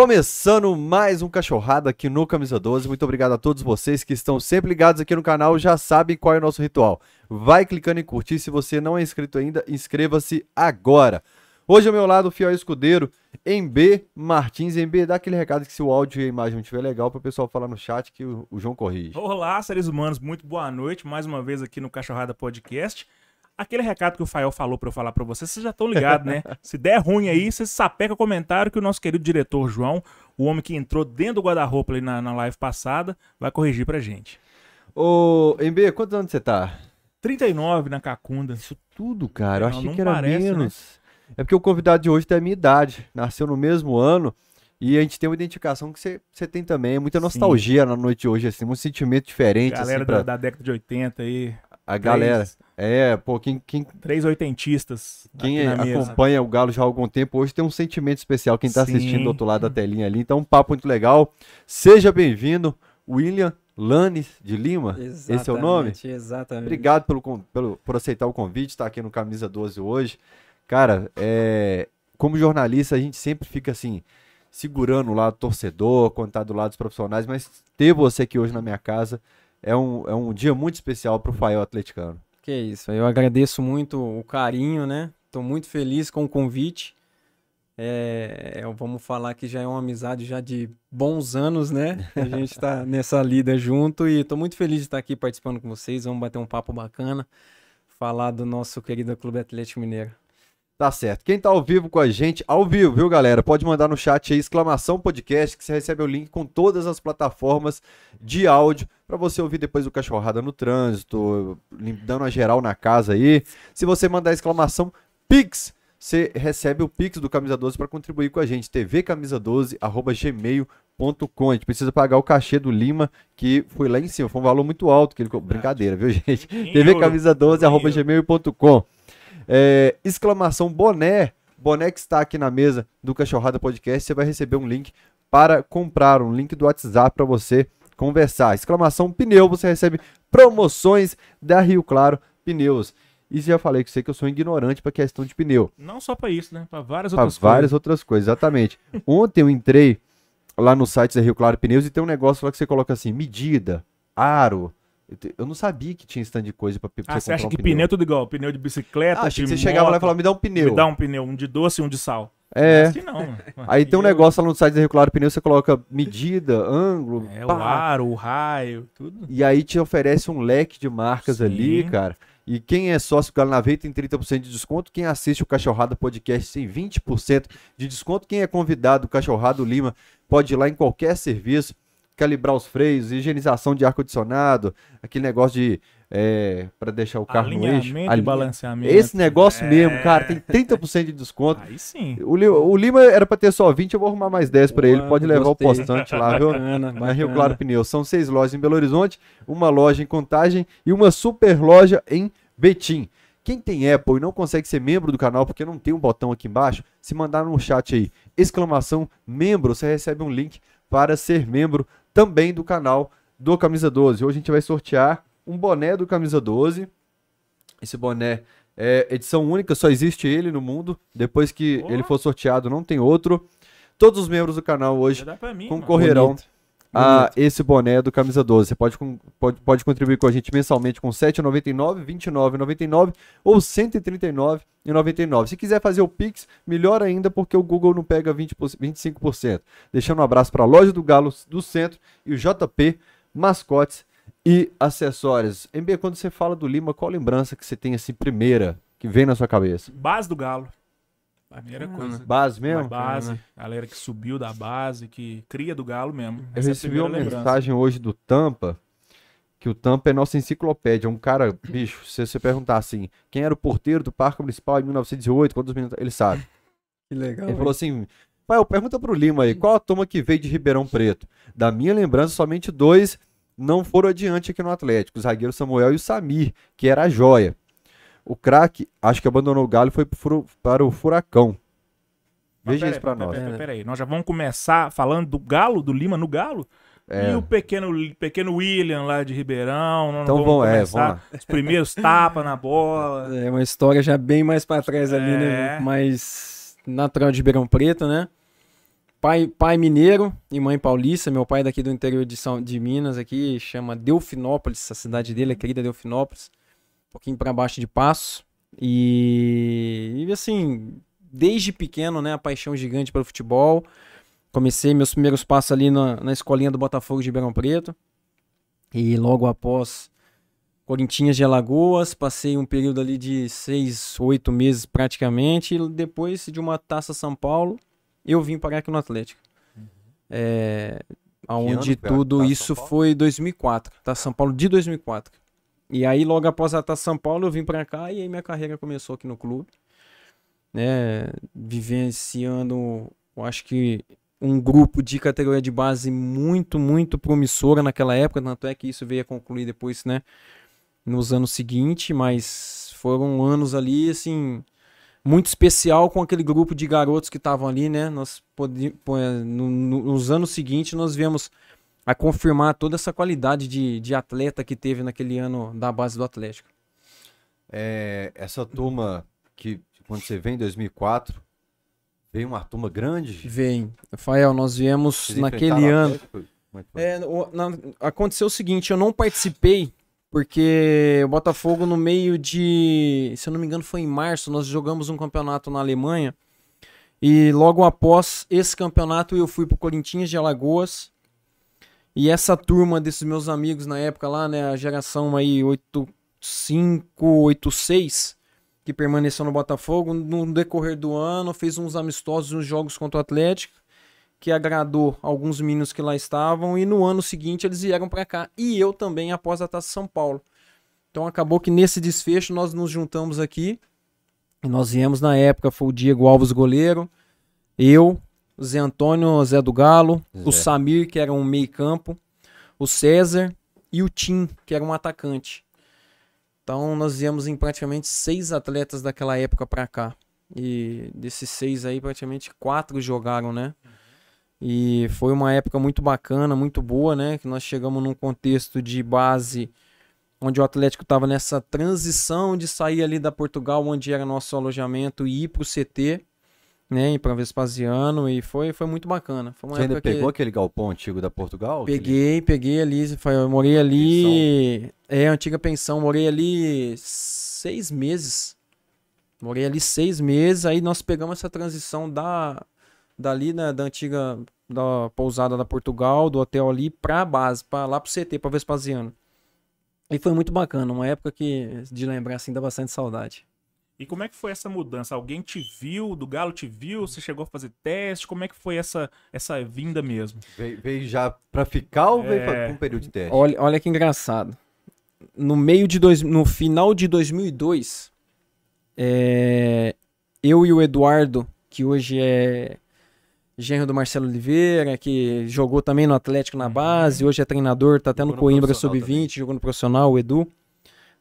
Começando mais um Cachorrada aqui no Camisa 12. Muito obrigado a todos vocês que estão sempre ligados aqui no canal, já sabem qual é o nosso ritual. Vai clicando em curtir, se você não é inscrito ainda, inscreva-se agora. Hoje ao meu lado, o fiel escudeiro, MB Martins. MB, dá aquele recado que se o áudio e a imagem não estiver legal, para o pessoal falar no chat que o, o João corrige. Olá, seres humanos, muito boa noite, mais uma vez aqui no Cachorrada Podcast. Aquele recado que o Fael falou para eu falar para vocês, vocês já estão ligados, né? Se der ruim aí, vocês sapeca o comentário que o nosso querido diretor João, o homem que entrou dentro do guarda-roupa ali na, na live passada, vai corrigir pra gente. Ô, MB, quantos anos você tá? 39 na Cacunda. Isso tudo, cara. Eu Não, achei que era parece, né? menos. É porque o convidado de hoje tem a minha idade. Nasceu no mesmo ano. E a gente tem uma identificação que você, tem também. É muita Sim. nostalgia na noite de hoje, assim. Um sentimento diferente, Galera assim, pra da, da década de 80 aí. A galera. Três, É, pô, quem, quem, três oitentistas. quem aqui na mesa. acompanha o Galo já há algum tempo, hoje tem um sentimento especial. Quem tá Sim. assistindo do outro lado da telinha ali. Então, um papo muito legal. Seja bem-vindo, William Lanes de Lima. Esse é o nome? Exatamente, Exatamente. Obrigado pelo, pelo, por aceitar o convite, estar aqui no Camisa 12 hoje. Cara, é, como jornalista, a gente sempre fica assim, segurando o lado do torcedor, quando tá do lado dos profissionais, mas ter você aqui hoje na minha casa é um, é um dia muito especial pro Fael atleticano. Que isso, eu agradeço muito o carinho, né? Tô muito feliz com o convite. É, é, vamos falar que já é uma amizade já de bons anos, né? A gente tá nessa lida junto e tô muito feliz de estar aqui participando com vocês. Vamos bater um papo bacana, falar do nosso querido Clube Atlético Mineiro. Tá certo. Quem tá ao vivo com a gente, ao vivo, viu, galera? Pode mandar no chat aí, exclamação podcast, que você recebe o link com todas as plataformas de áudio para você ouvir depois o Cachorrada no trânsito, dando a geral na casa aí. Se você mandar exclamação Pix, você recebe o Pix do Camisa 12 para contribuir com a gente. tvcamisa12@gmail.com. A gente precisa pagar o cachê do Lima, que foi lá em cima, foi um valor muito alto que ele brincadeira, viu, gente? Em euro. tvcamisa12@gmail.com. É, exclamação boné, boné que está aqui na mesa do Cachorrada Podcast, você vai receber um link para comprar, um link do WhatsApp para você conversar. Exclamação pneu, você recebe promoções da Rio Claro Pneus. E já falei com você que eu sou ignorante para questão de pneu. Não só pra isso, né? Pra várias Para outras várias outras coisas, exatamente. Ontem eu entrei lá no site da Rio Claro Pneus e tem um negócio lá que você coloca assim, medida, aro. Eu não sabia que tinha stand de coisa para você Ah, você acha comprar que um pneu. pneu é tudo igual? Pneu de bicicleta, Ah, achei que você chegava lá e moto, falava, me dá um pneu. Me dá um pneu, um de doce e um de sal. É. Assim não. Aí tem um Eu- negócio lá no site da Rio Claro Pneu, você coloca medida, ângulo, É, o pá, aro, o raio, tudo. e aí te oferece um leque de marcas Sim. ali, cara. E quem é sócio do Galo na Veia tem 30% de desconto. Quem assiste o Cachorrada Podcast tem 20% de desconto. Quem é convidado do Cachorrado Lima pode ir lá em qualquer serviço, calibrar os freios, higienização de ar-condicionado, aquele negócio de. É, para deixar o carro no eixo. Alinhamento e Alinha- balanceamento. Esse negócio É. mesmo, cara, tem 30% de desconto. Aí sim. O, o Lima era pra ter só 20, eu vou arrumar mais 10 pra ele. Pode levar gostei. o postante lá, viu? Bacana, Na Rio. Claro Pneus. São seis lojas em Belo Horizonte, uma loja em Contagem e uma super loja em Betim. Quem tem Apple e não consegue ser membro do canal porque não tem um botão aqui embaixo, se mandar no chat aí, exclamação membro, você recebe um link para ser membro também do canal do Camisa 12. Hoje a gente vai sortear um boné do Camisa 12. Esse boné é edição única, só existe ele no mundo. Depois que Ó. ele for sorteado, não tem outro. Todos os membros do canal hoje mim, concorrerão Bonito. a esse boné do Camisa 12. Você pode, com- pode, pode contribuir com a gente mensalmente com R$ 7,99, R$ 29,99 ou R$ 139,99. Se quiser fazer o Pix, melhor ainda, porque o Google não pega 20, 25%. Deixando um abraço para a loja do Galo do Centro e o JP Mascotes e Acessórios. MB, quando você fala do Lima, qual lembrança que você tem assim, primeira, que vem na sua cabeça? Base do Galo. Primeira Bacana. coisa. Base mesmo? Base. Galera que subiu da base, que cria do Galo mesmo. Eu Essa é a recebi primeira uma lembrança. mensagem hoje do Tampa, que o Tampa é nossa enciclopédia. Um cara, bicho, se você perguntar assim, quem era o porteiro do Parque Municipal em 1908, quantos minutos, ele sabe. Que legal. Ele hein? falou assim, pai, pergunta pro Lima aí, qual a turma que veio de Ribeirão Preto? Da minha lembrança, somente dois não foram adiante aqui no Atlético, o zagueiro Samuel e o Samir, que era a joia. O craque, acho que abandonou o Galo e foi pro para o Furacão. Mas Veja pera isso pera- nós. pera- Pera aí, nós já vamos começar falando do Galo, do Lima no Galo? É. E o pequeno, pequeno William lá de Ribeirão. não Então vamos vamos, é, vamos lá. Os primeiros tapas na bola. É uma história já bem mais pra trás ali, É. né? Mais natural de Ribeirão Preto, né? Pai, pai mineiro e mãe paulista. Meu pai é daqui do interior de, São, de Minas, aqui, chama Delfinópolis, a cidade dele, a querida Delfinópolis. Um pouquinho para baixo de Passo. E, e, assim, desde pequeno, né, a paixão gigante pelo futebol. Comecei meus primeiros passos ali na, na escolinha do Botafogo de Ribeirão Preto. E logo após Corinthians de Alagoas, passei um período ali de seis, oito meses praticamente. E depois de uma taça São Paulo, eu vim parar aqui no Atlético. Uhum. É, onde tudo isso foi 2004, tá? São Paulo de 2004. E aí, logo após a Taça São Paulo, eu vim para cá e aí minha carreira começou aqui no clube. Né? Vivenciando, eu acho que um grupo de categoria de base muito, muito promissora naquela época, tanto é que isso veio a concluir depois, né, nos anos seguintes, mas foram anos ali, assim, muito especial com aquele grupo de garotos que estavam ali, né, nós podíamos, nos anos seguintes nós viemos a confirmar toda essa qualidade de, de atleta que teve naquele ano da base do Atlético. É, essa turma que quando você vem em 2004 Veio uma turma grande? Vem. Rafael, nós viemos Vocês naquele ano. É, o, na, aconteceu o seguinte, eu não participei porque o Botafogo no meio de, se eu não me engano, foi em março, nós jogamos um campeonato na Alemanha. E logo após esse campeonato eu fui pro Corinthians de Alagoas. E essa turma desses meus amigos na época lá, né, a geração aí 85, 86, que permaneceu no Botafogo. No decorrer do ano, fez uns amistosos nos jogos contra o Atlético, que agradou alguns meninos que lá estavam. E no ano seguinte eles vieram para cá. E eu também, após a Taça São Paulo. Então acabou que nesse desfecho nós nos juntamos aqui. E nós viemos na época, foi o Diego Alves goleiro, eu, Zé Antônio, Zé do Galo, Zé. o Samir, que era um meio campo, o César e o Tim, que era um atacante. Então nós viemos em praticamente seis atletas daquela época para cá. E desses seis aí, praticamente quatro jogaram, né? E foi uma época muito bacana, muito boa, né? Que nós chegamos num contexto de base onde o Atlético estava nessa transição de sair ali da Portugal, onde era nosso alojamento, e ir para o CT né, para Vespasiano e foi, foi muito bacana. Foi Você ainda pegou que... aquele galpão antigo da Portugal? Peguei, aquele... peguei ali, eu morei ali, pensão. é, antiga pensão, morei ali seis meses, morei ali seis meses, aí nós pegamos essa transição da, dali, né, da antiga, da pousada da Portugal, do hotel ali, pra base, pra, lá pro CT, pra Vespasiano. E foi muito bacana, uma época que, de lembrar assim, dá bastante saudade. E como é que foi essa mudança? Alguém te viu, do Galo te viu? Você chegou a fazer teste? Como é que foi essa, essa vinda mesmo? Veio, veio já para ficar ou é... veio para um período de teste? Olha, olha que engraçado. No meio de dois, no final de 2002, é, eu e o Eduardo, que hoje é genro do Marcelo Oliveira, que jogou também no Atlético na uhum. base, hoje é treinador, tá até no Coimbra Sub-20, jogou no profissional, o Edu.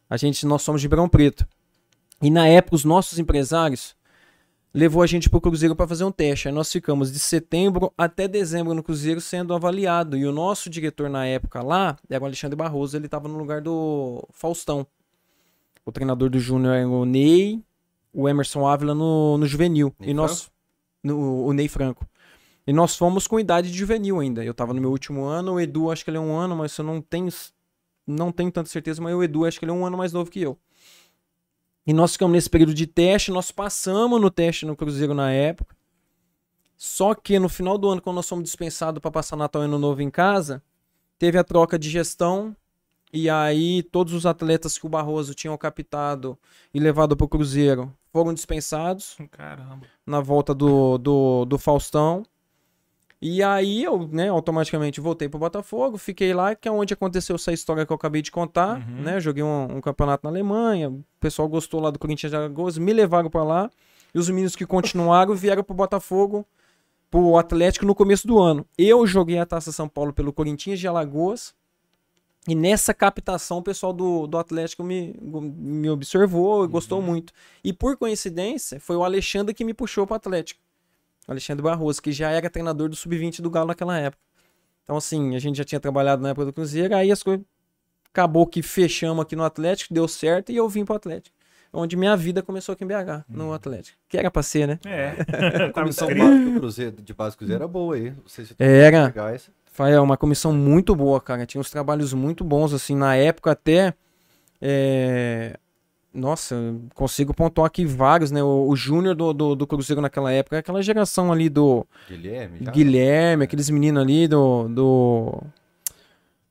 A gente, nós somos de Ribeirão Preto. E na época, os nossos empresários levou a gente para o Cruzeiro para fazer um teste. Aí nós ficamos de setembro até dezembro no Cruzeiro sendo avaliado. E o nosso diretor na época lá era o Alexandre Barroso, ele estava no lugar do Faustão. O treinador do Júnior era o Ney, o Emerson Ávila no, no juvenil. Ney e nós. No, o Ney Franco. E nós fomos com idade de juvenil ainda. Eu estava no meu último ano, o Edu acho que ele é um ano, mas eu não tenho, não tenho tanta certeza, mas o Edu acho que ele é um ano mais novo que eu. E nós ficamos nesse período de teste, nós passamos no teste no Cruzeiro na época. Só que no final do ano, quando nós fomos dispensados para passar Natal e Ano Novo em casa, teve a troca de gestão. E aí todos os atletas que o Barroso tinha captado e levado para o Cruzeiro foram dispensados. Caramba. Na volta do, do, do Faustão. E aí eu, né, automaticamente voltei pro Botafogo, fiquei lá, que é onde aconteceu essa história que eu acabei de contar, uhum. né? Joguei um, um, campeonato na Alemanha, o pessoal gostou lá do Corinthians de Alagoas, me levaram para lá, e os meninos que continuaram vieram pro Botafogo, pro Atlético no começo do ano. Eu joguei a Taça São Paulo pelo Corinthians de Alagoas, e nessa captação o pessoal do, do Atlético me, me observou e uhum. gostou muito. E por coincidência, foi o Alexandre que me puxou pro Atlético. Alexandre Barroso, que já era treinador do Sub-20 do Galo naquela época. Então, assim, a gente já tinha trabalhado na época do Cruzeiro, aí as coisas. Acabou que fechamos aqui no Atlético, deu certo e eu vim pro Atlético. onde minha vida começou aqui em BH, no Atlético. Que era pra ser, né? É. A comissão básica do Cruzeiro, de base do Cruzeiro era boa aí. Não sei se Era. Foi uma comissão muito boa, cara. Tinha uns trabalhos muito bons, assim, na época até. é, Nossa, consigo pontuar aqui vários, né? O, o Júnior do, do, do Cruzeiro naquela época, aquela geração ali do Guilherme? Guilherme, aqueles meninos ali do, do,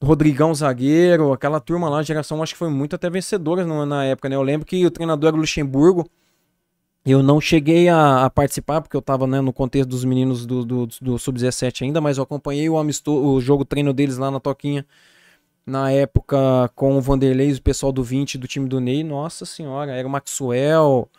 Rodrigão Zagueiro, aquela turma lá, a geração acho que foi muito até vencedora na época, né? Eu lembro que o treinador era o Luxemburgo. Eu não cheguei a, a participar, porque eu tava né, no contexto dos meninos do, do, do Sub-17 ainda, mas eu acompanhei o, amisto, o jogo treino deles lá na Toquinha. Na época, com o Vanderlei o pessoal do 20 do time do Ney. Nossa senhora, era o Maxwell.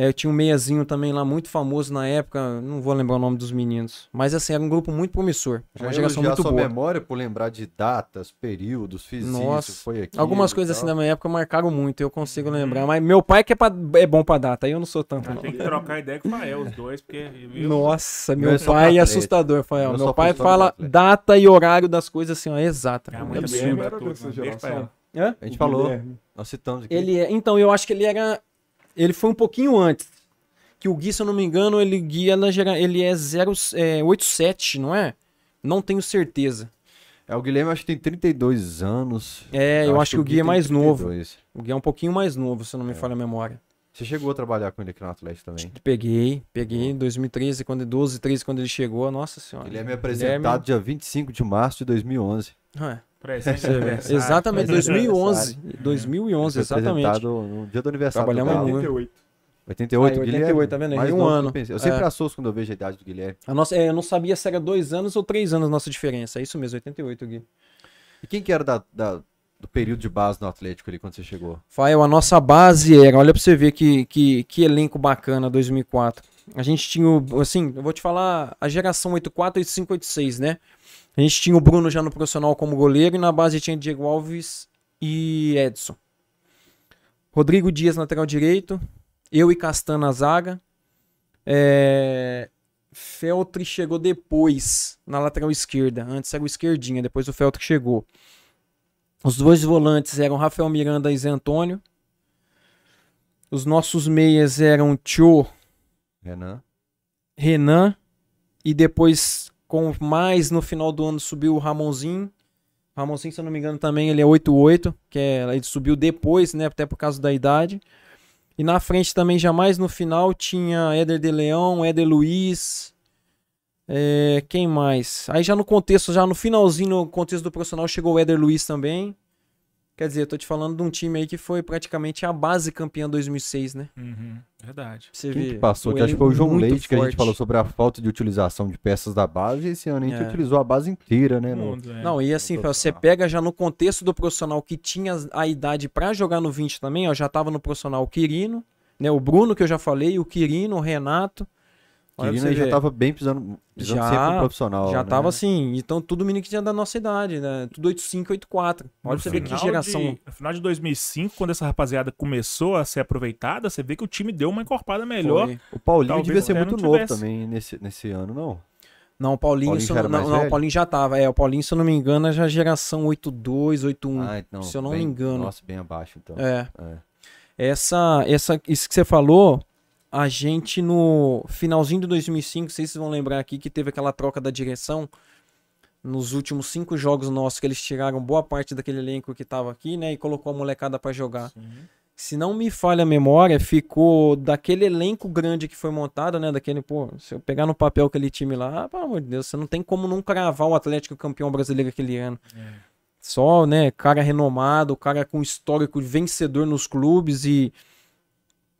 É, tinha um meiazinho também lá, muito famoso na época. Não vou lembrar o nome dos meninos. Mas assim, era um grupo muito promissor. Já Uma geração muito sua boa. memória por lembrar de datas, períodos, fiz Nossa. isso, foi aqui. Algumas coisas assim da minha época marcaram muito, eu consigo lembrar. Mas meu pai que é, pra- é bom pra data, aí eu não sou tanto. Ah, não. Tem que trocar ideia com o Fael, os dois, porque. eu- Nossa, Meu é pai é assustador, Fael. Meu pai fala data e horário das coisas assim, ó, exata. É É muito absurdo. absurdo. Beijo geração. Hã? A gente O falou, Guilherme. nós citamos aqui. Ele é, então, eu acho que ele era. Ele foi um pouquinho antes. Que o Gui, se eu não me engano, ele guia na gera, ele é 0, é 87, não é? Não tenho certeza. É, o Guilherme acho que tem 32 anos. É, eu, acho que o Gui é tem mais novo. 32. O Gui é um pouquinho mais novo, se eu não me falha a memória. Você chegou a trabalhar com ele aqui no Atlético também. Peguei, peguei em 2013, quando 12, 13, quando ele chegou, nossa senhora. Guilherme é apresentado dia 25 de março de 2011. É, Presente. Exatamente, Presente de 2011. aniversário. 2011, Foi exatamente. no dia do aniversário Trabalhamos do Galo. muito. 88. 88, Ah, Guilherme. 88, tá vendo? Mais um ano. Eu, eu sempre É. assusto quando eu vejo a idade do Guilherme. A nossa, é, eu não sabia se era dois anos ou três anos a nossa diferença. É isso mesmo, 88, Gui. E quem que era da- da- do período de base no Atlético ali quando você chegou? Fael, a nossa base era, olha pra você ver que, que, que elenco bacana 2004. A gente tinha, o- assim, eu vou te falar a geração 84, 85, 86, né? A gente tinha o Bruno já no profissional como goleiro e na base tinha Diego Alves e Edson. Rodrigo Dias, lateral direito. Eu e Castan na zaga. É... Feltri chegou depois na lateral esquerda. Antes era o esquerdinha, depois o Feltri chegou. Os dois volantes eram Rafael Miranda e Zé Antônio. Os nossos meias eram Tio, Renan. Renan. E depois, com mais no final do ano, subiu o Ramonzinho. Ramonzinho, se eu não me engano, também ele é 8-8, que é, ele subiu depois, né? Até por causa da idade. E na frente também, já mais no final, tinha Éder de Leão, Éder Luiz. é, quem mais? Aí já no contexto, já no finalzinho, no contexto do profissional, chegou o Éder Luiz também. Quer dizer, eu tô te falando de um time aí que foi praticamente a base campeã 2006, né? Uhum, verdade. Você Quem vê, que passou? Que acho que foi o João Leite que a gente forte. falou sobre a falta de utilização de peças da base. E esse ano a gente É. utilizou a base inteira, né? no- é. Não, e assim, Não, você pega já no contexto do profissional que tinha a idade pra jogar no 20 também, ó, já tava no profissional o Quirino, né, o Bruno que eu já falei, o Quirino, o Renato. Quirino aí já ver. tava bem pisando, pisando Já, sempre no profissional. já né? tava assim, então tudo menino que tinha da nossa idade, né? Tudo 85, 84. Olha pra você ver que geração. de- no final de 2005, quando essa rapaziada começou a ser aproveitada, você vê que o time deu uma encorpada melhor. foi. O Paulinho Talvez devia ser muito novo também nesse, nesse ano, não? Não, o Paulinho, Paulinho não, não, não, o? Paulinho já tava. É, o Paulinho, se eu não me engano, é já geração 82, 81. Ah, não. se eu não bem- me engano. Nossa, bem abaixo, então. É. É. Essa, essa, isso que você falou, a gente no finalzinho de 2005, não sei se vocês vão lembrar aqui que teve aquela troca da direção nos últimos cinco jogos nossos que eles tiraram boa parte daquele elenco que tava aqui, né, e colocou a molecada pra jogar. Se não me falha a memória, ficou daquele elenco grande que foi montado, né, daquele, pô, se eu pegar no papel aquele time lá, pelo amor de Deus, você não tem como não cravar o Atlético campeão brasileiro aquele ano. Só, né, cara renomado, cara com histórico vencedor nos clubes e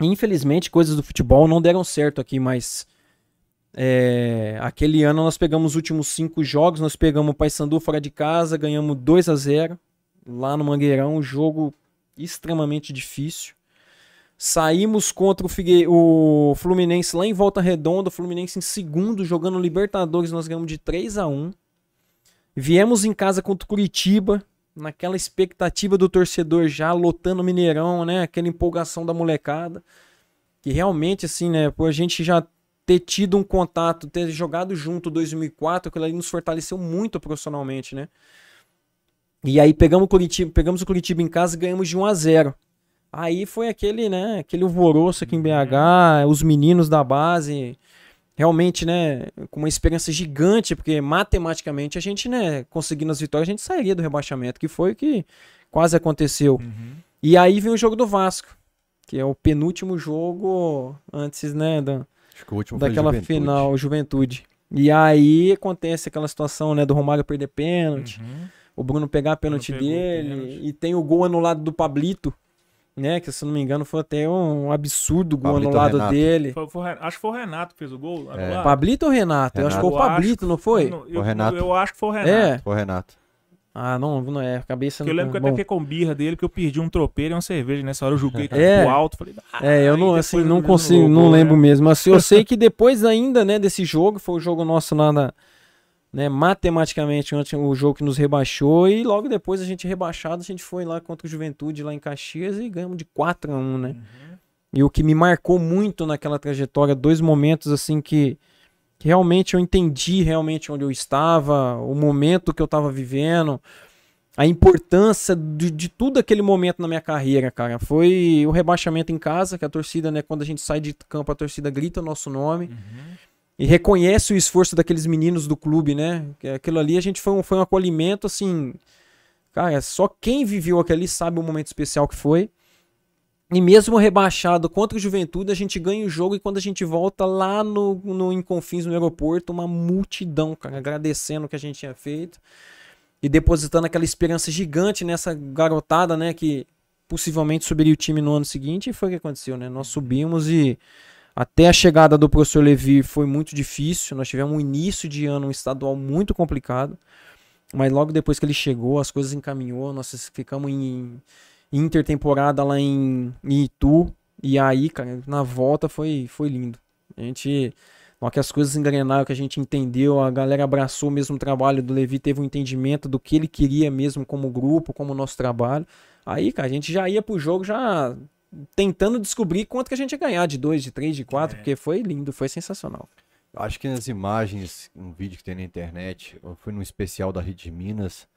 infelizmente coisas do futebol não deram certo aqui, mas é, aquele ano nós pegamos os últimos cinco jogos, nós pegamos o Paysandu fora de casa, ganhamos 2 a 0 lá no Mangueirão, um jogo extremamente difícil. Saímos contra o, Figue... o Fluminense lá em Volta Redonda, o Fluminense em segundo, jogando Libertadores, nós ganhamos de 3 a 1 Viemos em casa contra o Curitiba, naquela expectativa do torcedor já lotando o Mineirão, né? Aquela empolgação da molecada. Que realmente, assim, né? Por a gente já ter tido um contato, ter jogado junto em 2004, aquilo ali nos fortaleceu muito profissionalmente, né? E aí pegamos o Curitiba, pegamos o Curitiba em casa e ganhamos de 1 a 0. Aí foi aquele, né, aquele alvoroço aqui em BH, os meninos da base, realmente, né, com uma experiência gigante, porque matematicamente a gente, né, conseguindo as vitórias, a gente sairia do rebaixamento, que foi o que quase aconteceu. Uhum. E aí vem o jogo do Vasco, que é o penúltimo jogo antes, né, da, Acho que o último foi daquela Juventude. final Juventude. E aí acontece aquela situação, né, do Romário perder pênalti, Uhum. o Bruno pegar a pênalti dele, pênalti. e tem o gol anulado do Pablito, né, que se eu não me engano foi até um absurdo o gol Pablito anulado Renato. dele. Foi- foi acho que foi o Renato que fez o gol. anulado. Pablito ou Renato? Eu acho que foi o Eu Pablito, não foi? Eu, eu- O Renato. eu acho que foi o Renato. É. Foi o Renato. Ah, não, não é. A cabeça Porque eu não lembro que eu até fiquei com birra dele, que eu perdi um tropeiro e uma cerveja nessa hora. Eu julguei É. pro alto. Falei, ah, É, eu não, assim, eu não consigo, não lembro né? mesmo. Assim, eu sei que depois ainda, né, desse jogo, foi o jogo nosso lá na, né, matematicamente, o jogo que nos rebaixou, e logo depois a gente rebaixado, a gente foi lá contra o Juventude, lá em Caxias, e ganhamos de 4 a 1 né? Uhum. E o que me marcou muito naquela trajetória, dois momentos, assim, que, que realmente eu entendi realmente onde eu estava, o momento que eu estava vivendo, a importância de, de tudo aquele momento na minha carreira, cara. Foi o rebaixamento em casa, que a torcida, né, quando a gente sai de campo, a torcida grita o nosso nome Uhum. E reconhece o esforço daqueles meninos do clube, né? Aquilo ali a gente foi um, foi um acolhimento, assim. Cara, só quem viveu ali sabe o momento especial que foi. E mesmo rebaixado contra o Juventude, a gente ganha o jogo e quando a gente volta lá no, no em no aeroporto, uma multidão, cara, agradecendo o que a gente tinha feito e depositando aquela esperança gigante nessa garotada, né, que possivelmente subiria o time no ano seguinte e foi o que aconteceu, né? Nós subimos e até a chegada do professor Levi foi muito difícil. Nós tivemos um início de ano um estadual muito complicado. Mas logo depois que ele chegou, as coisas encaminhou. Nós ficamos em em intertemporada lá em, em Itu. E aí, cara, na volta foi, foi lindo. A gente. Hora que as coisas engrenaram, que a gente entendeu, a galera abraçou mesmo o trabalho do Levi, teve um entendimento do que ele queria mesmo como grupo, como nosso trabalho. Aí, cara, a gente já ia pro jogo já tentando descobrir quanto que a gente ia ganhar, de 2, de 3, de 4, É. porque foi lindo, foi sensacional. Acho que nas imagens, um vídeo que tem na internet, eu fui num especial da Rede de Minas.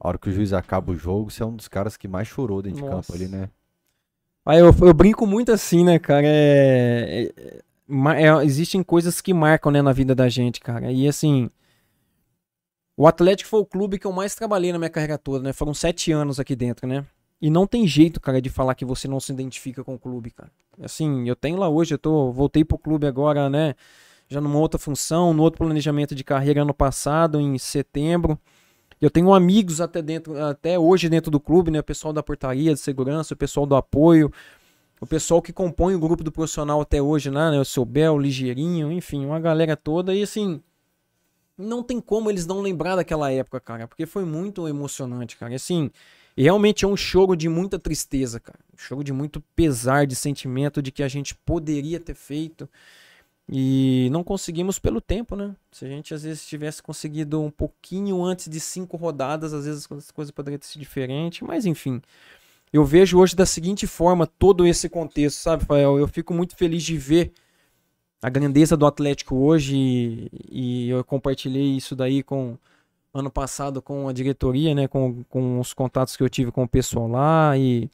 A hora que o juiz acaba o jogo, você é um dos caras que mais chorou dentro de campo Nossa. ali, né? Aí eu, eu brinco muito assim, né, cara? É, é- ma- é- existem coisas que marcam, né, na vida da gente, cara. E assim, o Atlético foi o clube que eu mais trabalhei na minha carreira toda, né? Foram sete anos aqui dentro, né? E não tem jeito, cara, de falar que você não se identifica com o clube, cara. Assim, eu tenho lá hoje, eu tô, voltei pro clube agora, né? Já numa outra função, no outro planejamento de carreira ano passado, em setembro. Eu tenho amigos até dentro, até hoje dentro do clube, né? O pessoal da portaria de segurança, o pessoal do apoio, o pessoal que compõe o grupo do profissional até hoje, né? né, O seu Bel, o Ligeirinho, enfim, uma galera toda. E assim, não tem como eles não lembrar daquela época, cara, porque foi muito emocionante, cara. Assim, e realmente é um choro de muita tristeza, cara. Um choro de muito pesar, de sentimento de que a gente poderia ter feito. E não conseguimos pelo tempo, né? Se a gente às vezes tivesse conseguido um pouquinho antes de cinco rodadas, às vezes as coisas poderiam ter sido diferentes, mas enfim. Eu vejo hoje da seguinte forma todo esse contexto, sabe, Rafael? Eu fico muito feliz de ver a grandeza do Atlético hoje e, e eu compartilhei isso daí com ano passado com a diretoria, né, com, com os contatos que eu tive com o pessoal lá e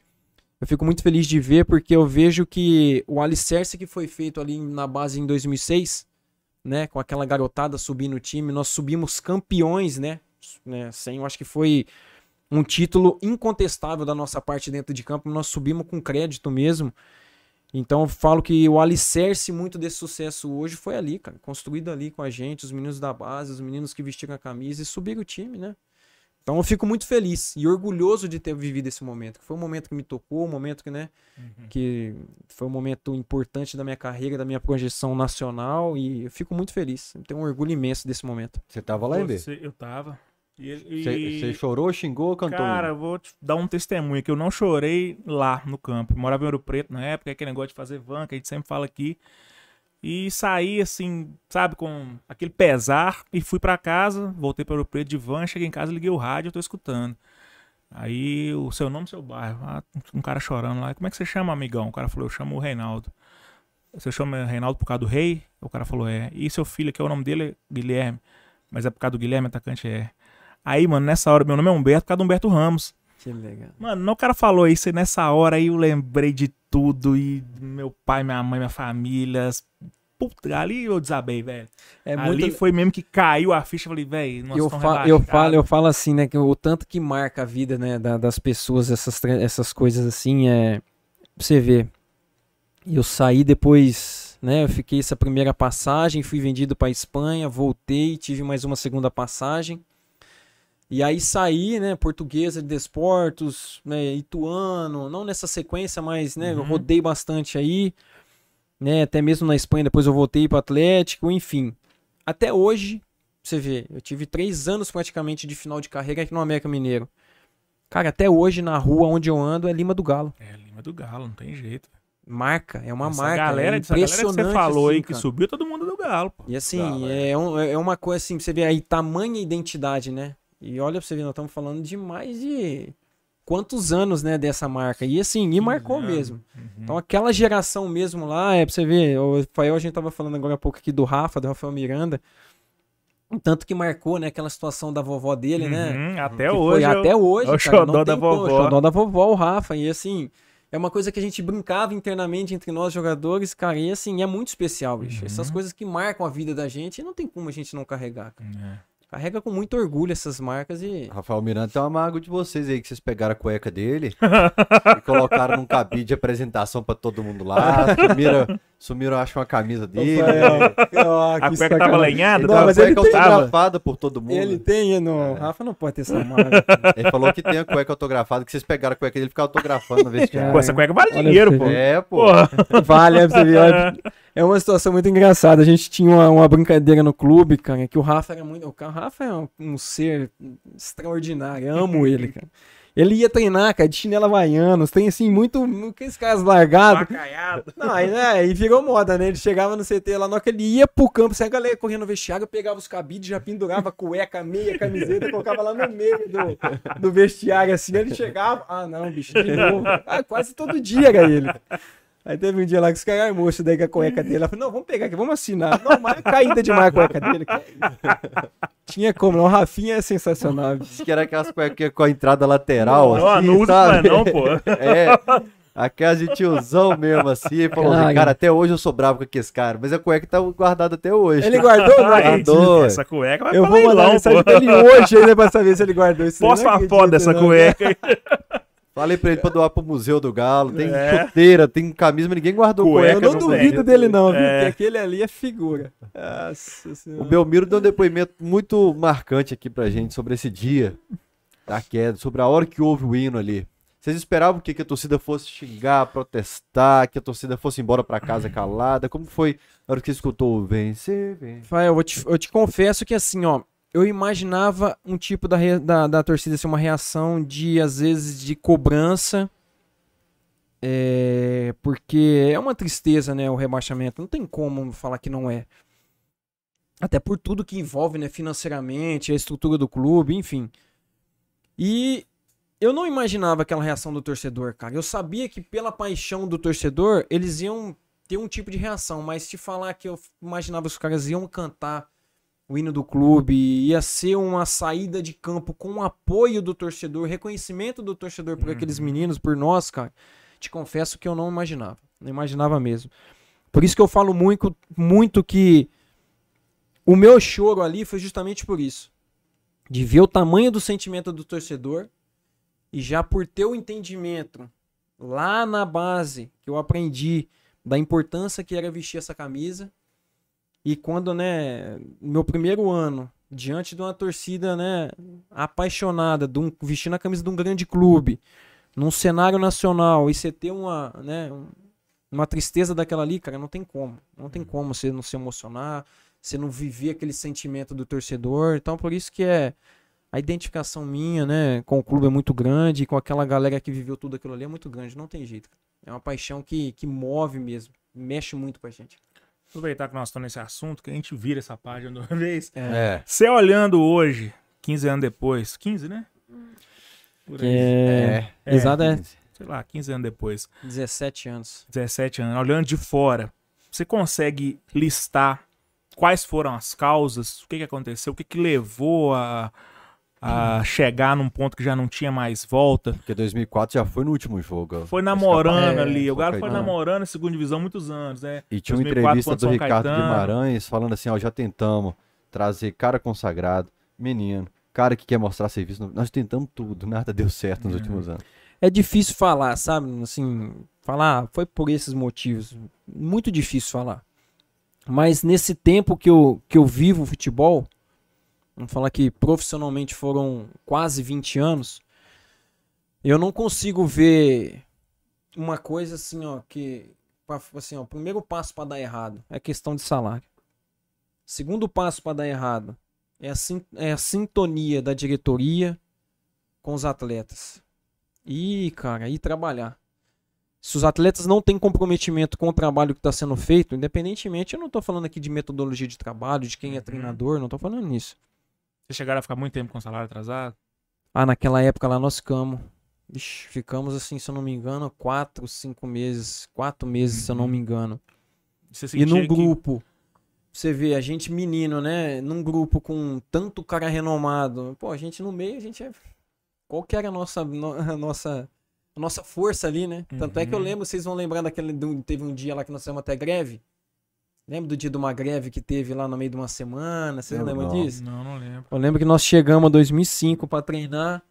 eu fico muito feliz de ver porque eu vejo que o alicerce que foi feito ali na base em 2006, né, com aquela garotada subindo o time, nós subimos campeões, né, né sem, eu acho que foi um título incontestável da nossa parte dentro de campo, nós subimos com crédito mesmo. Então eu falo que o alicerce muito desse sucesso hoje foi ali, cara, construído ali com a gente, os meninos da base, os meninos que vestiram a camisa e subiram o time, né? Então eu fico muito feliz e orgulhoso de ter vivido esse momento, que foi um momento que me tocou, um momento que, né, Uhum. que foi um momento importante da minha carreira, da minha projeção nacional e eu fico muito feliz. Eu tenho um orgulho imenso desse momento. Você tava lá? Você- eu tava. Você chorou, xingou ou cantou? Cara, vou te dar um testemunho que eu não chorei lá no campo. Eu morava em Ouro Preto na época, aquele negócio de fazer van, que a gente sempre fala aqui. E saí assim, sabe, com aquele pesar e fui pra casa, voltei para Ouro Preto de van, cheguei em casa, liguei o rádio, eu tô escutando. Aí o seu nome, seu bairro, ah, um cara chorando lá. Como é que você chama, amigão? O cara falou, eu chamo o Reinaldo. Você chama Reinaldo por causa do rei? O cara falou, é. E seu filho, que é o nome dele, é Guilherme. Mas é por causa do Guilherme, atacante é. Aí, mano, nessa hora, meu nome é Humberto, por causa do Humberto Ramos. Que legal. Mano, o cara falou isso e nessa hora aí eu lembrei de tudo e meu pai, minha mãe, minha família. Puta, ali eu desabei, velho. É ali muito... foi mesmo que caiu a ficha. Eu falei, velho, eu, fa eu falo, eu falo assim, né, que o tanto que marca a vida, né, da- das pessoas, essas, essas coisas assim, é, pra você ver, eu saí depois, né, eu fiquei essa primeira passagem, fui vendido pra Espanha, voltei, tive mais uma segunda passagem, e aí saí, né, Portuguesa de Desportos, né, Ituano, não nessa sequência, mas, né, eu Uhum. rodei bastante aí, né, até mesmo na Espanha, depois eu voltei pro Atlético, enfim. Até hoje, você vê, eu tive três anos praticamente de final de carreira aqui no América Mineiro. Cara, até hoje na rua onde eu ando é Lima do Galo. É, Lima do Galo, não tem jeito. Marca, é uma essa marca. galera, é essa galera que impressionante. você falou assim, aí que subiu, todo mundo do Galo, pô. E assim, Galo, é, um- é uma coisa assim, você ver aí, tamanha identidade, né? E olha pra você ver, nós estamos falando de mais de quantos anos, né, dessa marca. E assim, e marcou mesmo. Uhum. Então aquela geração mesmo lá, é pra você ver, o Fael, a gente tava falando agora há pouco aqui do Rafa, do Rafael Miranda. Tanto que marcou, né, aquela situação da vovó dele, né? Uhum, Até Que hoje. Foi eu- até hoje, é o cara, xodó da como, vovó. O xodó da vovó, o Rafa. E assim, é uma coisa que a gente brincava internamente entre nós jogadores, cara. E assim, é muito especial, bicho. Uhum. Essas coisas que marcam a vida da gente, não tem como a gente não carregar. cara. É. Carrega com muito orgulho essas marcas e. Rafael Miranda tem uma mágoa de vocês aí, que vocês pegaram a cueca dele e colocaram num cabide de apresentação pra todo mundo lá. Sumiram, sumiram acho, uma camisa dele. A cueca tava lenhada? Não, Não, mas a ele cueca tem- autografada por todo mundo. Ele tem, no... Rafa não pode ter essa marca. Ele falou que tem a cueca autografada, que vocês pegaram a cueca dele e ficaram autografando na vestiário. Pô, essa cueca vale Olha dinheiro, pô. É, pô. Vale, é pra você ver. É uma situação muito engraçada. A gente tinha uma, uma brincadeira no clube, cara, que o Rafa era muito. O Rafa é um, um ser extraordinário. Eu amo ele, cara. Ele ia treinar, cara, de chinela havaianos, tem assim, muito. Aqueles caras largados. Não, aí, né, e virou moda, né? Ele chegava no CT lá, na hora que ele ia pro campo, sai a galera correndo no vestiário, pegava os cabides, já pendurava cueca, meia, camiseta, colocava lá no meio do, do vestiário, assim, ele chegava, ah não, bicho, de novo. Ah, quase todo dia era ele. Aí teve um dia lá que os caras isso daí com a cueca dele. Ela falou, não, vamos pegar aqui, vamos assinar. Não, mas é caída demais a cueca dele. Tinha como, não. O Rafinha é sensacional. Disse que era aquelas cuecas com a entrada lateral, Não, assim, não usa sabe? mais não, pô. É, aquelas de tiozão mesmo, assim. Ele falou assim, Cara. até hoje eu sou bravo com aqueles caras, mas a cueca tá guardada até hoje. Ele guardou? Acredito. doido. Essa cueca vai Eu pra vou mandar leilão, mensagem pô. pra ele hoje ainda pra saber se ele guardou isso. uma acredito, foto dessa não. cueca aí. Falei pra ele pra doar pro Museu do Galo. Tem É. chuteira, tem camisa, mas ninguém guardou Cueca cueca. Eu não duvido tem. dele não, viu? É. Porque aquele ali é figura. Nossa O. Belmiro deu um depoimento muito marcante aqui pra gente sobre esse dia da queda, sobre a hora que houve o hino ali. Vocês esperavam que, que a torcida fosse xingar, protestar, que a torcida fosse embora pra casa calada? Como foi na hora que você escutou o vencer, vencer? Rafael, eu, vou te, eu te confesso que assim, ó, eu imaginava um tipo da, da, da torcida ser uma reação de, às vezes, de cobrança. É, porque é uma tristeza, né, o rebaixamento. Não tem como falar que não é. Até por tudo que envolve, né, financeiramente, a estrutura do clube, enfim. E eu não imaginava aquela reação do torcedor, cara. Eu sabia que pela paixão do torcedor, eles iam ter um tipo de reação, mas te falar que eu imaginava que os caras iam cantar o hino do clube, ia ser uma saída de campo com o apoio do torcedor, reconhecimento do torcedor por aqueles meninos, por nós, cara. Te confesso que eu não imaginava, não imaginava mesmo. Por isso que eu falo muito, muito que o meu choro ali foi justamente por isso. De ver o tamanho do sentimento do torcedor e já por ter o entendimento lá na base que eu aprendi da importância que era vestir essa camisa. E quando, né, meu primeiro ano, diante de uma torcida, né, apaixonada, de um, vestindo a camisa de um grande clube, num cenário nacional, e você ter uma, né, um- uma tristeza daquela ali, cara, não tem como. Não tem como você não se emocionar, você não viver aquele sentimento do torcedor. Então, por isso que é a identificação minha, né, com o clube é muito grande, e com aquela galera que viveu tudo aquilo ali é muito grande, não tem jeito. É uma paixão que, que move mesmo, mexe muito com a gente. Aproveitar que nós estamos nesse assunto, que a gente vira essa página de uma vez. É. Você olhando hoje, 15 anos depois, 15, né? Por aí. É, É. exato, é Sei lá, 15 anos depois, 17 anos. 17 anos, olhando de fora, você consegue listar quais foram as causas, o que, que aconteceu, o que, que levou a, a chegar num ponto que já não tinha mais volta. Porque 2004 já foi no último jogo. Foi namorando É, ali. O Galo foi namorando a segunda divisão muitos anos, né? E tinha uma 2004 entrevista contra do São Ricardo Caetano. Guimarães falando assim, ó, já tentamos trazer cara consagrado, menino, cara que quer mostrar serviço. Nós tentamos tudo, nada deu certo nos É. últimos anos. É difícil falar, sabe? Assim, falar, "Ah, foi por esses motivos. Muito difícil falar. Mas nesse tempo que eu, que eu vivo o futebol, vamos falar que profissionalmente foram quase 20 anos, eu não consigo ver uma coisa assim, ó, que assim, ó, o primeiro passo para dar errado é a questão de salário. Segundo passo para dar errado é a, é a sintonia da diretoria com os atletas. E, cara, e trabalhar. Se os atletas não têm comprometimento com o trabalho que está sendo feito, independentemente, eu não estou falando aqui de metodologia de trabalho, de quem é Uhum. treinador, não estou falando nisso. Vocês chegaram a ficar muito tempo com salário atrasado? Ah, naquela época lá nós ficamos. Ixi, ficamos assim, se eu não me engano, quatro, cinco meses. Quatro meses, se eu não me engano. Você E num que- grupo. Você vê, a gente menino, né? Num grupo com tanto cara renomado. Pô, a gente no meio, a gente é. Qual que era a nossa, no- a nossa, a nossa força ali, né? Tanto é que eu Uhum. lembro, vocês vão lembrar daquele. do- teve um dia lá que nós fizemos até greve. Lembra do dia de uma greve que teve lá no meio de uma semana? Vocês não Lembro, lembram não. disso? Não, não lembro. Eu lembro que nós chegamos em 2005 pra treinar.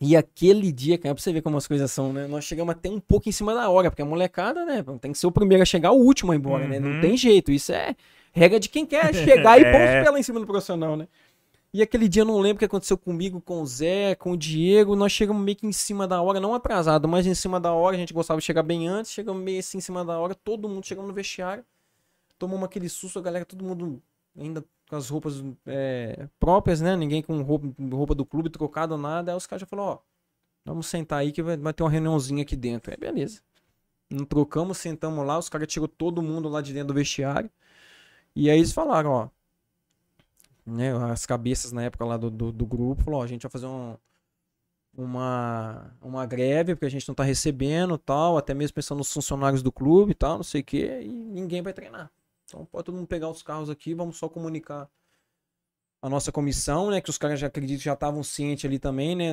E aquele dia, cara, pra você ver como as coisas são, né? Nós chegamos até um pouco em cima da hora, porque a molecada, né? Tem que ser o primeiro a chegar, o último a ir embora, né? Não Uhum. tem jeito. Isso é regra de quem quer chegar e pôr É. os pés lá em cima do profissional, né? E aquele dia eu não lembro o que aconteceu comigo, com o Zé, com o Diego. Nós chegamos meio que em cima da hora, não atrasado, mas em cima da hora. A gente gostava de chegar bem antes. Chegamos meio assim em cima da hora. Todo mundo chegamos no vestiário. Tomamos aquele susto, a galera, todo mundo ainda com as roupas é, próprias, né? Ninguém com roupa, roupa do clube trocado, nada. Aí os caras já falaram, ó, vamos sentar aí que vai, vai ter uma reuniãozinha aqui dentro. Aí beleza. Não trocamos, sentamos lá, os caras tirou todo mundo lá de dentro do vestiário. E aí eles falaram, ó. Né, as cabeças na época lá do, do, do grupo, falou, ó, a gente vai fazer um, uma, uma greve, porque a gente não tá recebendo tal, até mesmo pensando nos funcionários do clube e tal, não sei o que, e ninguém vai treinar. Então pode todo mundo pegar os carros aqui, vamos só comunicar a nossa comissão, né? Que os caras já acredito que já estavam cientes ali também, né?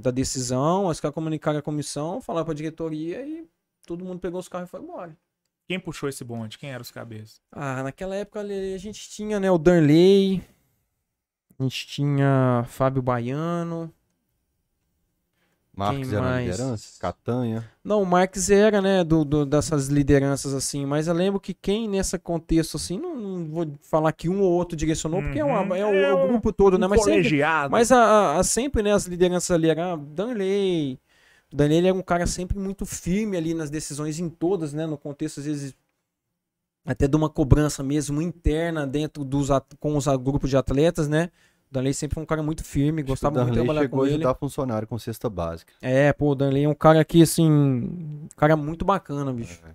Da decisão. Os caras comunicaram a comissão, falaram pra diretoria e todo mundo pegou os carros e foi embora. Quem puxou esse bonde? Quem eram os cabeças? Ah, naquela época a gente tinha, né, o Darley, a gente tinha Fábio Baiano. Marcos Quem era mais? liderança, Catanha. Não, o Marques era, né, do, do- dessas lideranças assim, mas eu lembro que quem nessa contexto assim, não, não vou falar que um ou outro direcionou, porque é, uma- Uhum. é o, É é o grupo todo, né, Um mas sempre, colegiado. Mas a, a- a- sempre, né, as lideranças ali eram Danley. O Danley era um cara sempre muito firme ali nas decisões em todas, né, no contexto às vezes até de uma cobrança mesmo interna dentro dos com os grupos de atletas, né? O Danley sempre foi um cara muito firme, gostava o muito de trabalhar chegou com a ele. ajudar funcionário com cesta básica. É, pô, o Danley é um cara que assim, um cara muito bacana, bicho. É.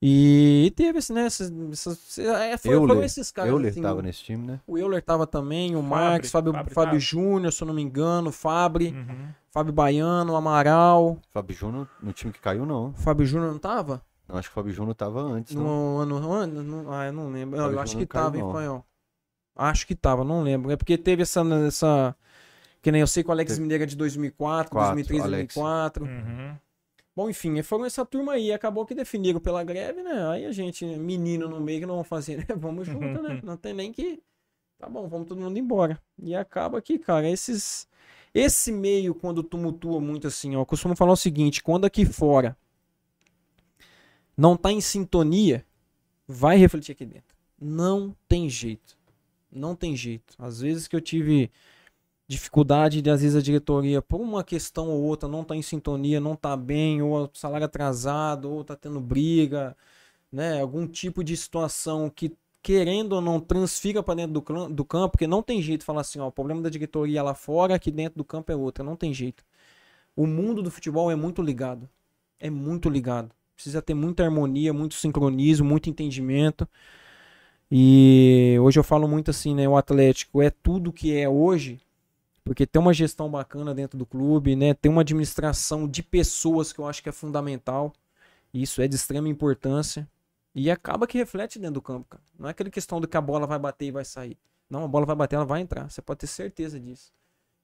E teve esse, né, essas, essas- é, foi, Euler. foram esses caras Euler assim, tava nesse time, né? o Euler tava também, o Fabre, Marques, Fábio, Fábio tava. Júnior, se eu não me engano, Fabre, Uhum. Fábio Baiano, Amaral. Fábio Júnior no time que caiu, não. Fábio Júnior não tava? Não, acho que o Fábio Júnior tava antes, não. No ano, ano, no- ah, eu não lembro. Eu, Fábio acho Júnior que não caiu, tava, hein, não. Fanhão? Acho que tava, não lembro. É porque teve essa, essa que nem eu sei que o Alex Teve- Mineiro é de 2004, Quatro, 2003, Alex. 2004. Uhum. Bom, enfim, foram essa turma aí. Acabou que definiram pela greve, né? Aí a gente, menino no meio, que não vamos fazer, né? Vamos junto, né? Não tem nem que. Tá bom, vamos todo mundo embora. E acaba que, cara, esses. Esse meio, quando tumultua muito assim, ó, eu costumo falar o seguinte: quando aqui fora não tá em sintonia, vai refletir aqui dentro. Não tem jeito. Não tem jeito. Às vezes que eu tive dificuldade de às vezes a diretoria por uma questão ou outra não tá em sintonia, não tá bem, ou salário atrasado, ou tá tendo briga, né, algum tipo de situação que querendo ou não transfira para dentro do, do campo, porque não tem jeito falar assim, ó, o problema da diretoria lá fora, aqui dentro do campo é outra, não tem jeito. O mundo do futebol é muito ligado. É muito ligado. Precisa ter muita harmonia, muito sincronismo, muito entendimento. E hoje eu falo muito assim, né? O Atlético é tudo que é hoje, porque tem uma gestão bacana dentro do clube, né? Tem uma administração de pessoas que eu acho que é fundamental. Isso é de extrema importância. E acaba que reflete dentro do campo, cara. Não é aquela questão do que a bola vai bater e vai sair. Não, a bola vai bater, ela vai entrar. Você pode ter certeza disso.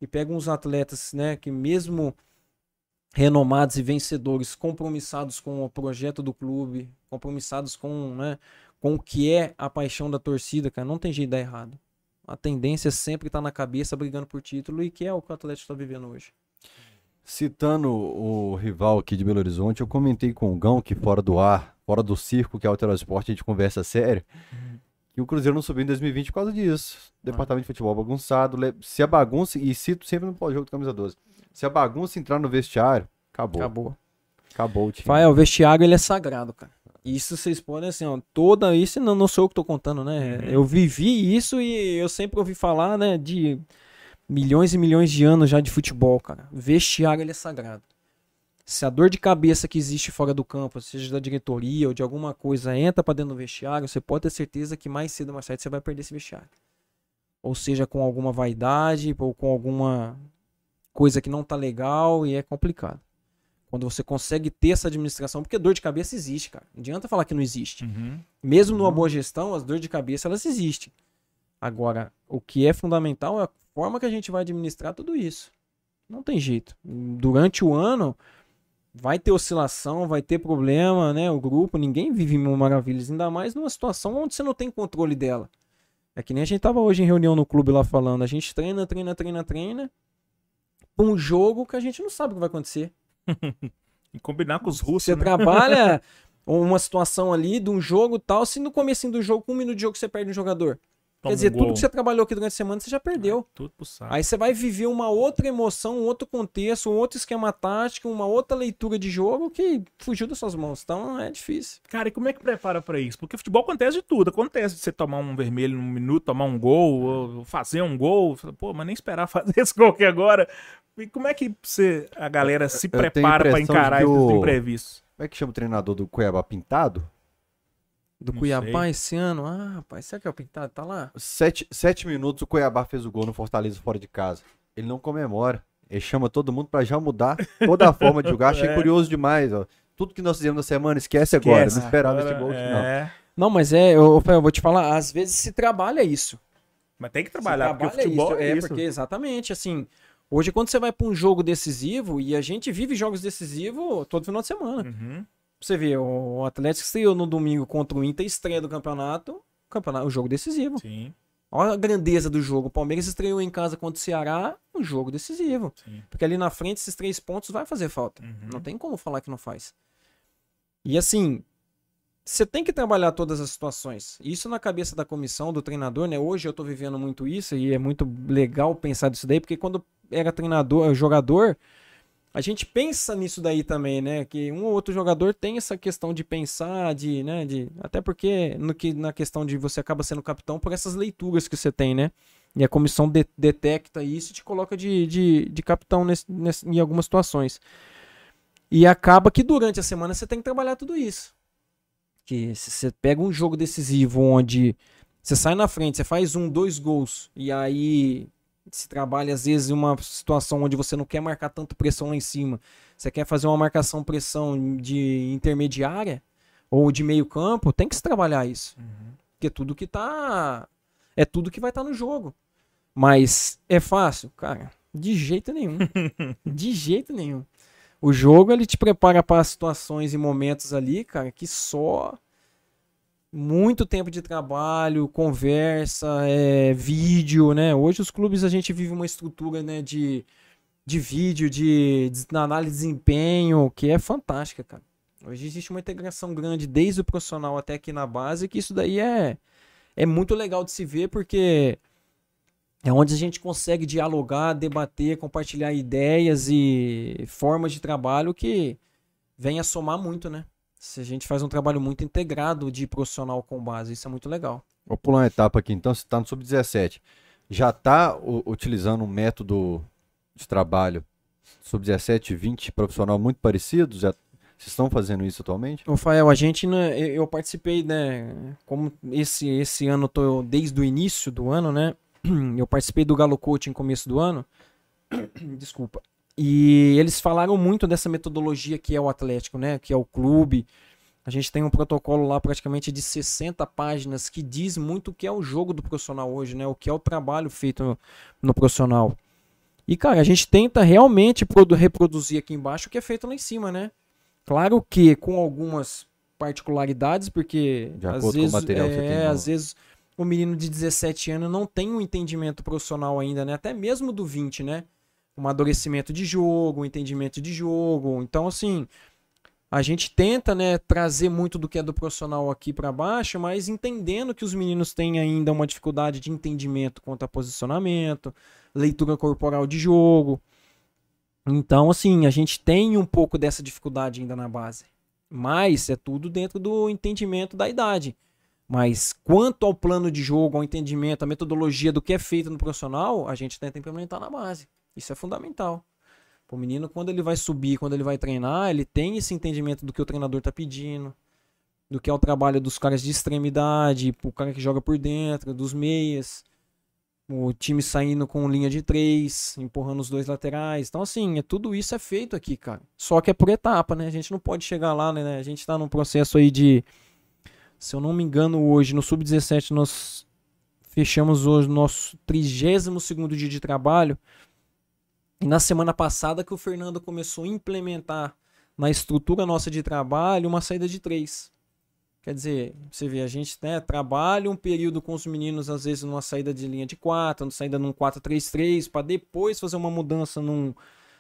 E pega uns atletas, né, que mesmo renomados e vencedores, compromissados com o projeto do clube, compromissados com, né, com o que é a paixão da torcida, cara, não tem jeito de dar errado. A tendência é sempre estar na cabeça brigando por título e que é o que o Atlético está vivendo hoje. Citando o rival aqui de Belo Horizonte, eu comentei com o Gão que fora do ar, fora do circo que é o Altero Esporte, a gente conversa sério, uhum. que o Cruzeiro não subiu em 2020 por causa disso. Ah. Departamento de futebol bagunçado, se a bagunça, e cito sempre no pós-jogo do Camisa 12, se a bagunça entrar no vestiário, acabou. Acabou. Acabou o time. Vai, o vestiário ele é sagrado, cara. Isso vocês podem, assim, ó, toda isso, não, não sou eu que tô contando, né? Uhum. Eu vivi isso e eu sempre ouvi falar, né, de milhões e milhões de anos já de futebol, cara. Vestiário ele é sagrado. Se a dor de cabeça que existe fora do campo, seja da diretoria ou de alguma coisa, entra para dentro do vestiário, você pode ter certeza que mais cedo ou mais tarde você vai perder esse vestiário. Ou seja, com alguma vaidade ou com alguma coisa que não tá legal e é complicado. Quando você consegue ter essa administração, porque dor de cabeça existe, cara. Não adianta falar que não existe. Uhum. Mesmo numa uhum. boa gestão, as dores de cabeça elas existem. Agora, o que é fundamental é a forma que a gente vai administrar tudo isso. Não tem jeito. Durante o ano vai ter oscilação, vai ter problema, né? O grupo, ninguém vive mil maravilhas, ainda mais numa situação onde você não tem controle dela. É que nem a gente tava hoje em reunião no clube lá falando, a gente treina, treina, treina, treina, um jogo que a gente não sabe o que vai acontecer. E combinar com os russos. Você né? trabalha uma situação ali de um jogo tal, se no começo do jogo, com um minuto de jogo, você perde um jogador. Toma Quer dizer, um tudo que você trabalhou aqui durante a semana, você já perdeu. Tudo pro saco. Aí você vai viver uma outra emoção, um outro contexto, um outro esquema tático, uma outra leitura de jogo que fugiu das suas mãos. Então é difícil. Cara, e como é que prepara para isso? Porque futebol acontece de tudo. Acontece de você tomar um vermelho num minuto, tomar um gol, fazer um gol. Pô, mas nem esperar fazer esse gol aqui agora. E como é que você, a galera se prepara para encarar esses o... imprevistos? Como é que chama o treinador do Cuiabá Pintado? Do Não Cuiabá sei. esse ano? Ah, rapaz, será que é o Pintado? Tá lá? Sete, sete minutos o Cuiabá fez o gol no Fortaleza fora de casa. Ele não comemora. Ele chama todo mundo para já mudar toda a forma de jogar. Achei é. curioso demais, ó. Tudo que nós fizemos na semana, esquece, esquece. agora. Não esperava agora, esse gol é... não. Não, mas é, eu, eu vou te falar, às vezes se trabalha isso. Mas tem que trabalhar, porque o futebol isso, é, é isso. porque exatamente, assim, Hoje, quando você vai para um jogo decisivo, e a gente vive jogos decisivos todo final de semana. Uhum. Você vê, o Atlético estreou no domingo contra o Inter, estreia do campeonato, campeonato, o jogo decisivo. Sim. Olha a grandeza do jogo. O Palmeiras estreou em casa contra o Ceará, um jogo decisivo. Sim. Porque ali na frente, esses três pontos vai fazer falta. Uhum. Não tem como falar que não faz. E assim, você tem que trabalhar todas as situações. Isso na cabeça da comissão, do treinador, né? Hoje eu tô vivendo muito isso e é muito legal pensar disso daí, porque quando era treinador, jogador, a gente pensa nisso daí também, né? Que um ou outro jogador tem essa questão de pensar, de, né? De, até porque no que, na questão de você acaba sendo capitão por essas leituras que você tem, né? E a comissão de, detecta isso e te coloca de, de, de capitão nesse, nesse, em algumas situações. E acaba que durante a semana você tem que trabalhar tudo isso. Que se você pega um jogo decisivo onde você sai na frente, você faz um, dois gols, e aí se trabalha às vezes em uma situação onde você não quer marcar tanto pressão lá em cima, você quer fazer uma marcação pressão de intermediária ou de meio campo, tem que se trabalhar isso. Uhum. Porque tudo que tá é tudo que vai estar tá no jogo. Mas é fácil, cara, de jeito nenhum. de jeito nenhum. O jogo ele te prepara para situações e momentos ali, cara, que só muito tempo de trabalho, conversa, é, vídeo, né? Hoje os clubes a gente vive uma estrutura né, de, de vídeo, de, de análise de desempenho, que é fantástica, cara. Hoje existe uma integração grande desde o profissional até aqui na base, que isso daí é, é muito legal de se ver, porque é onde a gente consegue dialogar, debater, compartilhar ideias e formas de trabalho que vem a somar muito, né? Se a gente faz um trabalho muito integrado de profissional com base, isso é muito legal. Vou pular uma etapa aqui então, você está no sub-17. Já está utilizando um método de trabalho sub-17 e 20 profissional muito parecido? Já vocês estão fazendo isso atualmente? Rafael, a gente, né, eu participei, né, como esse, esse ano, tô desde o início do ano, né, eu participei do Galo Coaching no começo do ano, desculpa, e eles falaram muito dessa metodologia que é o Atlético, né? Que é o clube, A gente tem um protocolo lá praticamente de 60 páginas que diz muito o que é o jogo do profissional hoje, né? O que é o trabalho feito no, no profissional. E, cara, a gente tenta realmente reproduzir aqui embaixo o que é feito lá em cima, né? Claro que com algumas particularidades, porque às vezes, é, às vezes o menino de 17 anos não tem um entendimento profissional ainda, né? Até mesmo do 20, né? Um amadurecimento de jogo, um entendimento de jogo. Então, assim, a gente tenta, né, trazer muito do que é do profissional aqui para baixo, mas entendendo que os meninos têm ainda uma dificuldade de entendimento quanto a posicionamento, leitura corporal de jogo. Então, assim, a gente tem um pouco dessa dificuldade ainda na base. Mas é tudo dentro do entendimento da idade. Mas quanto ao plano de jogo, ao entendimento, à metodologia do que é feito no profissional, a gente tenta implementar na base. Isso é fundamental. O menino, quando ele vai subir, quando ele vai treinar, ele tem esse entendimento do que o treinador está pedindo, do que é o trabalho dos caras de extremidade, o cara que joga por dentro, dos meias, o time saindo com linha de três, empurrando os dois laterais. Então, assim, é, tudo isso é feito aqui, cara. Só que é por etapa, né? A gente não pode chegar lá, né? A gente está num processo aí de se eu não me engano, hoje no Sub-17 nós fechamos hoje nosso 32 dia de trabalho. E na semana passada que o Fernando começou a implementar na estrutura nossa de trabalho uma saída de três. Quer dizer, você vê, a gente né, trabalha um período com os meninos, às vezes numa saída de linha de 4, numa saída num 4-3-3, para depois fazer uma mudança num,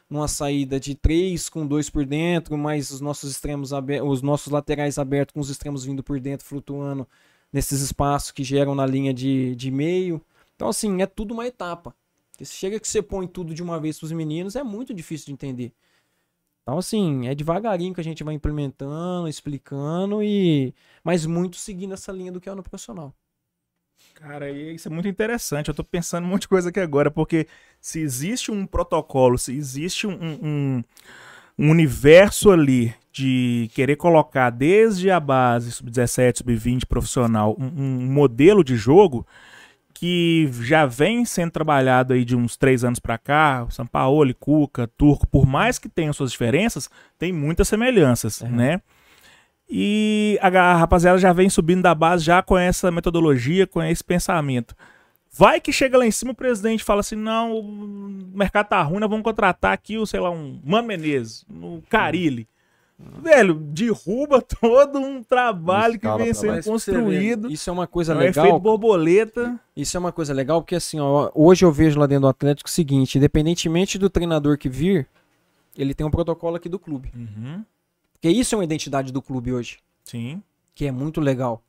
numa saída de três com dois por dentro, mais os nossos extremos os nossos laterais abertos com os extremos vindo por dentro, flutuando nesses espaços que geram na linha de, de meio. Então, assim, é tudo uma etapa. Porque se chega que você põe tudo de uma vez para os meninos, é muito difícil de entender. Então, assim, é devagarinho que a gente vai implementando, explicando, e mas muito seguindo essa linha do que é no profissional. Cara, isso é muito interessante. Eu tô pensando um monte de coisa aqui agora, porque se existe um protocolo, se existe um, um, um universo ali de querer colocar desde a base, sub-17, sub-20, profissional, um, um, modelo de jogo que já vem sendo trabalhado aí de uns três anos para cá, São Paulo, Cuca, Turco, por mais que tenham suas diferenças, tem muitas semelhanças, uhum. né? E a rapaziada já vem subindo da base já com essa metodologia, com esse pensamento. Vai que chega lá em cima o presidente fala assim: não, o mercado tá ruim, nós vamos contratar aqui o, sei lá, um Mano Menezes, um Carilli. Velho, derruba todo um trabalho que vem sendo construído. Isso é uma coisa é legal. Efeito borboleta. Isso é uma coisa legal porque assim, ó, hoje eu vejo lá dentro do Atlético o seguinte: independentemente do treinador que vir, ele tem um protocolo aqui do clube. Uhum. Porque isso é uma identidade do clube hoje. Sim. Que é muito legal.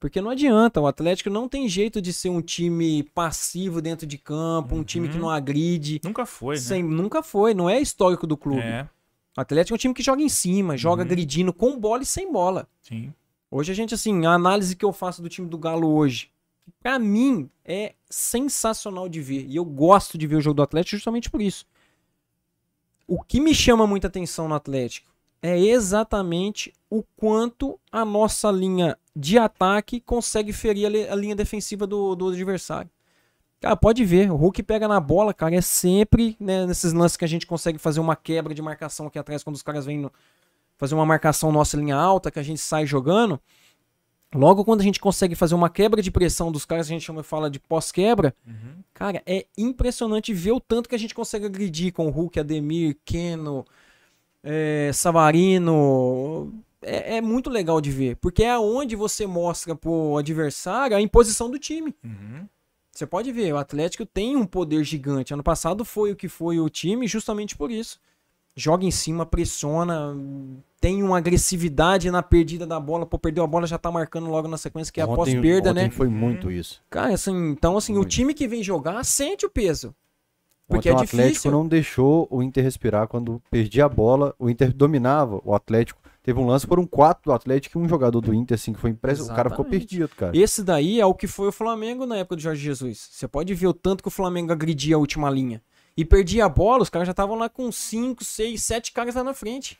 Porque não adianta, o Atlético não tem jeito de ser um time passivo dentro de campo, uhum. um time que uhum. não agride. Nunca foi, né? Sem, nunca foi, não é histórico do clube. É. O Atlético é um time que joga em cima, joga uhum. agredindo com bola e sem bola. Sim. Hoje a gente, assim, a análise que eu faço do time do Galo hoje, para mim é sensacional de ver. E eu gosto de ver o jogo do Atlético justamente por isso. O que me chama muita atenção no Atlético é exatamente o quanto a nossa linha de ataque consegue ferir a, linha defensiva do, do adversário. Cara, pode ver, o Hulk pega na bola, cara, é sempre né, nesses lances que a gente consegue fazer uma quebra de marcação aqui atrás, quando os caras vêm no, fazer uma marcação nossa linha alta, que a gente sai jogando. Logo quando a gente consegue fazer uma quebra de pressão dos caras, a gente chama, fala de pós-quebra. Uhum. Cara, é impressionante ver o tanto que a gente consegue agredir com o Hulk, Ademir, Keno, é, Savarino. É, é, muito legal de ver, porque é onde você mostra pro adversário a imposição do time. Uhum. Você pode ver, o Atlético tem um poder gigante. Ano passado foi o que foi o time, justamente por isso. Joga em cima, pressiona, tem uma agressividade na perdida da bola. Pô, perdeu a bola, já tá marcando logo na sequência, que é a pós-perda, né? foi muito isso. Cara, assim, então assim, muito. o time que vem jogar sente o peso. Porque Ontem é o Atlético não deixou o Inter respirar quando perdia a bola. O Inter dominava o Atlético. Teve um lance, foram quatro do Atlético e um jogador do Inter, assim, que foi impresso. O cara ficou perdido, cara. Esse daí é o que foi o Flamengo na época do Jorge Jesus. Você pode ver o tanto que o Flamengo agredia a última linha. E perdia a bola, os caras já estavam lá com cinco, seis, sete caras lá na frente.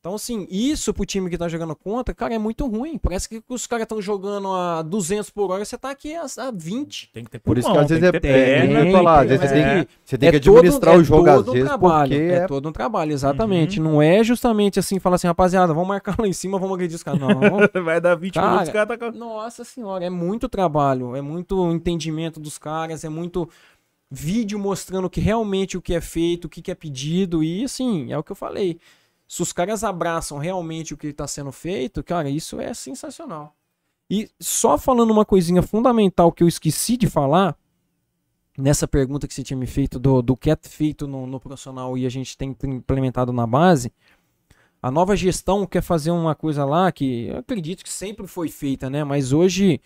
Então, assim, isso pro time que tá jogando contra, cara, é muito ruim. Parece que os caras estão jogando a 200 por hora, você tá aqui a, a 20. Tem que ter Por isso que às vezes é, que ter é, perna, é, falar, às vezes você é. tem que, você tem É administrar é o jogo às todo um vezes, trabalho, porque é é todo um trabalho, exatamente. Não é justamente assim, falar assim, rapaziada, vamos marcar lá em cima, vamos agredir os caras. Não. Vai dar 20 Cara, minutos, o cara tá com... Nossa senhora, é muito trabalho, é muito entendimento dos caras, é muito vídeo mostrando que realmente o que é feito, o que que é pedido, e assim, é o que eu falei. Se os caras abraçam realmente o que está sendo feito, cara, isso é sensacional. E só falando uma coisinha fundamental que eu esqueci de falar, nessa pergunta que você tinha me feito do, do que é feito no, no profissional e a gente tem implementado na base, a nova gestão quer fazer uma coisa lá que eu acredito que sempre foi feita, né? Mas hoje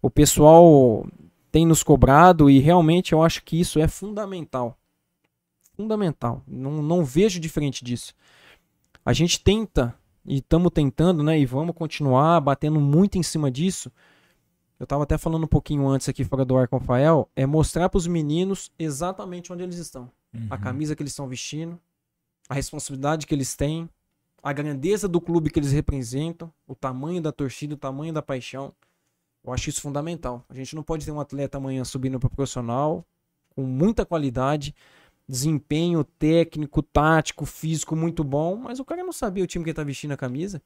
o pessoal tem nos cobrado e realmente eu acho que isso é fundamental. Fundamental. Não, não vejo diferente disso. A gente tenta e estamos tentando, né? E vamos continuar batendo muito em cima disso. Eu estava até falando um pouquinho antes aqui fora do ar com o Rafael, é mostrar para os meninos exatamente onde eles estão. A Uhum. camisa que eles estão vestindo, a responsabilidade que eles têm, a grandeza do clube que eles representam, o tamanho da torcida, o tamanho da paixão. Eu acho isso fundamental. A gente não pode ter um atleta amanhã subindo para profissional com muita qualidade, desempenho técnico, tático, físico muito bom, mas o cara não sabia o time que ele tá vestindo a camisa.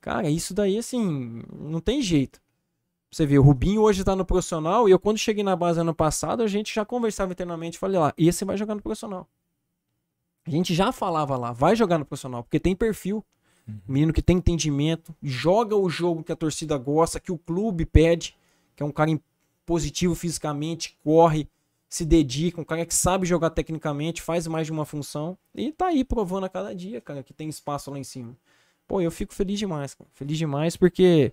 Cara, isso daí assim, não tem jeito. Você vê, o Rubinho hoje tá no profissional e eu quando cheguei na base ano passado, a gente já conversava internamente, falei lá, esse vai jogar no profissional. A gente já falava lá, vai jogar no profissional, porque tem perfil. Menino que tem entendimento, joga o jogo que a torcida gosta, que o clube pede, que é um cara positivo fisicamente, corre, se dedica, um cara que sabe jogar tecnicamente, faz mais de uma função e tá aí provando a cada dia, cara, que tem espaço lá em cima. Pô, eu fico feliz demais, cara. Feliz demais porque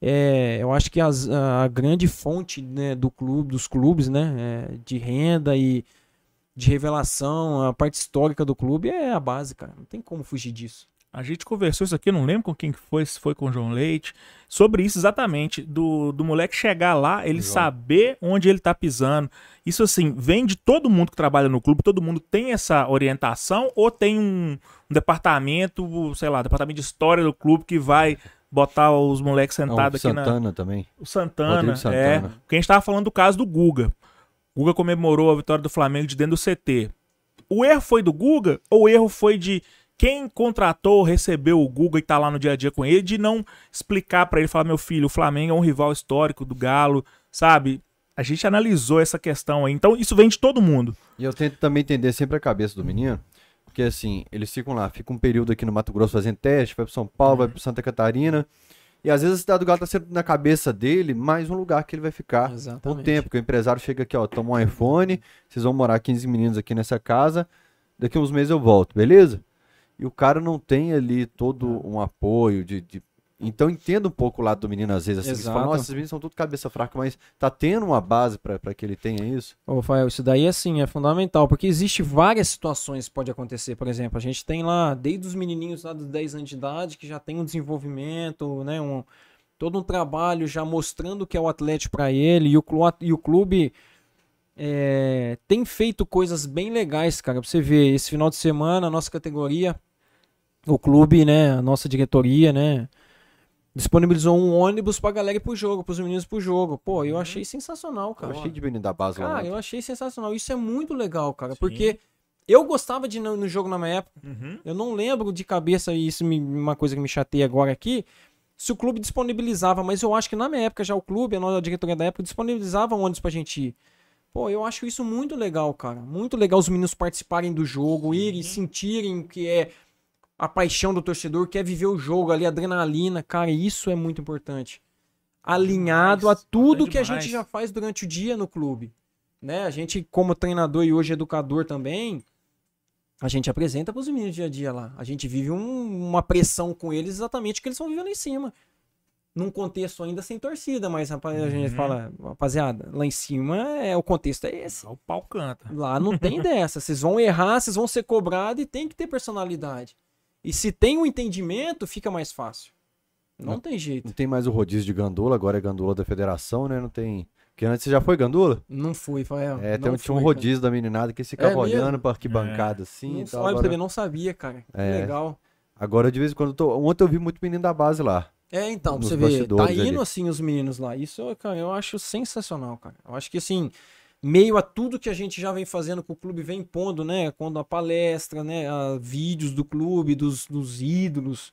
é, eu acho que as- a grande fonte né, do clube, dos clubes, né, é, de renda e de revelação, a parte histórica do clube é a base, cara. Não tem como fugir disso. A gente conversou isso aqui, não lembro com quem que foi, se foi com o João Leite, sobre isso exatamente, do, do moleque chegar lá, ele João. saber onde ele tá pisando. Isso assim, vem de todo mundo que trabalha no clube, todo mundo tem essa orientação ou tem um, um departamento, sei lá, departamento de história do clube que vai botar os moleques o sentados aqui na, Santana também. o Santana, Rodrigo Santana. é. Porque a gente tava falando do caso do Guga. O Guga comemorou a vitória do Flamengo de dentro do CT. O erro foi do Guga ou o erro foi de quem contratou, recebeu o Guga e tá lá no dia a dia com ele, de não explicar pra ele, falar, meu filho, o Flamengo é um rival histórico do Galo, sabe? A gente analisou essa questão aí. Então isso vem de todo mundo. E eu tento também entender sempre a cabeça do menino, porque assim, eles ficam lá, ficam um período aqui no Mato Grosso fazendo teste, vai pro São Paulo, vai pro Santa Catarina, e às vezes a cidade do Galo tá sendo na cabeça dele mais um lugar que ele vai ficar por um Exatamente. tempo, que o empresário chega aqui, ó, toma um iPhone, vocês vão morar 15 meninos aqui nessa casa, daqui uns meses eu volto, beleza? E o cara não tem ali todo um apoio de... de- Então entenda um pouco o lado do menino às vezes, assim, você fala, Exato. nossa, esses meninos são tudo cabeça fraca, mas tá tendo uma base pra pra que ele tenha isso? Ô, Rafael, isso daí assim é fundamental, porque existe várias situações que pode acontecer. Por exemplo, a gente tem lá, desde os menininhos lá dos 10 anos de idade, que já tem um desenvolvimento, né, um, todo um trabalho já mostrando o que é o Atlético para ele, e o, e o clube é, tem feito coisas bem legais, cara. Pra você ver, esse final de semana, a nossa categoria, o clube, né, a nossa diretoria, né, disponibilizou um ônibus pra galera ir pro jogo, pros meninos pro jogo. Pô, eu achei sensacional, Eu cara. achei de menino da base lá. Cara, eu achei sensacional. Isso é muito legal, cara. Sim. Porque eu gostava de ir no, no jogo na minha época. Uhum. Eu não lembro de cabeça, e isso me, uma coisa que me chateia agora aqui, se o clube disponibilizava, mas eu acho que na minha época já o clube, a nossa diretoria da época, disponibilizava ônibus pra gente ir. Pô, eu acho isso muito legal, cara. Muito legal os meninos participarem do jogo, irem, sentirem que é a paixão do torcedor, quer viver o jogo ali, adrenalina. Cara, isso é muito importante. Alinhado a Demais, tudo importante que a gente já faz durante o dia no clube. Né? A gente, como treinador e hoje educador também, a gente apresenta para os meninos dia a dia lá. A gente vive um- uma pressão com eles exatamente o que eles estão vivendo lá em cima. Num contexto ainda sem torcida, mas rapaz, a gente Uhum. fala, rapaziada, lá em cima é o contexto é esse. O pau canta. Lá não tem dessa. Vocês vão errar, vocês vão ser cobrados e tem que ter personalidade. E se tem um entendimento, fica mais fácil. Não, Não. tem jeito. Não tem mais o rodízio de gandula, agora é gandula da federação, né? Não tem. Porque antes você já foi gandula? Não fui, Fael. É, não tem, um- tinha um rodízio da meninada que ficava É olhando mesmo? pra arquibancada assim Cara. e Não, tal. olha pra agora- você ver, não sabia, cara. Que É. legal. Agora, de vez em quando, eu tô... ontem eu vi muito menino da base lá. É, então, pra você ver, tá indo ali. assim os meninos lá. Isso, cara, eu acho sensacional, cara. Eu acho que assim, meio a tudo que a gente já vem fazendo que o clube vem pondo, né? Quando a palestra, né? A vídeos do clube, dos, dos ídolos,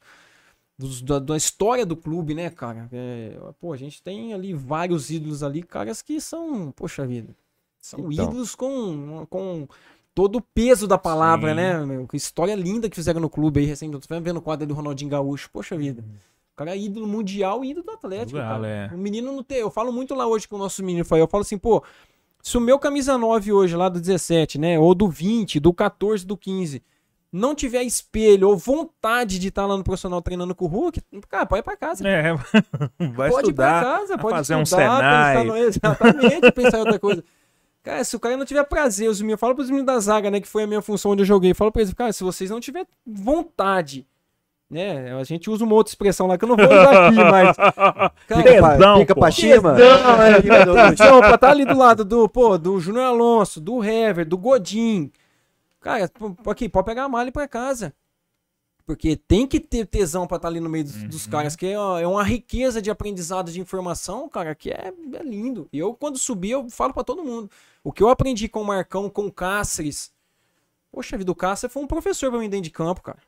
dos- da, da história do clube, né, cara? É, pô, a gente tem ali vários ídolos ali, caras que são, poxa vida, são Então. ídolos com, com todo o peso da palavra, Sim. né? Meu? Que história linda que fizeram no clube aí, recém. Tô vendo o quadro do Ronaldinho Gaúcho, poxa vida. O cara é ídolo mundial e ídolo do Atlético. Cara. é. O menino não tem. Eu falo muito lá hoje com o nosso menino. Eu falo assim, pô, se o meu camisa 9 hoje, lá do 17, né? Ou do 20, do 14, do 15, não tiver espelho ou vontade de estar lá no profissional treinando com o Hulk, cara, pode ir pra casa. É, vai pode ir pra estudar. casa, pode fazer um estudar, Senai. pensar no... Exatamente, pensar em outra coisa. Cara, se o cara não tiver prazer, os meninos, fala pros meninos da zaga, né, que foi a minha função onde eu joguei, fala pra eles, cara, se vocês não tiverem vontade, né, a gente usa uma outra expressão lá que eu não vou usar aqui, mas... Cara, Tesão, fica pô. pra cima. Tesão, é, pra estar ali do lado do, pô, do Júnior Alonso, do Hever, do Godin. Cara, aqui, pode pegar a mala e ir pra casa. Porque tem que ter tesão pra estar ali no meio dos, dos caras, que é, ó, é uma riqueza de aprendizado de informação, cara, que é, é lindo. E eu, quando subi, eu falo pra todo mundo. O que eu aprendi com o Marcão, com o Cáceres. Poxa vida, o Cáceres foi um professor pra mim dentro de campo, cara.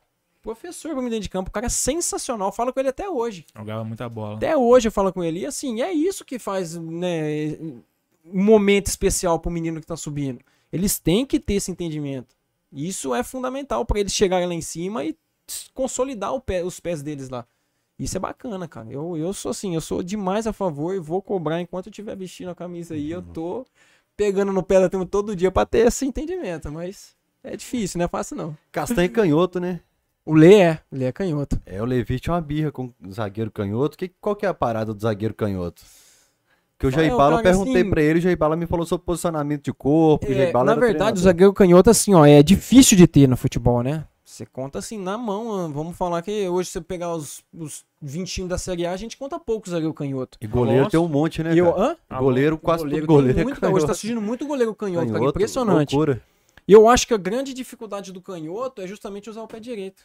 Professor pra mim dentro de campo. O cara é sensacional. Eu falo com ele até hoje. Jogava muita bola. Até hoje eu falo com ele. E assim, é isso que faz né, um momento especial pro menino que tá subindo. Eles têm que ter esse entendimento. Isso é fundamental pra eles chegarem lá em cima e consolidar o pé- os pés deles lá. Isso é bacana, cara. Eu, eu sou assim, eu sou demais a favor e vou cobrar enquanto eu estiver vestindo a camisa aí. Eu tô pegando no pé da turma todo dia pra ter esse entendimento. Mas é difícil, não é fácil não. Castanho canhoto, né? O Lê é, o Lê é canhoto. É, o Levi tinha uma birra com o zagueiro canhoto. Que, qual que é a parada do zagueiro canhoto? Que o Ah, Jair é, o Bala, eu cara, perguntei assim- pra ele, o Jair Bala me falou sobre posicionamento de corpo. o É, Jair Bala na verdade, o treinador. zagueiro canhoto, assim, ó, é difícil de ter no futebol, né? Você conta assim na mão. ó, Vamos falar que hoje, se você pegar os, os 20 times da Série A, a gente conta pouco zagueiro canhoto. E goleiro Nossa. tem um monte, né? Eu, cara? hã? Ah, goleiro, quase Goleiro goleiro tem é muito, canhoto. Hoje tá surgindo muito goleiro canhoto, cara, Canhoto, impressionante. Loucura. E eu acho que a grande dificuldade do canhoto é justamente usar o pé direito.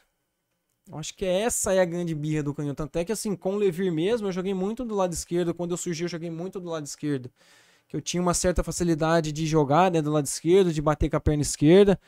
Eu acho que essa é a grande birra do canhoto. Até que assim, com o Levir mesmo, eu joguei muito do lado esquerdo. Quando eu surgi, eu joguei muito do lado esquerdo. Que eu tinha uma certa facilidade de jogar né, do lado esquerdo, de bater com a perna esquerda.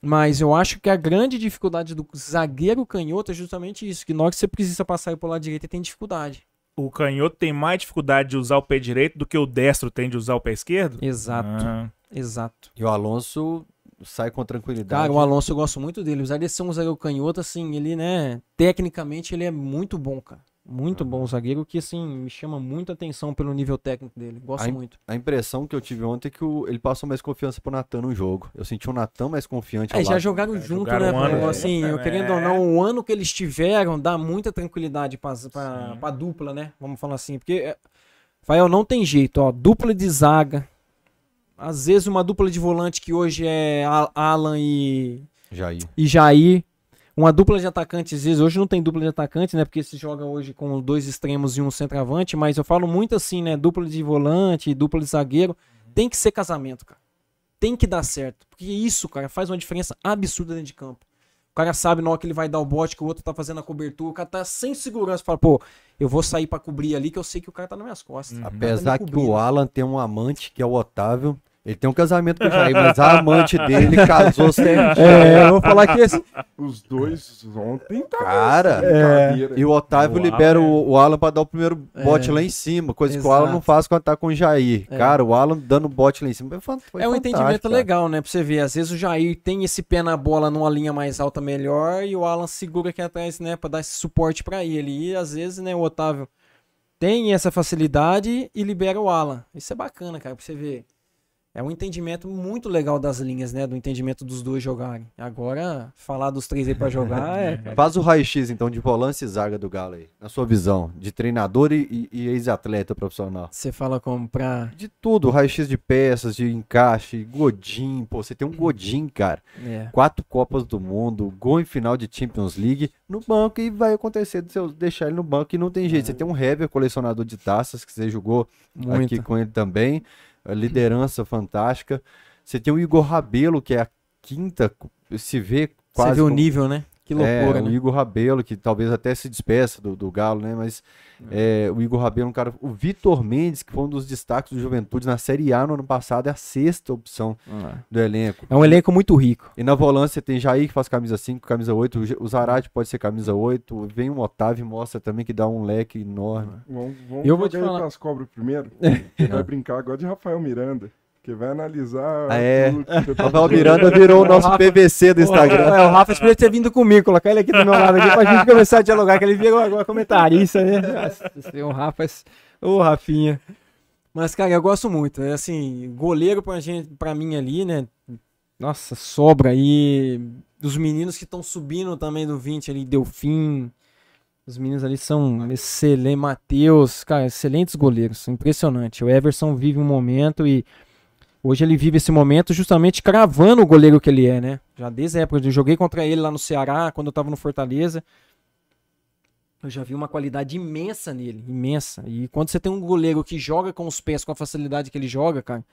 Mas eu acho que a grande dificuldade do zagueiro canhoto é justamente isso. Que na hora que você precisa passar aí pro lado direito, ele tem dificuldade. O canhoto tem mais dificuldade de usar o pé direito do que o destro tem de usar o pé esquerdo? Exato. Ah, Exato. E o Alonso sai com tranquilidade. Cara, o Alonso eu gosto muito dele. Apesar de ser um zagueiro canhoto, assim, ele, né, tecnicamente ele é muito bom, cara. Muito bom o zagueiro, que, assim, me chama muita atenção pelo nível técnico dele. Gosto Ai, muito. A impressão que eu tive ontem é que o- ele passou mais confiança pro Natan no jogo. Eu senti o Natan mais confiante ao É, já lado. jogaram É, junto, jogaram né? um ano assim, junto, eu querendo ou não, o ano que eles tiveram dá muita tranquilidade pra, pra, pra dupla, né? Vamos falar assim. Porque, é, Fael, não tem jeito, ó. Dupla de zaga. Às vezes uma dupla de volante que hoje é Alan e Jair. e Jair. Uma dupla de atacante, às vezes, hoje não tem dupla de atacante, né? Porque se joga hoje com dois extremos e um centroavante, mas eu falo muito assim, né? Dupla de volante, dupla de zagueiro. Tem que ser casamento, cara. Tem que dar certo. Porque isso, cara, faz uma diferença absurda dentro de campo. O cara sabe na hora que ele vai dar o bote, que o outro tá fazendo a cobertura, o cara tá sem segurança. Fala, pô, eu vou sair pra cobrir ali, que eu sei que o cara tá nas minhas costas. Uhum. Tá Apesar me que o Alan tem um amante, que é o Otávio. Ele tem um casamento com o Jair, mas a amante dele casou sem. É, eu vou falar que esse. Os dois ontem tá Cara, brincadeira. E o Otávio O libera Alan, o, o Alan pra dar o primeiro bote É. lá em cima, coisa que o Alan Exato. não faz quando tá com o Jair. É. Cara, o Alan dando bote lá em cima foi É um entendimento cara. legal, né? Pra você ver. Às vezes o Jair tem esse pé na bola numa linha mais alta melhor e o Alan segura aqui atrás, né? Pra dar esse suporte pra ele. E às vezes, né, o Otávio tem essa facilidade e libera o Alan. Isso é bacana, cara, pra você ver. É um entendimento muito legal das linhas, né? Do entendimento dos dois jogarem. Agora, falar dos três aí pra jogar é. Faz o raio-x, então, de volância e zaga do Galo aí, na sua visão, de treinador e, e- ex-atleta profissional. Você fala como pra. De tudo, raio-x de peças, de encaixe, Godin, pô, você tem um Godin, cara. É. Quatro Copas do Mundo, gol em final de Champions League, no banco e vai acontecer de você deixar ele no banco e não tem jeito. Você tem um Hever, colecionador de taças, que você jogou Muito. aqui com ele também. Liderança fantástica. Você tem o Igor Rabelo, que é a quinta, se vê Você quase vê o nível, né? Que loucura, é, né? o Igor Rabelo, que talvez até se despeça do, do Galo, né? Mas é, o Igor Rabelo é um cara. O Vitor Mendes, que foi um dos destaques do Juventude na Série A no ano passado, é a sexta opção do elenco. É um elenco muito rico. E na volância tem Jair que faz camisa 5, camisa 8. o O Zarate pode ser camisa 8. Vem um Otávio e mostra também que dá um leque enorme. Vamos, vamos Eu vou te jogar falar. pras cobras primeiro. vai brincar agora de Rafael Miranda, que vai analisar. Ah, é? tudo que você tá Rafael. Miranda virou o nosso PVC do Instagram. É, o Rafa podia ter vindo comigo, colocar ele aqui do meu lado aqui pra gente começar a dialogar, que ele virou agora comentarista, né? Nossa, o Rafa, ô Rafinha. Mas, cara, eu gosto muito. É assim, goleiro pra, gente, pra mim ali, né? Nossa, sobra aí. Dos meninos que estão subindo também do 20 ali, Delfim. Os meninos ali são excelentes. Matheus, cara, excelentes goleiros. Impressionante. O Everson vive um momento e hoje ele vive esse momento justamente cravando o goleiro que ele é, né? Já desde a época eu joguei contra ele lá no Ceará, quando eu tava no Fortaleza. Eu já vi uma qualidade imensa nele, imensa. E quando você tem um goleiro que joga com os pés com a facilidade que ele joga, cara,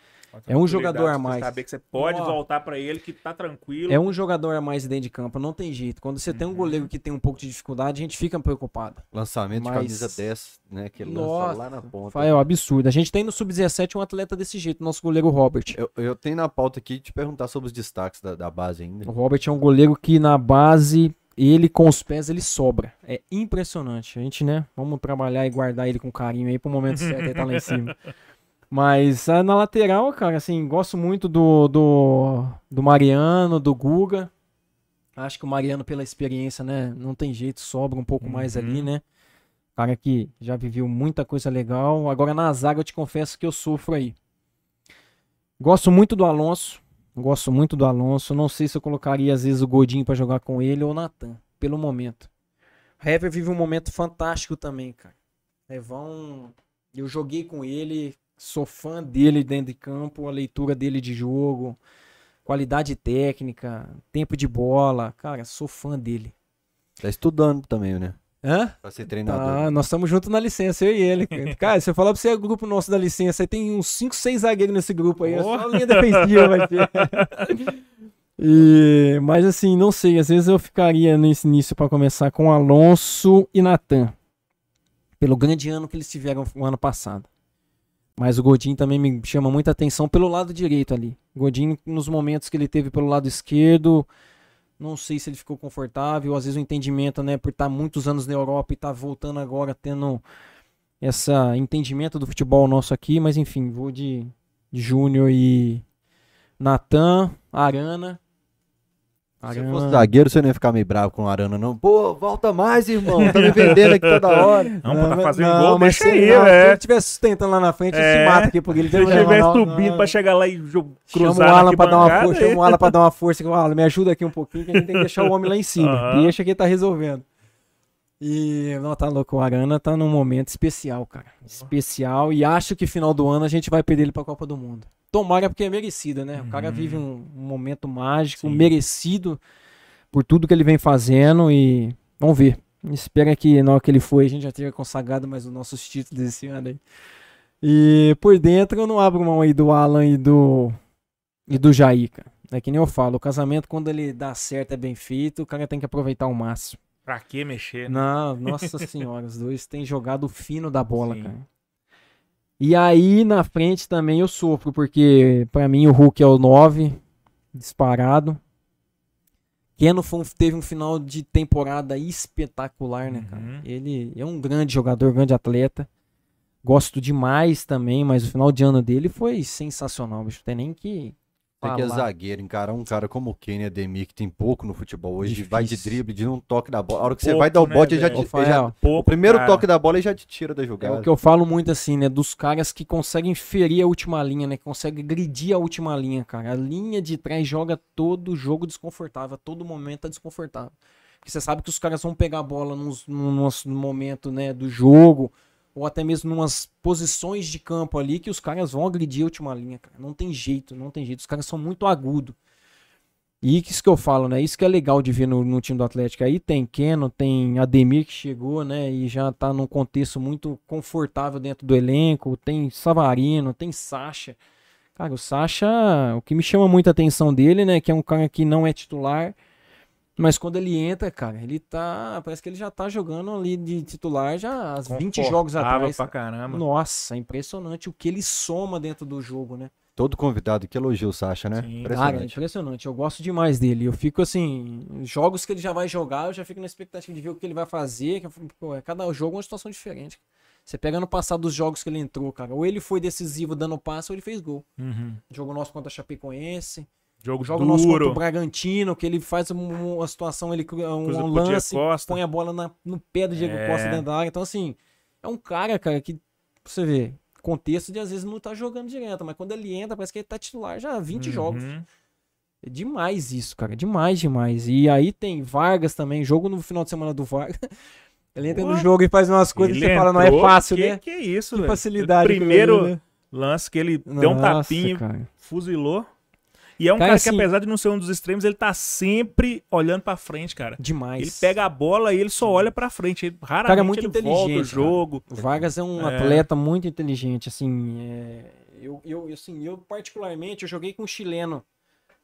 É um jogador a mais. Saber que você pode Ó. voltar pra ele, que tá tranquilo. é um jogador a mais dentro de campo, não tem jeito. Quando você tem um goleiro que tem um pouco de dificuldade, a gente fica preocupado. Lançamento Mas- de camisa 10, né? Que ele lança Nossa, lá na ponta. É um absurdo. A gente tem no Sub-17 um atleta desse jeito, nosso goleiro Robert. Eu, eu tenho na pauta aqui te perguntar sobre os destaques da, da base ainda. O Robert é um goleiro que na base, ele com os pés, ele sobra. É impressionante. A gente, né, vamos trabalhar e guardar ele com carinho aí pro momento certo, ele tá lá em cima. Mas ah, na lateral, cara, assim, gosto muito do, do, do Mariano, do Guga. Acho que o Mariano, pela experiência, né, não tem jeito, sobra um pouco mais ali, Uhum. né. Cara que já viveu muita coisa legal. Agora na zaga eu te confesso que eu sofro aí. Gosto muito do Alonso. Gosto muito do Alonso. Não sei se eu colocaria às vezes o Godinho pra jogar com ele ou o Natan, pelo momento. Hever vive um momento fantástico também, cara. Evão, eu joguei com ele, sou fã dele dentro de campo, a leitura dele de jogo, qualidade técnica, tempo de bola, cara, sou fã dele. Tá estudando também, né? Hã? Pra ser treinador. Tá, nós estamos juntos na licença, eu e ele. Cara, se eu falar pra você, é o grupo nosso da licença, aí tem uns 5, 6 zagueiros nesse grupo aí, é só a linha defensiva vai ter. E, mas assim, não sei, às vezes eu ficaria nesse início pra começar com Alonso e Natan. Pelo grande ano que eles tiveram o ano passado. Mas o Godinho também me chama muita atenção pelo lado direito ali. Godinho, nos momentos que ele teve pelo lado esquerdo, não sei se ele ficou confortável, às vezes o entendimento, né, por estar muitos anos na Europa e estar voltando agora tendo esse entendimento do futebol nosso aqui, mas enfim, vou de, de Júnior e Natan, Arana. Se eu fosse zagueiro, você não ia ficar meio bravo com o Arana, não. Pô, volta mais, irmão. Tá me vendendo aqui toda hora. Não, tá mas- fazendo não, gol, mas deixa se aí, ele, não, se velho. ele estiver sustentando lá na frente, ele É. se mata aqui, porque ele Se ele não, estiver não, não, subindo não. pra chegar lá e jo- Chama cruzar o Alan pra dar uma força, chama o Alan pra dar uma força. Alan, me ajuda aqui um pouquinho que a gente tem que deixar o homem lá em cima. Aham. Deixa que ele tá resolvendo. E, não, tá louco, o Arana tá num momento especial, cara. Especial. E acho que final do ano a gente vai perder ele pra Copa do Mundo. Tomara porque é merecido, né? O cara Uhum. vive um, um momento mágico, Sim. merecido por tudo que ele vem fazendo e vamos ver. Espera que na hora que ele foi a gente já tenha consagrado mais os nossos títulos desse ano aí. E por dentro eu não abro mão aí do Alan e do e do Jair, cara. É que nem eu falo, o casamento quando ele dá certo é bem feito, o cara tem que aproveitar ao máximo. Pra que mexer? né? Não, nossa senhora, os dois têm jogado fino da bola, Sim. cara. E aí na frente também eu sofro, porque pra mim o Hulk é o 9, disparado. Keno foi teve um final de temporada espetacular, né, cara? Uhum. Ele é um grande jogador, grande atleta. Gosto demais também, mas o final de ano dele foi sensacional, bicho. Tem nem que. Tem que é falar. zagueiro, encarar um cara como o Kenny Ademir, que tem pouco no futebol hoje, Difícil. vai de drible, de um toque da bola. A hora que você Pouco, vai dar o né, bote, ele já, te- ele já- Rafael, Pouco, o primeiro cara. toque da bola ele já te tira da É jogada. o que eu falo muito assim, né? Dos caras que conseguem ferir a última linha, né? Que conseguem agredir a última linha, cara. A linha de trás joga todo jogo desconfortável. A todo momento tá desconfortável. Porque você sabe que os caras vão pegar a bola nos, nos, no momento, né, do jogo. Ou até mesmo numas posições de campo ali que os caras vão agredir a última linha, cara. Não tem jeito, não tem jeito. Os caras são muito agudos. E isso que eu falo, né? Isso que é legal de ver no, no time do Atlético. Aí tem Keno, tem Ademir que chegou, né? E já tá num contexto muito confortável dentro do elenco. Tem Savarino, tem Sacha. Cara, o Sacha, o que me chama muita atenção dele, né? Que é um cara que não é titular, Mas quando ele entra, cara, ele tá. Parece que ele já tá jogando ali de titular já há 20 jogos atrás. pra caramba. Nossa, é impressionante o que ele soma dentro do jogo, né? Todo convidado que elogia o Sacha, né? Sim. Cara, é Impressionante. impressionante. Eu gosto demais dele. Eu fico assim, jogos que ele já vai jogar, eu já fico na expectativa de ver o que ele vai fazer. pô, é cada jogo é uma situação diferente. Você pega no passado os jogos que ele entrou, cara. Ou ele foi decisivo dando passe, ou ele fez gol. Uhum. Jogo nosso contra a Chapecoense. Jogo Jogo nosso contra o duro. Bragantino, que ele faz um- uma situação, ele cria um, Cruza um lance, põe a bola na- no pé do Diego É. Costa dentro da área. Então, assim, é um cara, cara, que você vê, contexto de às vezes não tá jogando direto, mas quando ele entra, parece que ele tá titular já há 20 jogos. Uhum. É demais isso, cara. Demais, demais. E aí tem Vargas também, jogo no final de semana do Vargas. Ele entra no Boa. jogo e faz umas coisas Ele que você fala, não é entrou, fácil, que, né? Que isso, Que velho. facilidade. que ele Primeiro usa, né? lance que ele deu um Nossa, tapinho, cara. fuzilou. E é um Cara, cara, que, assim- apesar de não ser um dos extremos, ele tá sempre olhando pra frente, cara. Demais. Ele pega a bola e ele só olha pra frente. Ele, raramente Cara, é muito ele volta o inteligente, cara. jogo. O Vargas é um É. atleta muito inteligente, assim, é, eu, eu, assim, eu particularmente, eu joguei com um chileno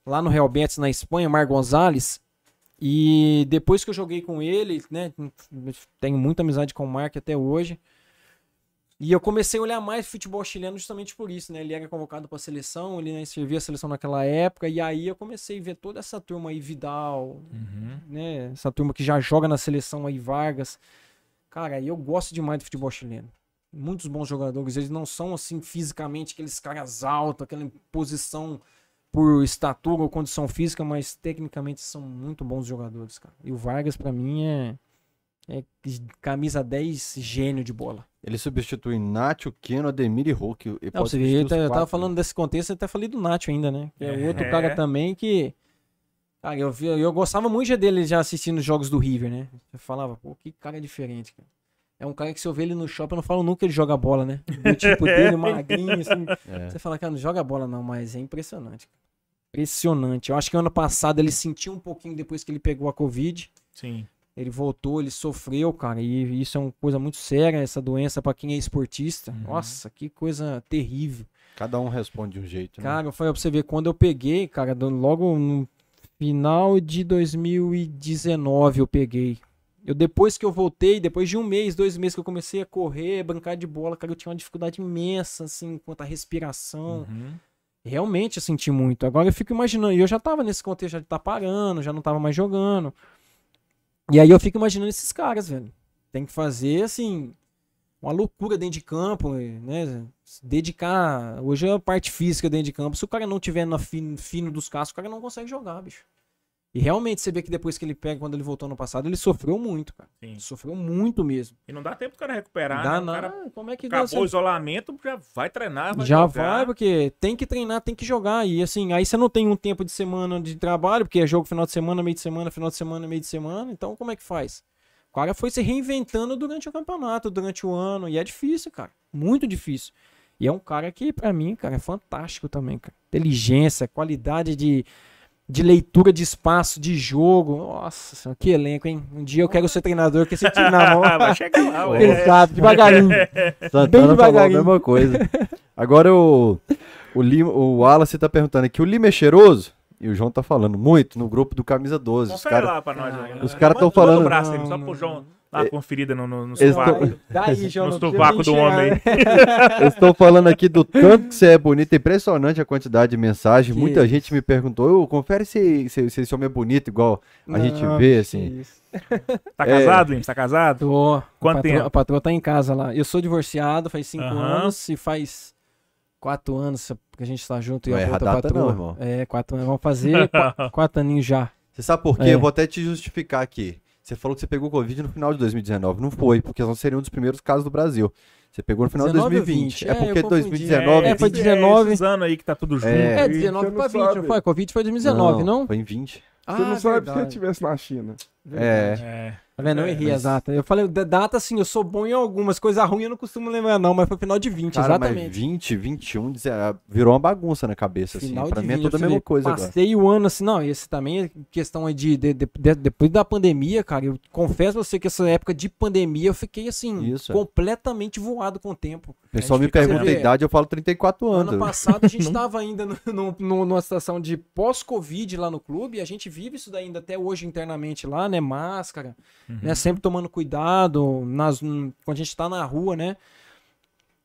lá no Real Betis, na Espanha, Mar Gonzalez, e depois que eu joguei com ele, né, tenho muita amizade com o Mark até hoje, e eu comecei a olhar mais futebol chileno justamente por isso, né, ele era convocado para a seleção, ele né, servia a seleção naquela época, e aí eu comecei a ver toda essa turma aí, Vidal, Uhum. né? Essa turma que já joga na seleção aí, Vargas. Cara, eu gosto demais do futebol chileno. Muitos bons jogadores, eles não são assim fisicamente aqueles caras altos, aquela posição por estatura ou condição física, mas tecnicamente são muito bons jogadores, cara. E o Vargas pra mim é é camisa 10 gênio de bola. Ele substitui Nacho, Keno, Ademir e Hulk. Ele Não, pode você vê, eu, eu tava falando desse contexto, eu até falei do Nacho ainda, né? Que é, É. outro cara também que. Cara, eu, vi- eu gostava muito dele já assistindo os jogos do River, né? Eu falava, pô, que cara diferente, cara. É um cara que se eu ver ele no shopping, eu não falo nunca que ele joga bola, né? Do tipo dele, magrinho, assim. É. Você fala, cara, não joga bola não, mas é impressionante. cara. Impressionante. Eu acho que ano passado ele sentiu um pouquinho depois que ele pegou a Covid. Sim. Ele voltou, ele sofreu, cara, e isso é uma coisa muito séria, essa doença pra quem é esportista. Uhum. Nossa, que coisa terrível. Cada um responde de um jeito, né? Cara, foi pra você ver, quando eu peguei, cara, logo no final de 2019 eu peguei. Eu depois que eu voltei, depois de um mês, dois meses que eu comecei a correr, brincar de bola, cara, eu tinha uma dificuldade imensa, assim, quanto à respiração. Uhum. Realmente eu senti muito. Agora eu fico imaginando, e eu já tava nesse contexto já de estar parando, já não tava mais jogando. E aí eu fico imaginando esses caras, velho. Tem que fazer, assim, uma loucura dentro de campo, né? Se dedicar. Hoje é a parte física dentro de campo. Se o cara não tiver na fino, fino dos cascos, o cara não consegue jogar, bicho. E realmente você vê que depois que ele pega, quando ele voltou no passado, ele sofreu muito, cara. Sim. Sofreu muito mesmo. E não dá tempo do cara recuperar, Dá né? Nada. cara Como é que dá acabou o isolamento, já vai treinar, vai já jogar. vai, porque tem que treinar, tem que jogar. E assim, aí você não tem um tempo de semana de trabalho, porque é jogo final de semana, meio de semana, final de semana, meio de semana. Então, como é que faz? O cara foi se reinventando durante o campeonato, durante o ano. E é difícil, cara. Muito difícil. E é um cara que, pra mim, cara, é fantástico também, cara. Inteligência, qualidade de, de leitura de espaço, de jogo. Nossa, senhora, que elenco, hein? Um dia eu quero ser treinador, que esse time na mão. vai chegar lá, ué. Sabe, devagarinho. Santana bem falou a devagarinho. mesma coisa. Agora o, o, Lima, o Wallace tá perguntando aqui, o Lima é cheiroso? E o João tá falando muito no grupo do Camisa 12. Os Confere cara, lá pra nós. Ah, aí. os caras tão Manda- manda falando- o braço aí, só pro João dar uma conferida no, no, no sovaco. tão- Daí, João, No sovaco do homem. Eles estão falando aqui do tanto que você é bonito, impressionante a quantidade de mensagem. Que Muita isso. gente me perguntou, ô, confere se, se, se esse homem é bonito, igual a gente Não, vê, que assim. isso. Tá É. casado, Lima? Tá casado? Tô. Quanto a patroa, tempo? A patroa tá em casa lá. Eu sou divorciado faz cinco Aham. anos e faz quatro anos que a gente tá junto e Não a erra outra patroa. não, irmão. É, quatro anos. Vamos fazer qu- quatro aninhos já. Você sabe por quê? É. Eu vou até te justificar aqui. Você falou que você pegou Covid no final de 2019. Não foi, porque não seria um dos primeiros casos do Brasil. Você pegou no final de 19 ou 2020. 20? É É, porque eu confundi. 2019. É, foi esses- 19. esses anos aí que tá tudo junto. É. É, aí. 19 você pra não 20, não foi? Covid foi 2019, não? Foi em 20. Ah, Você não sabe se verdade. estivesse na China. É. É. Tá vendo? Eu É, errei mas- a. Eu falei, da- data assim, eu sou bom em algumas, coisas ruins eu não costumo lembrar, não, mas foi final de 20, Cara, mas exatamente. 20, 21, deze- ah, virou uma bagunça na cabeça, assim. Final Pra de mim é 20, tudo a eu mesma coisa agora. Passei o ano assim, não, esse também é questão aí de, de- de- de- depois da pandemia, cara, eu confesso a você que essa época de pandemia eu fiquei assim, Isso, é. completamente voado com o tempo. O pessoal A me fica pergunta a idade, eu falo 34 anos. Ano passado a gente tava ainda no, no- no- numa situação de pós-Covid lá no clube, a gente vive isso daí ainda até hoje internamente lá, né, máscara, né, sempre tomando cuidado, nas, quando a gente tá na rua, né,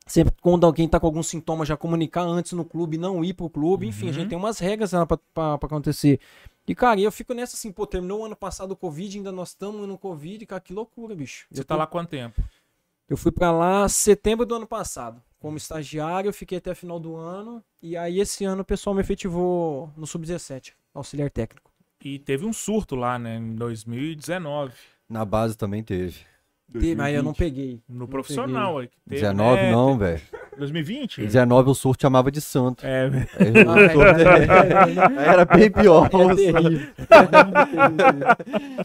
sempre quando alguém tá com algum sintoma já comunicar antes no clube, não ir pro clube, enfim, a gente tem umas regras pra, pra acontecer. E, cara, eu fico nessa assim, pô, terminou o ano passado o Covid, ainda nós estamos no Covid, cara, que loucura, bicho. Você Eu tá tô- lá quanto tempo? eu fui pra lá setembro do ano passado. Como estagiário, eu fiquei até final do ano. E aí, esse ano, o pessoal me efetivou no Sub-17, auxiliar técnico. E teve um surto lá, né? Em 2019. Na base também teve. Teve, Mas eu não peguei. No Não profissional. aí, que teve, 19 né? não, velho. 2020? 19 o surto chamava de santo. É, Aí o Ah, surto Era bem pior.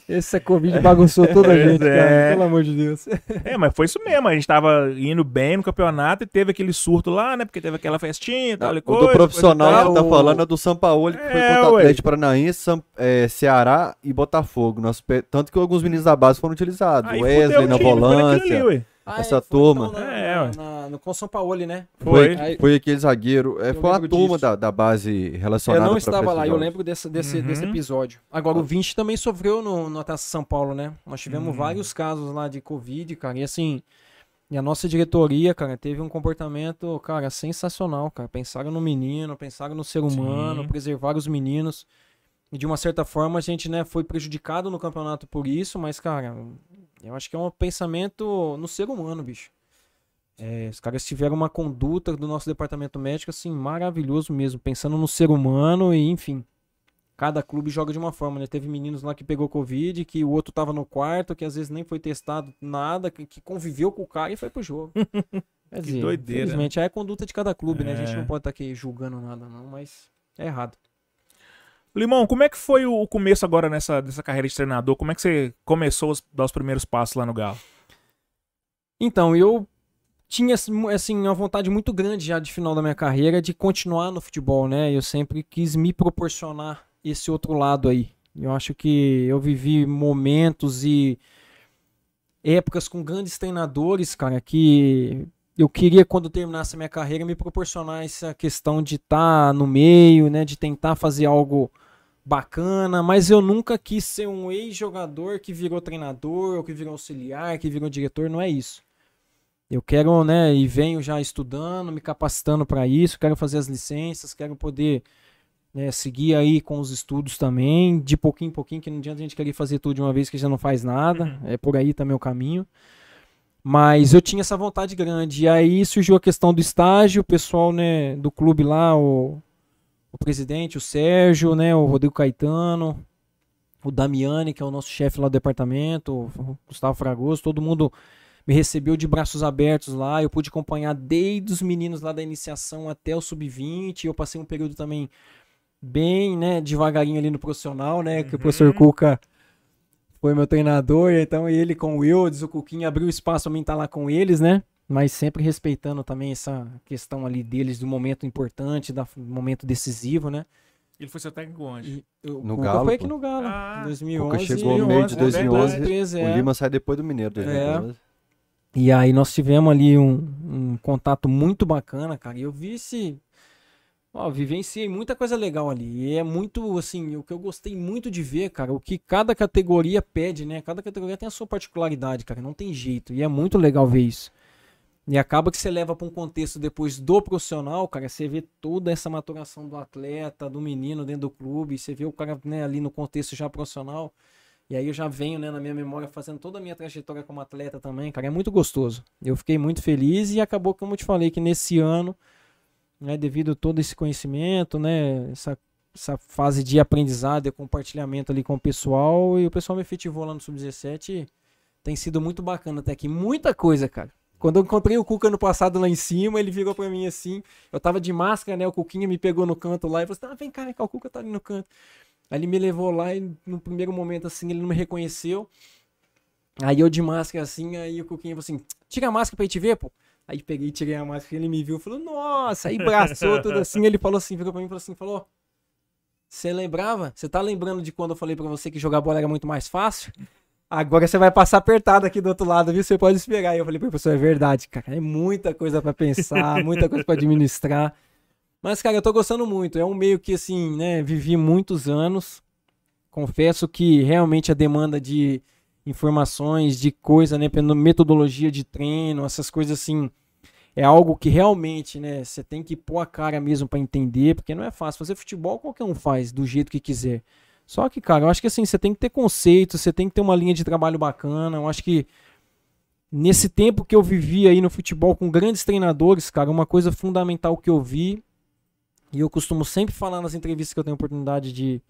É. Esse Covid bagunçou toda a gente, é. cara. Pelo amor de Deus. é, mas foi isso mesmo. A gente tava indo bem no campeonato e teve aquele surto lá, né? Porque teve aquela festinha e tal. e O coisa, do profissional tá falando é do São Paulo, que foi É, contra o. Atlético Paranaense, São- é, Ceará e Botafogo. Pe- Tanto que alguns meninos da base foram utilizados. Aí Wesley o na volância. ali, ué. Ah, Essa é, foi, turma. então, na- É, na- no com São Paulo, né? Foi, Foi. foi aquele zagueiro. é, foi uma lembro turma da, da base relacionada Eu não estava lá, eu lembro desse, desse, Uhum. desse episódio. Agora, o 20 também sofreu no, no Taça São Paulo, né? Nós tivemos Uhum. vários casos lá de Covid, cara. E assim, e a nossa diretoria, cara, teve um comportamento, cara, sensacional, cara. Pensaram no menino, pensaram no ser humano, Sim. preservaram os meninos. E de uma certa forma a gente, né, foi prejudicado no campeonato por isso, mas, cara, eu acho que é um pensamento no ser humano, bicho. É, os caras tiveram uma conduta do nosso departamento médico, assim, maravilhoso mesmo, pensando no ser humano e, enfim. Cada clube joga de uma forma, né? Teve meninos lá que pegou Covid, que o outro tava no quarto, que às vezes nem foi testado nada, que, que conviveu com o cara e foi pro jogo. Quer dizer, doideira. Infelizmente, é a conduta de cada clube, né? A gente É. não pode estar aqui julgando nada, não, mas é errado. Limão, como é que foi o começo agora nessa, nessa carreira de treinador? Como é que você começou a dar os primeiros passos lá no Galo? Então, eu tinha assim uma vontade muito grande já de final da minha carreira de continuar no futebol, né? Eu sempre quis me proporcionar esse outro lado aí. Eu acho que eu vivi momentos e épocas com grandes treinadores, cara, que eu queria quando eu terminasse a minha carreira me proporcionar essa questão de estar no meio, né, de tentar fazer algo bacana, mas eu nunca quis ser um ex-jogador que virou treinador, ou que virou auxiliar, que virou diretor, não é isso. Eu quero, né, e venho já estudando, me capacitando para isso, quero fazer as licenças, quero poder né, seguir aí com os estudos também, de pouquinho em pouquinho, que não adianta a gente querer fazer tudo de uma vez que já não faz nada, é por aí também o caminho. Mas eu tinha essa vontade grande, e aí surgiu a questão do estágio, o pessoal, né, do clube lá, o, o presidente, o Sérgio, né, o Rodrigo Caetano, o Damiani, que é o nosso chefe lá do departamento, o Gustavo Fragoso, todo mundo me recebeu de braços abertos lá. Eu pude acompanhar desde os meninos lá da iniciação até o sub-20. Eu passei um período também bem, né, devagarinho ali no profissional, né, que o professor Uhum. Cuca foi meu treinador, então ele com o Wildes, o Cuquinha abriu espaço pra mim estar lá com eles, né? Mas sempre respeitando também essa questão ali deles do momento importante, do momento decisivo, né? Ele foi seu técnico onde? E o No Cuca Galo, foi aqui no Galo, Ah, em 2011. Cuca chegou no meio de 2011, 2011. é. O Lima sai depois do Mineiro, 2012. E aí nós tivemos ali um, um contato muito bacana, cara. E eu vi esse. Ó, vivenciei muita coisa legal ali. E é muito, assim, o que eu gostei muito de ver, cara, o que cada categoria pede, né? Cada categoria tem a sua particularidade, cara. Não tem jeito. E é muito legal ver isso. E acaba que você leva para um contexto depois do profissional, cara, você vê toda essa maturação do atleta, do menino dentro do clube, você vê o cara né, ali no contexto já profissional. E aí eu já venho, né, na minha memória, fazendo toda a minha trajetória como atleta também, cara, é muito gostoso. Eu fiquei muito feliz e acabou, como eu te falei, que nesse ano, né, devido a todo esse conhecimento, né, essa, essa fase de aprendizado e compartilhamento ali com o pessoal, e o pessoal me efetivou lá no Sub-17, e tem sido muito bacana até aqui. Muita coisa, cara. Quando eu encontrei o Cuca ano passado lá em cima, ele virou pra mim assim. Eu tava de máscara, né? O Cuquinha me pegou no canto lá e falou assim: ah, vem cá, vem cá, o Cuca tá ali no canto. Aí ele me levou lá e no primeiro momento, assim, ele não me reconheceu. Aí eu de máscara assim, aí o Cuquinha falou assim: tira a máscara pra gente ver, pô. Aí peguei, tirei a máscara, ele me viu, falou, nossa, aí braçou tudo assim, ele falou assim, virou pra mim e falou assim, falou, você lembrava? Você tá lembrando de quando eu falei pra você que jogar bola era muito mais fácil? Agora você vai passar apertado aqui do outro lado, viu? Você pode esperar. Aí eu falei, professor, é verdade, cara. É muita coisa pra pensar, muita coisa pra administrar. Mas, cara, eu tô gostando muito. É um meio que, assim, né, vivi muitos anos. Confesso que realmente a demanda de informações, de coisa, né, metodologia de treino, essas coisas assim, é algo que realmente, né, você tem que pôr a cara mesmo para entender, porque não é fácil. Fazer futebol qualquer um faz, do jeito que quiser. Só que, cara, eu acho que assim, você tem que ter conceito, você tem que ter uma linha de trabalho bacana. Eu acho que nesse tempo que eu vivi aí no futebol com grandes treinadores, cara, uma coisa fundamental que eu vi e eu costumo sempre falar nas entrevistas que eu tenho oportunidade de,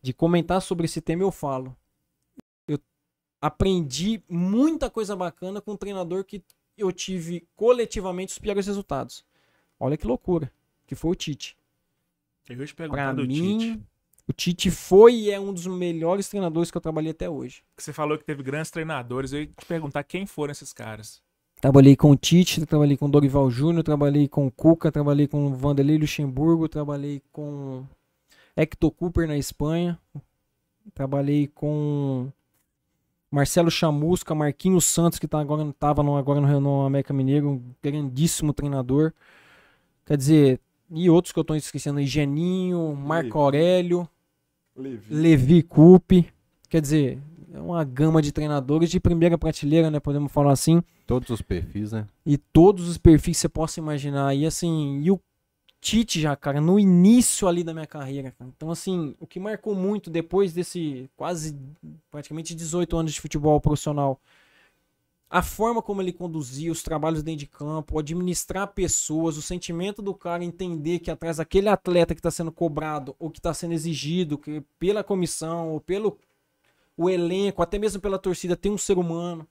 de comentar sobre esse tema, eu falo. Aprendi muita coisa bacana com um treinador que eu tive coletivamente os piores resultados. Olha que loucura, que foi o Tite. Eu te Pra do mim, Tite. o Tite foi e é um dos melhores treinadores que eu trabalhei até hoje. Você falou que teve grandes treinadores. Eu ia te perguntar quem foram esses caras. Trabalhei com o Tite, trabalhei com o Dorival Júnior, trabalhei com o Cuca, trabalhei com o Vanderlei Luxemburgo, trabalhei com Hector Cooper na Espanha, trabalhei com Marcelo Chamusca, Marquinhos Santos, que tá agora, tava no, agora no, no América Mineiro, um grandíssimo treinador. Quer dizer, e outros que eu tô esquecendo aí, Geninho, Marco Levi. Aurélio, Levi. Levi Coupe. Quer dizer, é uma gama de treinadores de primeira prateleira, né? Podemos falar assim Todos os perfis, né? e todos os perfis que você possa imaginar. E assim, e o Tite já, cara, no início ali da minha carreira, cara. Então, assim, o que marcou muito depois desse quase praticamente 18 anos de futebol profissional, a forma como ele conduzia os trabalhos dentro de campo, administrar pessoas, o sentimento do cara entender que atrás daquele atleta que está sendo cobrado ou que está sendo exigido que pela comissão ou pelo o elenco, até mesmo pela torcida, tem um ser humano.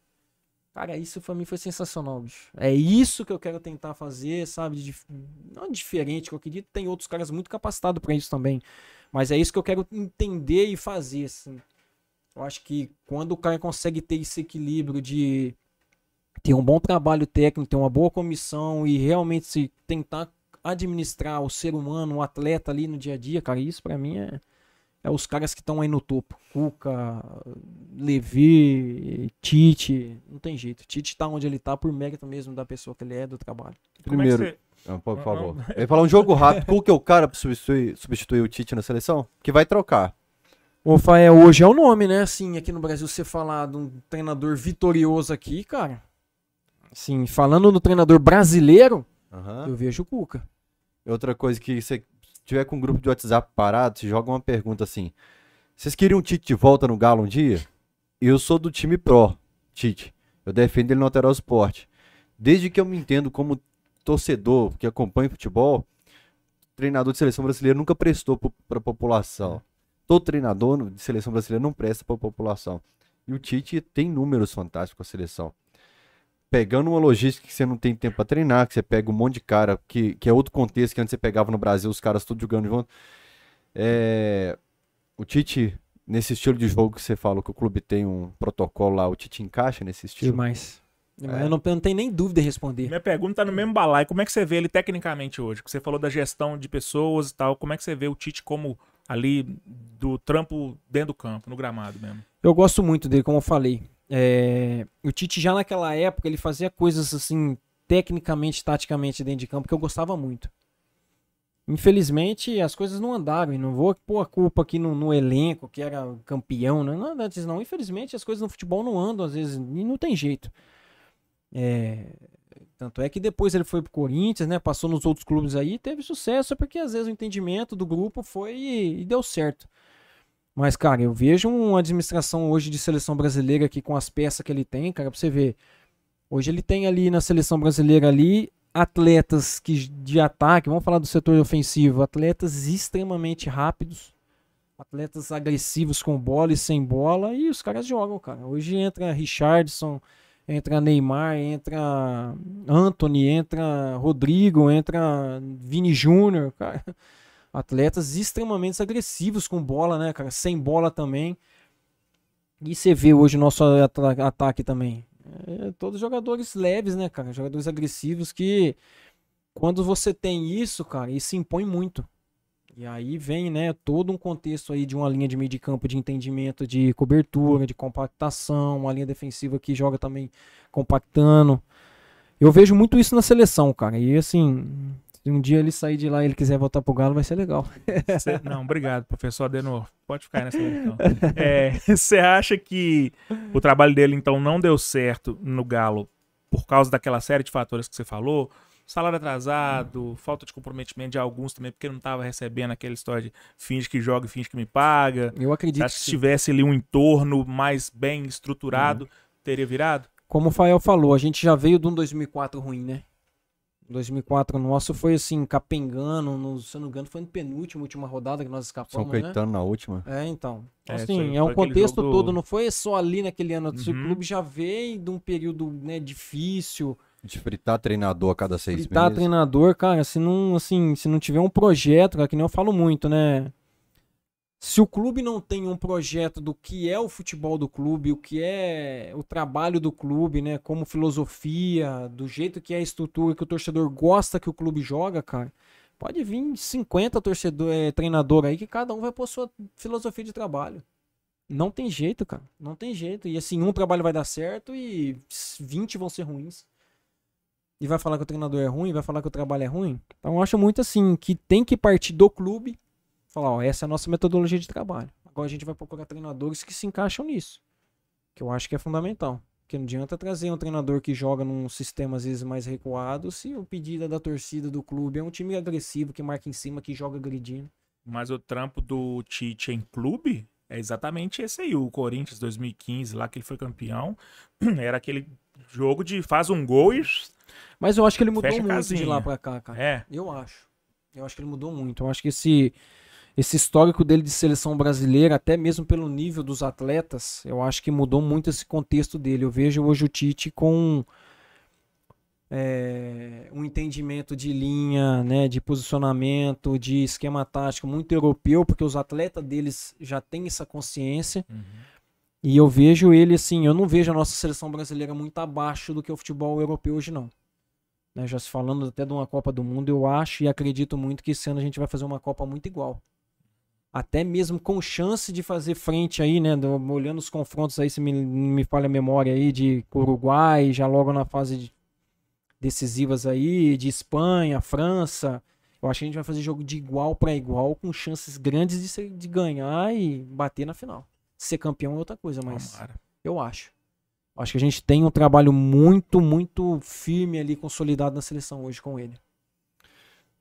Cara, isso pra mim foi sensacional, bicho. É isso que eu quero tentar fazer, sabe? De, não diferente, que eu acredito tem outros caras muito capacitados pra isso também. Mas é isso que eu quero entender e fazer, assim. Eu acho que quando o cara consegue ter esse equilíbrio de ter um bom trabalho técnico, ter uma boa comissão e realmente se tentar administrar o ser humano, o atleta ali no dia a dia, cara, isso pra mim é, é os caras que estão aí no topo. Cuca, Levi, Tite, não tem jeito. Tite tá onde ele tá por mérito mesmo da pessoa que ele é, do trabalho. Como é que Primeiro, você- Ah, por favor. ah. Eu ia falar um jogo rápido. Qual que é o cara pra substituir, substituir o Tite na seleção? Que vai trocar. O Rafael hoje é o nome, né? Assim, aqui no Brasil você falar de um treinador vitorioso aqui, cara. Assim, falando no treinador brasileiro, Aham. eu vejo o Cuca. Outra coisa que você tiver com um grupo de WhatsApp parado, você joga uma pergunta assim: Vocês queriam o Tite de volta no Galo um dia? Eu sou do time pró, Tite. Eu defendo ele no Alterar Esporte. Desde que eu me entendo como torcedor que acompanha futebol, treinador de seleção brasileira nunca prestou para a população. Todo treinador de seleção brasileira não presta para a população. E o Tite tem números fantásticos com a seleção. Pegando uma logística que você não tem tempo para treinar, que você pega um monte de cara, que, que é outro contexto que antes você pegava no Brasil, os caras tudo jogando junto. É, o Tite, nesse estilo de jogo que você fala que o clube tem um protocolo lá, o Tite encaixa nesse estilo? Demais. É. Eu, não, eu não tenho nem dúvida em responder. Minha pergunta tá no mesmo balaio. Como é que você vê ele tecnicamente hoje? Que Você falou da gestão de pessoas e tal. Como é que você vê o Tite como ali do trampo dentro do campo, no gramado mesmo? Eu gosto muito dele, como eu falei. É, o Tite já naquela época ele fazia coisas assim, tecnicamente, taticamente dentro de campo que eu gostava muito. Infelizmente as coisas não andaram e não vou pôr a culpa aqui no, no elenco que era campeão, né? não, não, não, não. Infelizmente as coisas no futebol não andam às vezes e não tem jeito. É, tanto é que depois ele foi pro Corinthians, né? Passou nos outros clubes aí, teve sucesso porque às vezes o entendimento do grupo foi e, e deu certo. Mas, cara, eu vejo uma administração hoje de seleção brasileira aqui com as peças que ele tem, cara, pra você ver. Hoje ele tem ali na seleção brasileira ali atletas que de ataque, vamos falar do setor ofensivo, atletas extremamente rápidos, atletas agressivos com bola e sem bola, e os caras jogam, cara. Hoje entra Richardson, entra Neymar, entra Anthony, entra Rodrigo, entra Vini Júnior, cara. Atletas extremamente agressivos com bola, né, cara? Sem bola também. E você vê hoje o nosso ata- ataque também. É, todos jogadores leves, né, cara? Jogadores agressivos que quando você tem isso, cara, isso impõe muito. E aí vem, né, todo um contexto aí de uma linha de meio de campo de entendimento de cobertura, de compactação, uma linha defensiva que joga também compactando. Eu vejo muito isso na seleção, cara. E assim, se um dia ele sair de lá e ele quiser voltar pro Galo, vai ser legal. Cê- não, obrigado, professor Adenor. Pode ficar nessa então. Você acha que o trabalho dele, então, não deu certo no Galo por causa daquela série de fatores que você falou? Salário atrasado, falta de comprometimento de alguns também, porque não estava recebendo aquela história de finge que joga e finge que me paga. Eu acredito que se tivesse ali um entorno mais bem estruturado, teria virado? Como o Fael falou, a gente já veio de um 2004 ruim, né? 2004 nosso foi assim, capengando, no, se eu não me engano, foi no penúltimo, última rodada que nós São escapamos, né? Caetano na última. É, então. É, assim, é um contexto jogo- todo, não foi só ali naquele ano. O Uhum. clube já veio de um período né, difícil. De fritar treinador a cada seis Fritar meses. treinador, cara, se não, assim, se não tiver um projeto, cara, que nem eu falo muito, né? Se o clube não tem um projeto do que é o futebol do clube, o que é o trabalho do clube, né, como filosofia, do jeito que é a estrutura que o torcedor gosta que o clube joga, cara, pode vir 50 torcedor, eh, treinador aí que cada um vai pôr sua filosofia de trabalho. Não tem jeito, cara. Não tem jeito. E assim, um trabalho vai dar certo e 20 vão ser ruins e vai falar que o treinador é ruim, vai falar que o trabalho é ruim. Então eu acho muito assim que tem que partir do clube, falar, ó, essa é a nossa metodologia de trabalho. Agora a gente vai procurar treinadores que se encaixam nisso, que eu acho que é fundamental. Porque não adianta trazer um treinador que joga num sistema às vezes mais recuado se o pedido da torcida do clube é um time agressivo que marca em cima, que joga agredindo. Mas o trampo do Tite em clube é exatamente esse aí. O Corinthians 2015, lá que ele foi campeão, era aquele jogo de faz um gol e. Mas eu acho que ele mudou muito de casinha. lá pra cá, cara. É. Eu acho. Eu acho que ele mudou muito. Eu acho que esse, esse histórico dele de seleção brasileira, até mesmo pelo nível dos atletas, eu acho que mudou muito esse contexto dele. Eu vejo hoje o Tite com é, um entendimento de linha, né, de posicionamento, de esquema tático muito europeu, porque os atletas deles já têm essa consciência. E eu vejo ele assim, eu não vejo a nossa seleção brasileira muito abaixo do que o futebol europeu hoje não. Né, já se falando até de uma Copa do Mundo, eu acho e acredito muito que esse ano a gente vai fazer uma Copa muito igual. Até mesmo com chance de fazer frente aí, né? do- olhando os confrontos aí, se me, me falha a memória aí, de Uruguai, já logo na fase de- decisivas aí, de Espanha, França. Eu acho que a gente vai fazer jogo de igual para igual, com chances grandes de, ser- de ganhar e bater na final. Ser campeão é outra coisa, mas Tomara. eu acho. Acho que a gente tem um trabalho muito, muito firme ali, consolidado na seleção hoje com ele.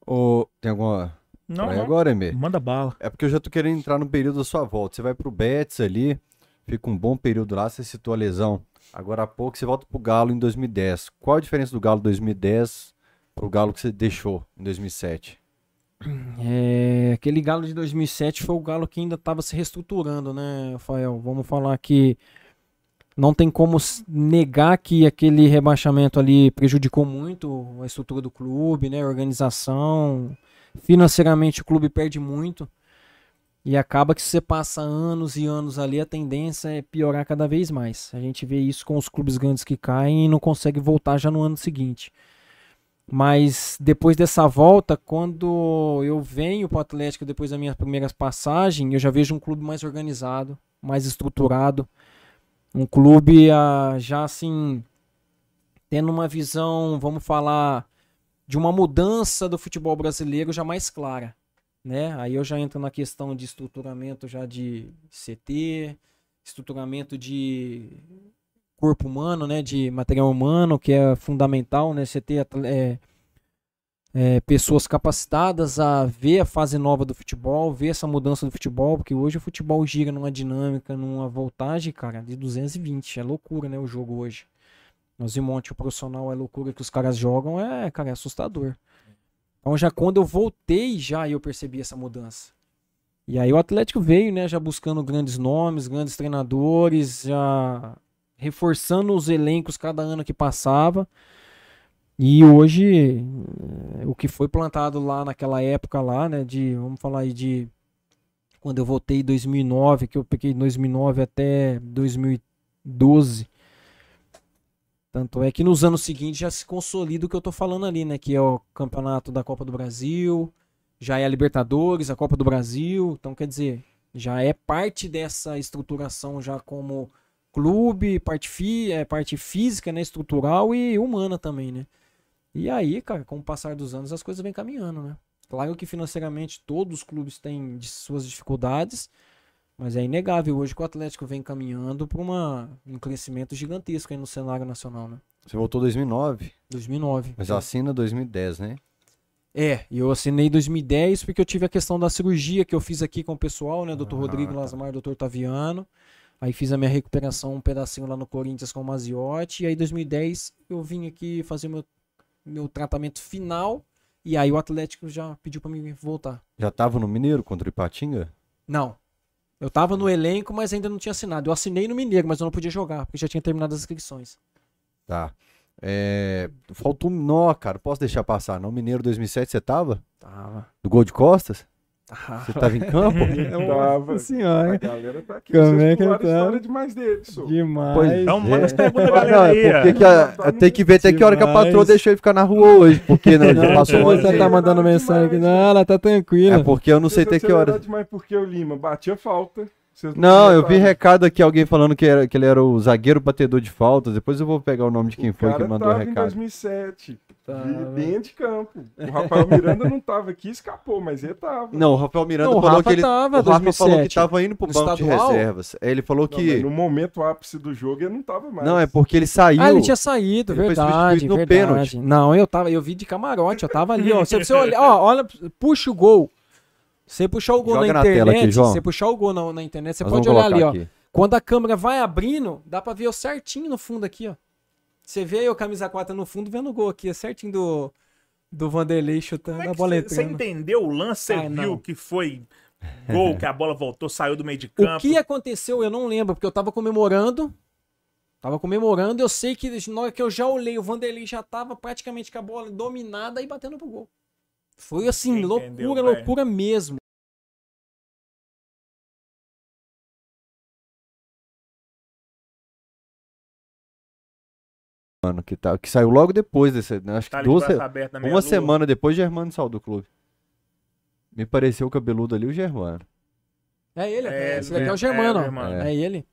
Ou tem alguma. Não, não. agora, Emê? Manda bala. É porque eu já tô querendo entrar no período da sua volta. Você vai pro Betis ali, fica um bom período lá, você citou a lesão. Agora há pouco você volta pro Galo em 2010. Qual a diferença do Galo 2010 pro Galo que você deixou em 2007? É, aquele Galo de 2007 foi o Galo que ainda estava se reestruturando, né, Rafael? Vamos falar que não tem como negar que aquele rebaixamento ali prejudicou muito a estrutura do clube, né, a organização. Financeiramente o clube perde muito. E acaba que se você passa anos e anos ali, a tendência é piorar cada vez mais. A gente vê isso com os clubes grandes que caem e não consegue voltar já no ano seguinte. Mas depois dessa volta, quando eu venho para o Atlético depois das minhas primeiras passagens, eu já vejo um clube mais organizado, mais estruturado. Um clube ah, já assim, tendo uma visão, vamos falar, de uma mudança do futebol brasileiro já mais clara. Né? Aí eu já entro na questão de estruturamento já de CT, estruturamento de corpo humano, né, de material humano, que é fundamental, né, você ter atle- é, é, pessoas capacitadas a ver a fase nova do futebol, ver essa mudança do futebol, porque hoje o futebol gira numa dinâmica, numa voltagem, cara, de 220, é loucura, né, o jogo hoje. Nós vimos o profissional, é loucura que os caras jogam, é, cara, é assustador. Então já quando eu voltei, já eu percebi essa mudança. E aí o Atlético veio, né, já buscando grandes nomes, grandes treinadores, já reforçando os elencos cada ano que passava. E hoje, eh, o que foi plantado lá naquela época lá, né, de, vamos falar aí de quando eu voltei em 2009, que eu peguei 2009 até 2012. Tanto é que nos anos seguintes já se consolida o que eu tô falando ali, né, que é o campeonato da Copa do Brasil, já é a Libertadores, a Copa do Brasil, então quer dizer, já é parte dessa estruturação já como clube, parte, fi, é, parte física, né, estrutural e humana também, né? E aí, cara, com o passar dos anos as coisas vêm caminhando, né? Claro que financeiramente todos os clubes têm suas dificuldades, mas é inegável hoje que o Atlético vem caminhando para um crescimento gigantesco aí no cenário nacional, né? Você voltou em 2009, 2009. mas assina 2010, né? É, e eu assinei em 2010 porque eu tive a questão da cirurgia que eu fiz aqui com o pessoal, né? Dr. Ah, Rodrigo tá. Lasmar, Dr. Taviano. Aí fiz a minha recuperação um pedacinho lá no Corinthians com o Maziotti. E aí em 2010 eu vim aqui fazer meu, meu tratamento final. E aí o Atlético já pediu pra mim voltar. Já tava no Mineiro contra o Ipatinga? Não. Eu tava no elenco, mas ainda não tinha assinado. Eu assinei no Mineiro, mas eu não podia jogar, porque já tinha terminado as inscrições. Tá. É, faltou um nó, cara. Posso deixar passar, não? Mineiro 2007 você tava? Tava. Do gol de costas? Tava. Você tava em campo? Tava. Nossa senhora. A galera tá aqui. Como Vocês é que pularam a tá? história demais dele, sô. Demais. Pois Então manda as é. perguntas, Não, galera aí. é porque que a- tem que ver até que hora que a patroa Demais. deixou ele ficar na rua hoje. Porque não, já Não, passou você tá mandando mensagem aqui. Não, ela tá tranquila. É porque eu não sei até que hora. demais porque o Lima batia falta. Vocês Não, eu vi recado aqui, alguém falando que, era, que ele era o zagueiro batedor de faltas. Depois eu vou pegar o nome de quem o foi que mandou o tava em recado. 2007. Tá, de- né? dentro de campo. O Rafael Miranda não tava aqui, escapou, mas ele tava. Não, o Rafael Miranda Não, o falou Rafa que ele. tava, o Rafa falou 2007. que tava indo pro No banco de estadual? reservas. Aí Ele falou Não, que. mas no momento ápice do jogo ele não tava mais. Não, é porque ele saiu. Ah, ele tinha saído, Ele foi verdade, verdade. pênalti. Não, eu tava, eu vi de camarote, eu tava ali, ó. Se você olhar, ó, olha, puxa o gol. Você puxar o gol Joga na na tela internet, aqui, João. você puxar o gol na, na internet, você Nós pode olhar ali, ó. aqui. Quando a câmera vai abrindo, dá pra ver eu certinho no fundo aqui, ó. Você vê aí o camisa 4 no fundo vendo o gol aqui, é certinho do do Vanderlei chutando Como é a bola você, entendeu o lance? Você Ah, viu não. que foi gol, que a bola voltou, saiu do meio de O campo? que aconteceu, eu não lembro, porque eu tava comemorando. Tava comemorando, eu sei que na hora que eu já olhei, o Vanderlei já tava praticamente com a bola dominada e batendo pro gol. Foi assim, Quem loucura, entendeu, velho? loucura mesmo. Mano, que, tá, que saiu logo depois desse. né, Acho que Tá de duas, uma lua. semana depois, Germano saiu do clube. Me pareceu o cabeludo ali, o Germano. É ele, É, esse daqui é é, o Germano, é. Germano. É ele.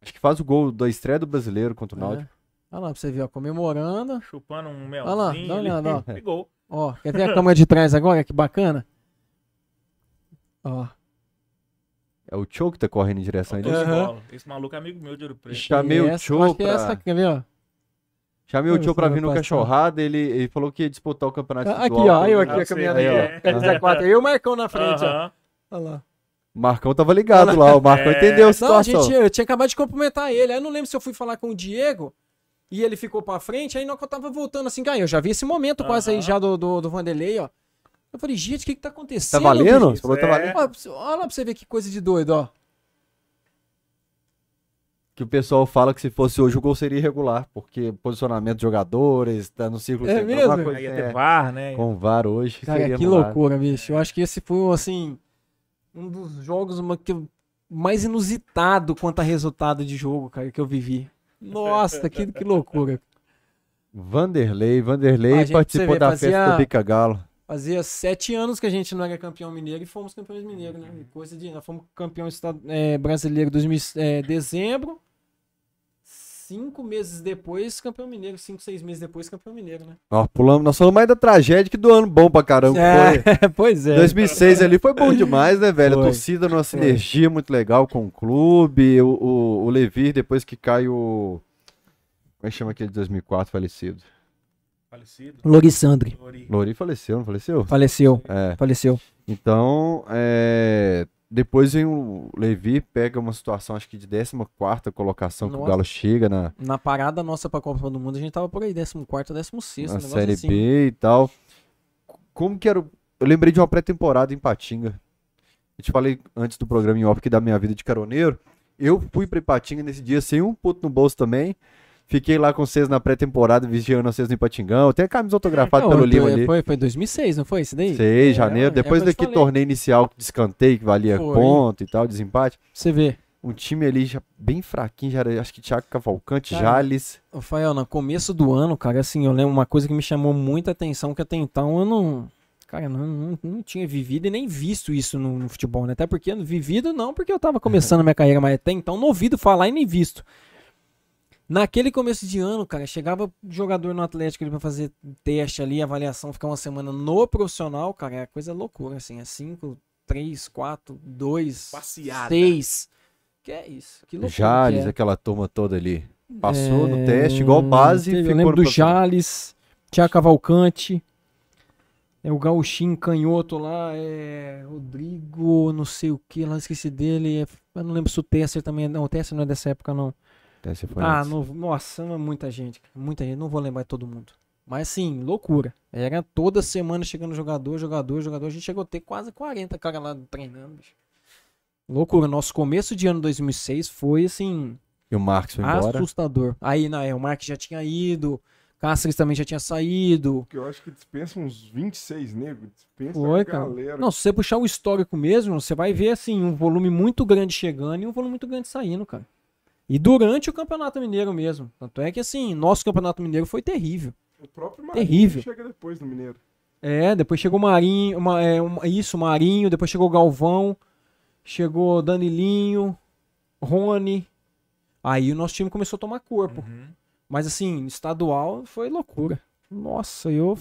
Acho que faz o gol da estreia do brasileiro contra o Náutico. É. Olha lá pra você ver, ó, comemorando. Chupando um Olha lá, melzinho. dá uma olhada, ó. Gol. Ó, quer ver a câmera de trás agora? Que bacana. Ó. É o Choke que tá correndo em direção a ele. Faltou de Aham. bola. Esse maluco é amigo meu de Ouro Preto. Chamei E o Cho é pra- essa, quer ver, ó? Chamei o Tio pra vir no tá. Cachorrada, ele, ele falou que ia disputar o campeonato Ah, Aqui, ó, eu aqui, Ah, a caminhada aqui, é. ó. Camisa 4. Eu e o Marcão na frente, ó. Aham. Olha lá. O Marcão tava ligado lá, o Marcão É. entendeu a Não, a situação. gente, eu tinha acabado de cumprimentar ele. Aí eu não lembro se eu fui falar com o Diego e ele ficou pra frente. Aí na hora que eu tava voltando assim, cara, eu já vi esse momento quase aí já do, do, do Vanderlei, ó. Eu falei, gente, o que que tá Tá acontecendo? valendo? bicho? Você falou tá É. valendo? Olha, lá pra você ver que coisa de doido, ó. Que o pessoal fala que se fosse hoje o gol seria irregular, porque posicionamento de jogadores, tá no círculo É central, mesmo? coisa Aí ia é, ter VAR, né? com o VAR hoje Cara, seria que loucura, bicho. Eu acho que esse foi, assim, um dos jogos mais inusitado quanto a resultado de jogo, cara, que eu vivi. Nossa, que, que loucura. Vanderlei, Vanderlei participou da fazia- festa do Bica Galo. Fazia sete anos que a gente não era campeão mineiro e fomos campeões mineiros, né? E Coisa de. Nós fomos campeão estad- é, brasileiro em 2000, é, dezembro. Cinco meses depois, campeão mineiro. Cinco, seis meses depois, campeão mineiro, né? Nós pulamos, nós falamos mais da tragédia que do ano bom pra caramba. que Foi. É, pois é. 2006 ali foi bom demais, né, velho? Foi. A torcida numa sinergia muito legal com o clube. O, o, o Levir, depois que cai o. Como é que chama aquele de 2004 falecido? Falecido. Lorissandre. Lori. Lori faleceu, não faleceu? Faleceu. É. Faleceu. Então, é, depois vem o Levi, pega uma situação, acho que de 14 colocação, que o Nossa. Galo chega na, Na parada nossa pra Copa do Mundo, a gente tava por aí, 14, 16, na um negócio Série assim. B e tal. Como que era. o- Eu lembrei de uma pré-temporada em Patinga. Eu te falei antes do programa em off que da minha vida de caroneiro. Eu fui pra Ipatinga nesse dia sem um puto no bolso também. Fiquei lá com vocês na pré-temporada, vigiando vocês no Patingão. Tem a camisa autografada Não, pelo Lima ali. Foi, foi 2006, não foi isso daí? Sei, janeiro. é Depois falei. torneio inicial de escanteio que valia Foi. ponto e tal, desempate. Você vê. Um time ali já bem fraquinho, já era, acho que Thiago Cavalcante, Cara, Jales. Rafael, no começo do ano, cara, assim, eu lembro uma coisa que me chamou muita atenção, que até então eu não. Cara, não, não, não tinha vivido e nem visto isso no, no futebol, né? Até porque vivido não, porque eu tava começando minha carreira, mas até então não ouvido falar e nem visto. Naquele começo de ano, cara, chegava jogador no Atlético pra fazer teste ali, avaliação, ficar uma semana no profissional, cara, é coisa loucura, assim, é 5, 3, 4, 2, Passeada. 6. Que é isso? Que loucura. Jales, que é. aquela turma toda ali. Passou no É, teste, igual base. Eu lembro no do profissional. Jales, Thiago Cavalcante, é o Gauchinho Canhoto lá, é Rodrigo, não sei o que, lá esqueci dele. é- eu não lembro se o Tesser também. é- Não, o Tesser não é dessa época, não. Esse foi Ah, não, nossa, é muita gente, muita gente, não vou lembrar de todo mundo. Mas assim, loucura. Era toda semana chegando jogador, jogador, jogador. A gente chegou a ter quase 40 cara lá treinando. bicho. Loucura. Nosso começo de ano 2006 foi assim, E o Marcos foi embora. assustador. Aí, na é, o Mark já tinha ido, Cáceres também já tinha saído. Que eu acho que dispensa uns 26 negros. Dispensa Foi, cara. galera. Não, se você puxar o histórico mesmo, você vai ver assim, um volume muito grande chegando e um volume muito grande saindo, cara. E durante o Campeonato Mineiro mesmo. Tanto é que assim, nosso Campeonato Mineiro foi terrível. O próprio Marinho Terrível. chega depois no Mineiro. É, depois chegou o Marinho, uma, é, um- isso, Marinho, depois chegou o Galvão, chegou Danilinho, Rony. Aí o nosso time começou a tomar corpo. Uhum. Mas assim, estadual foi loucura. Nossa, eu.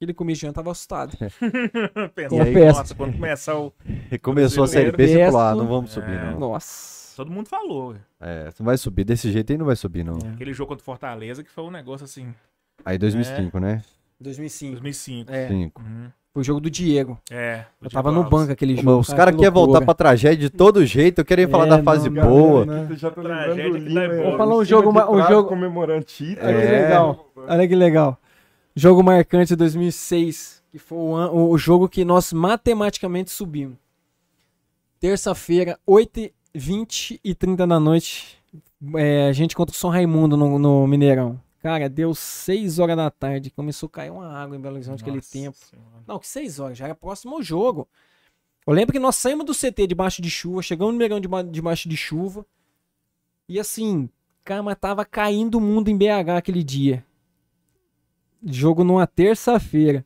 Aquele ano tava assustado. E aí, nossa, quando começar o. E começou a Série B, você falou, ah, não vamos subir, É. não. Nossa. Todo mundo falou. É, não vai subir. Desse jeito aí não vai subir, não. É. Aquele jogo contra o Fortaleza que foi um negócio assim. Aí 2005, né? 2005. 2005. É, 5. Uhum. foi o jogo do Diego. É. Eu tava no banco aquele jogo. Os cara, caras que querem voltar pra tragédia de todo jeito. Eu queria falar É, da fase não, boa. já Tragédia lembrando Lima. é, Vou falar um jogo um jogo- comemorando título. Olha que É. legal. Olha que legal. Jogo marcante de 2006, que foi o, an- o jogo que nós matematicamente subimos. Terça-feira, 8h20 e 30 da noite, é, a gente contra o São Raimundo no, no Mineirão. Cara, deu 6 horas da tarde, começou a cair uma água em Belo Horizonte naquele tempo. Senhora. Não, que 6 horas, já era próximo ao jogo. Eu lembro que nós saímos do CT debaixo de chuva, chegamos no Mineirão deba- debaixo de chuva. E assim, cara, mas tava caindo o mundo em BH aquele dia. Jogo numa terça-feira.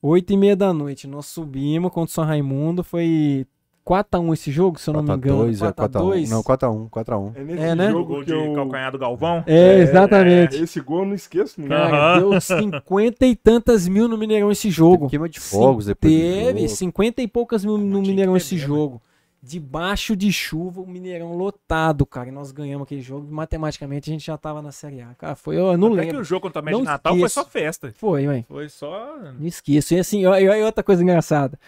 8 e meia da noite. Nós subimos contra o São Raimundo. Foi 4x1 esse jogo, se eu não me engano. 4x2, é 4x1. Não, 4x1, 4x1. É nesse É, né? O jogo gol que de eu... calcanhar do Galvão. É, exatamente. Esse gol eu não esqueço nunca. Cara, Aham. deu 50 e tantas mil no Mineirão esse jogo. Queima de fogos depois do Teve jogo. 50 e poucas mil no que Mineirão esse mesmo, jogo. Debaixo de chuva, o Mineirão lotado, cara. E nós ganhamos aquele jogo. E matematicamente a gente já tava na Série A. Cara, foi, eu não Até que lembro. o jogo contra a Média Não de Natal foi esqueço. só festa. Foi, mãe. Foi só. Não esqueço. E assim, e outra coisa engraçada.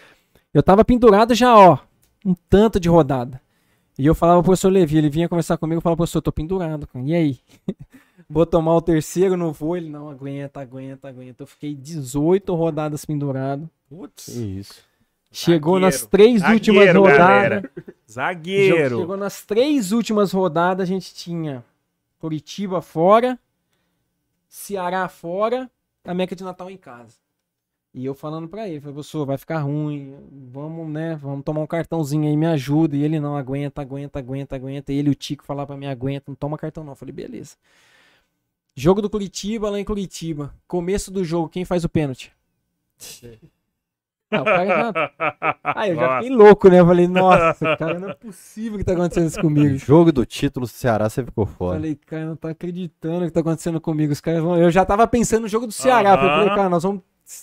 Eu tava pendurado já, ó, um tanto de rodada. E eu falava pro professor Levi, ele vinha conversar comigo, eu falava, professor, eu tô pendurado, cara. E aí? Vou tomar o terceiro, não vou? Ele, não, aguenta, aguenta, aguenta. Eu fiquei 18 rodadas pendurado. Putz. Que isso. Chegou Zagueiro. nas três últimas Zagueiro, rodadas. galera. Zagueiro. Chegou nas três últimas rodadas, a gente tinha Curitiba fora, Ceará fora, América de Natal em casa. E eu falando pra ele, falei, professor, vai ficar ruim, vamos, né, vamos tomar um cartãozinho aí, me ajuda. E ele, não, aguenta, aguenta, aguenta, aguenta. E ele e o Tico falar pra mim, aguenta, não toma cartão não. Eu falei, beleza. Jogo do Curitiba, lá em Curitiba. Começo do jogo, quem faz o pênalti? Ah, o cara já... Ah, eu já Nossa. fiquei louco, né? Eu falei, nossa, cara, não é possível que tá acontecendo isso comigo. Jogo do título Ceará, você ficou fora. Falei, cara, não tá acreditando o que tá acontecendo comigo. Os caras vão... Eu já tava pensando no jogo do Ceará. Eu falei, cara, nós vamos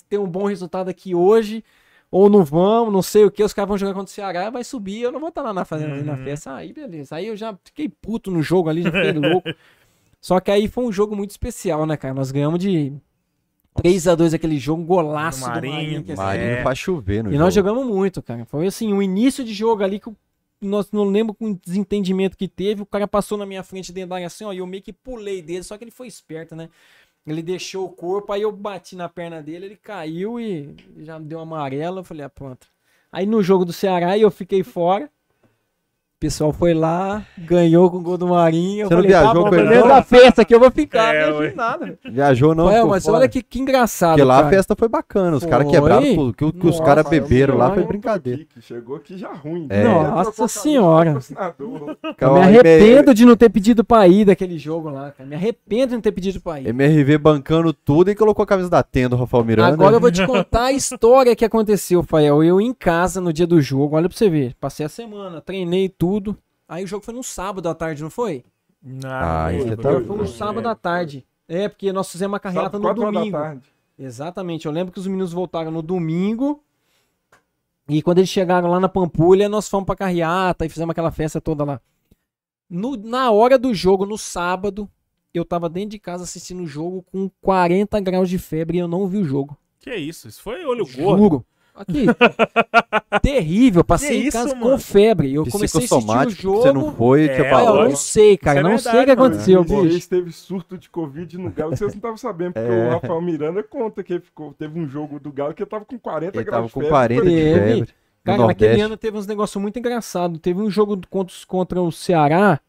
ter um bom resultado aqui hoje. Ou não vamos, não sei o que. Os caras vão jogar contra o Ceará, vai subir. Eu não vou estar lá na fazenda na Uhum. festa. Aí, beleza. Aí eu já fiquei puto no jogo ali, já fiquei louco. Só que aí foi um jogo muito especial, né, cara? Nós ganhamos de 3x2 aquele jogo, um golaço Do do Marinho, Marinho. que assim, Marinho É. faz chover no e jogo. nós jogamos muito, cara. Foi assim, um início de jogo ali que o- nós não lembro com o desentendimento que teve. O cara passou na minha frente dentro da área assim, ó, e eu meio que pulei dele, só que ele foi esperto, né? Ele deixou o corpo, aí eu bati na perna dele, ele caiu e já deu uma amarela. Eu falei, ah, pronto. Aí no jogo do Ceará eu fiquei fora. Pessoal foi lá, ganhou com o gol do Marinho. Eu Você não falei, tá viajou bom, com ele, da festa que eu vou ficar. É, não ué. viajei nada. Viajou não, ficou mas fora. olha que, que engraçado, Porque lá a cara. festa foi bacana. Os caras quebraram tudo. O que, que os caras beberam lá foi brincadeira. aqui, que chegou aqui já ruim. É. Nossa a senhora. Eu me arrependo de não ter pedido pra ir daquele jogo lá, cara. Me arrependo de não ter pedido pra ir. MRV bancando tudo e colocou a camisa da tenda, o Rafael Miranda. Agora eu vou te contar a história que aconteceu, Fael. Eu em casa no dia do jogo, olha pra você ver. Passei a semana, treinei tudo. Aí o jogo foi no sábado à tarde, não foi? Ah, não isso lembro. tá- Foi no sábado à tarde. É, porque nós fizemos uma carreata no quatro horas da domingo. tarde. Exatamente. Eu lembro que os meninos voltaram no domingo. E quando eles chegaram lá na Pampulha, nós fomos pra carreata e fizemos aquela festa toda lá. No- na hora do jogo, no sábado, eu tava dentro de casa assistindo o jogo com 40 graus de febre e eu não vi o jogo. Que isso? Isso foi olho gordo. Juro. Aqui. Terrível. Passei Que em isso, casa mano? com febre. Eu comecei a assistir o jogo. você não foi, É, tinha falado. eu não sei, cara. Isso é não sei o verdade, que mano. aconteceu, O bicho. Teve surto de Covid no Galo, vocês não estavam sabendo, porque É. o Rafael Miranda conta que ele ficou, teve um jogo do Galo que ele tava com 40 Ele graus tava de com febre. 40 de Teve. febre. Cara, no naquele Nordeste. ano teve uns negócios muito engraçados. Teve um jogo contra, contra o Ceará,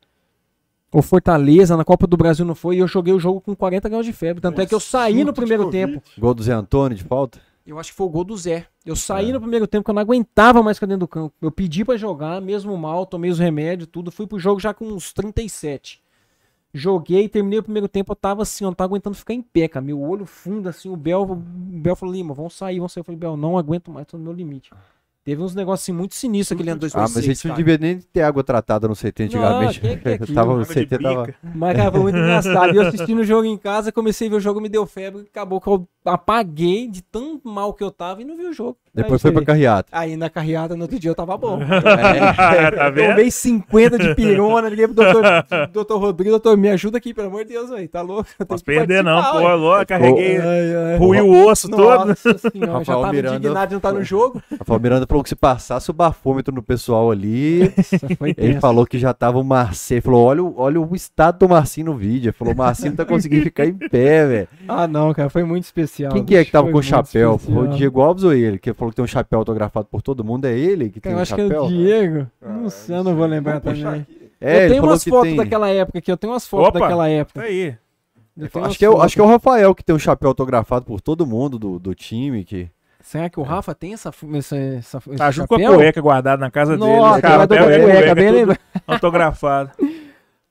ou Fortaleza, na Copa do Brasil não foi, e eu joguei o jogo com 40 graus de febre. Tanto é que eu saí no de primeiro tempo. Gol do Zé Antônio de falta? Eu acho que foi o gol do Zé. Eu saí É. no primeiro tempo, que eu não aguentava mais ficar dentro do campo. Eu pedi pra jogar, mesmo mal, tomei os remédios, tudo. Fui pro jogo já com uns 37. Joguei, terminei o primeiro tempo, eu tava assim, eu não tava aguentando ficar em pé, cara. Meu olho fundo, assim, o Bel, o Bel falou, Lima, vamos sair, vamos sair. Eu falei, Bel, não aguento mais, tô no meu limite. Teve uns negócios assim, muito sinistros aquele ano Ah, 2006, mas a gente não devia nem ter água tratada no CT antigamente. que que é aquilo? tava, o Água de CT tava. Mas, cara, foi muito engraçado. E eu assistindo o jogo em casa, comecei a ver o jogo, me deu febre, acabou que eu apaguei de tão mal que eu tava e não vi o jogo. Depois foi pra carreata. Aí na carreata, no outro dia eu tava bom. tá vendo? Tomei 50 de pirona, liguei pro doutor, doutor Rodrigo, doutor, me ajuda aqui, pelo amor de Deus, aí, tá louco? Tenho Posso perder, não, pô. ué. Agora carreguei. Ruiu o osso todo. Nossa senhora, já tava Miranda- indignado de não estar no jogo. Rafael Miranda falou que se passasse o bafômetro no pessoal ali, ele falou que já tava o Marcinho. Ele falou: olha, o- olha o estado do Marcinho no vídeo. Ele falou: o Marcinho não tá conseguindo ficar em pé, velho. Ah, não, cara, foi muito especial. Quem que é que tava com o chapéu? especial. Foi o Diego Alves ou ele? Que falou que tem um chapéu autografado por todo mundo? É ele que tem Cara, eu um acho que é chapéu? o Diego. Ah, não sei, eu não vou aí. lembrar também. É, eu tenho falou umas fotos tem. daquela época aqui, eu tenho umas fotos Opa! daquela época. Aí. Eu tenho umas Acho que, é, acho que é o Rafael que tem um chapéu autografado por todo mundo do, do time. Que... Será que o Rafa tem essa, essa, essa esse Tá junto com a chapéu? cueca guardada na casa dele. Nossa, Cara, cara, pega da a cueca, bem tudo lembrado. autografado.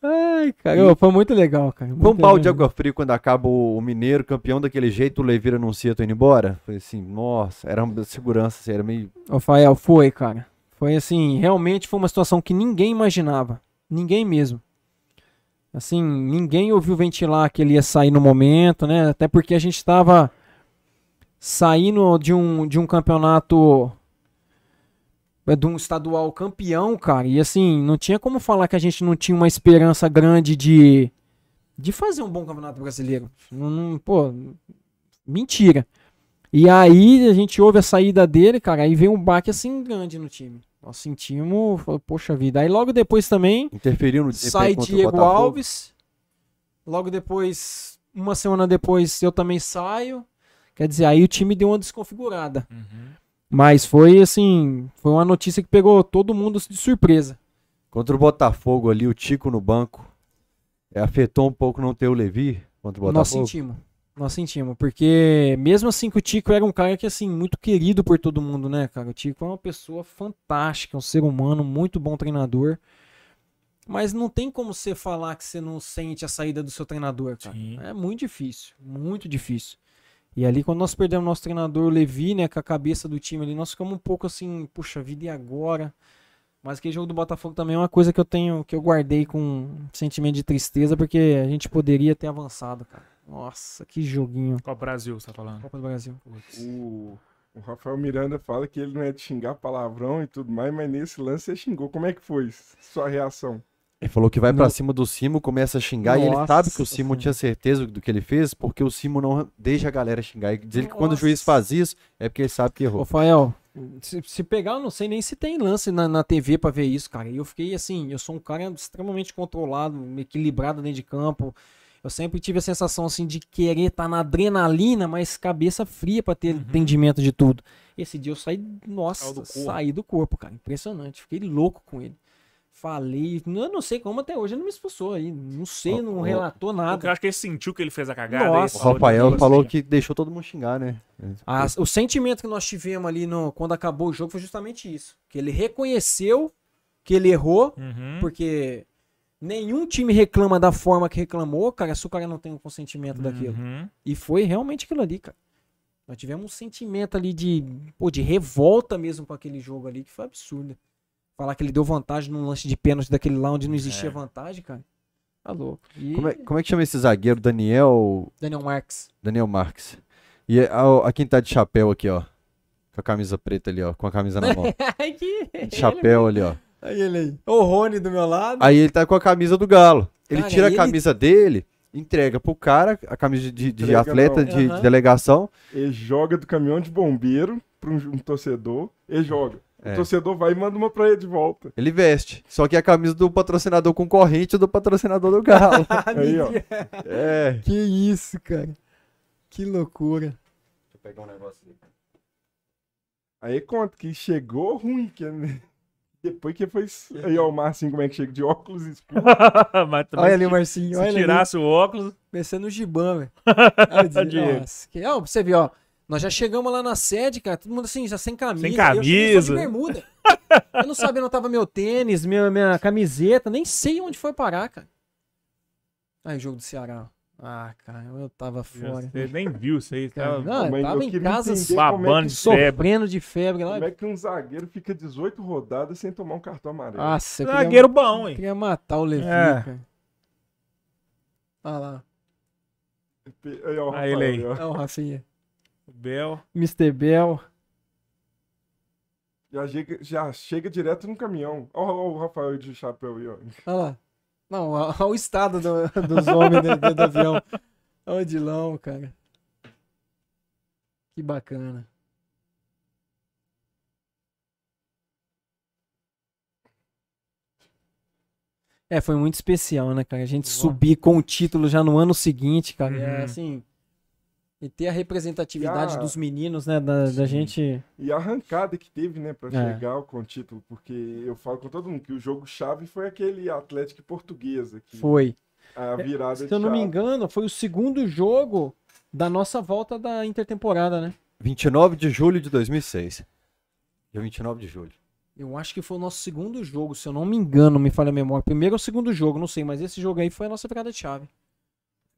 Ai, cara, foi muito legal, cara. Foi um balde de água fria quando acaba o, Mineiro campeão daquele jeito, o Levira anuncia, tô indo embora. Foi assim, nossa, era uma segurança, assim, era meio. Rafael, foi, cara. Foi assim, realmente foi uma situação que ninguém imaginava. Ninguém mesmo. Assim, ninguém ouviu ventilar que ele ia sair no momento, né? Até porque a gente estava saindo de um, de um campeonato de um estadual campeão, cara. E assim, não tinha como falar que a gente não tinha uma esperança grande de, de fazer um bom campeonato brasileiro. Não, não- pô, mentira. E aí a gente ouve a saída dele, cara, aí vem um baque assim grande no time. Nós sentimos, falou, poxa vida. Aí logo depois também Interferiu no desempenho sai Diego. Alves. Logo depois, uma semana depois, eu também saio. Quer dizer, aí o time deu uma desconfigurada. Mas foi assim, foi uma notícia que pegou todo mundo de surpresa. Contra o Botafogo ali, o Tico no banco. É, afetou um pouco não ter o Levi contra o Nós Botafogo. sentimos. Nós sentimos, porque mesmo assim que o Tico era um cara que assim muito querido por todo mundo, né, cara? O Tico é uma pessoa fantástica, um ser humano, muito bom treinador. Mas não tem como você falar que você não sente a saída do seu treinador, cara. Sim. É muito difícil, muito difícil. E ali quando nós perdemos nosso treinador o Levi, né, com a cabeça do time ali, nós ficamos um pouco assim, puxa vida, e agora? Mas aquele jogo do Botafogo também é uma coisa que eu tenho, que eu guardei com um sentimento de tristeza, porque a gente poderia ter avançado, cara. Nossa, que joguinho. Qual Brasil você tá falando? Copa do Brasil. O, o Rafael Miranda fala que ele não é de xingar palavrão e tudo mais, mas nesse lance você xingou. Como é que foi sua reação? Ele falou que vai pra Não. cima do Simo, começa a xingar e ele Nossa sabe que o Simo tinha certeza do que ele fez, porque o Simo não deixa a galera xingar. E diz ele que quando o Nossa. juiz faz isso, é porque ele sabe que errou. Rafael, se, se pegar, eu não sei nem se tem lance na, na TV pra ver isso, cara. E eu fiquei assim, eu sou um cara extremamente controlado, equilibrado dentro de campo. Eu sempre tive a sensação assim de querer estar na adrenalina, mas cabeça fria pra ter entendimento de tudo. Esse dia eu saí, nossa, do corpo. saí do corpo, cara. Impressionante. Fiquei louco com ele. Falei. Eu não sei como até hoje ele não me expulsou aí. Não sei, não relatou Porque eu nada. acho que ele sentiu que ele fez a cagada. Nossa. O Rafael falou assim, que deixou todo mundo xingar, né? Ah, o sentimento que nós tivemos ali no, quando acabou o jogo foi justamente isso. Que ele reconheceu que ele errou, Uhum. porque nenhum time reclama da forma que reclamou, cara, se o cara não tem o consentimento daquilo. Uhum. E foi realmente aquilo ali, cara. Nós tivemos um sentimento ali de, pô, de revolta mesmo com aquele jogo ali, que foi absurdo. Falar que ele deu vantagem num lance de pênalti daquele lá onde não existia É. vantagem, cara. Tá louco. E Como é, como é que chama esse zagueiro? Daniel. Daniel Marques. Daniel Marques. E a, a quem tá de chapéu aqui, ó. Com a camisa preta ali, ó. Com a camisa na mão. Ai, que... De chapéu ali, ó. Aí ele aí. O Rony do meu lado. Aí ele tá com a camisa do Galo. Ele Cara, tira a ele- camisa dele, entrega pro cara, a camisa de, de Entrega atleta, de, de Aham. delegação. Ele joga do caminhão de bombeiro pra um, um torcedor. Ele joga. É. O torcedor vai e manda uma pra ele de volta. Ele veste. Só que é a camisa do patrocinador concorrente do patrocinador do Galo. Aí, ó. é. Que isso, cara. Que loucura. Deixa eu pegar um negócio ali. Aí conta que chegou ruim, que é- depois que foi. Aí, ó, o Marcinho, como é que chega de óculos também Olha ali o se- Marcinho, Se olha ali. tirasse o óculos. Pensando no Gibão, velho. Nossa, que... ó, você ver, ó. Nós já chegamos lá na sede, cara, todo mundo assim, já sem camisa. Sem Eu cheguei só camisa. de bermuda. eu não sabia onde tava meu tênis, minha, minha camiseta, nem sei onde foi parar, cara. Aí, jogo do Ceará. Ah, cara, eu tava fora. Você nem viu isso aí. Cara, Tava não, eu Mas eu tava em queria casa é babando que- de febre. sofrendo de febre lá. Como é que um zagueiro fica 18 rodadas sem tomar um cartão amarelo? Nossa, eu queria, Zagueiro bom, eu hein? queria matar o Levi, É. cara. Olha lá. Aí, ó, o Ah, ele aí. ó. Olha o Rafinha. Bel. Mr. Bell. Já chega, já chega direto no caminhão. Ó o Rafael de chapéu aí, ó. Olha lá. Não, olha o estado do- dos homens dentro do avião. Olha o Edilão, cara. Que bacana. É, foi muito especial, né, cara? A gente subir com o título já no ano seguinte, cara. É Uhum. assim. E ter a representatividade a- dos meninos, né? Da, da gente. E a arrancada que teve, né, pra É. chegar com o título, porque eu falo com todo mundo que o jogo-chave foi aquele Atlético Portuguesa, que Foi. a virada Se de eu não me chave. engano, foi o segundo jogo da nossa volta da intertemporada, né? 29 de julho de 2006. Dia 29 de julho. Eu acho que foi o nosso segundo jogo, se eu não me engano, me falha a memória. Primeiro ou segundo jogo, não sei, mas esse jogo aí foi a nossa virada de chave.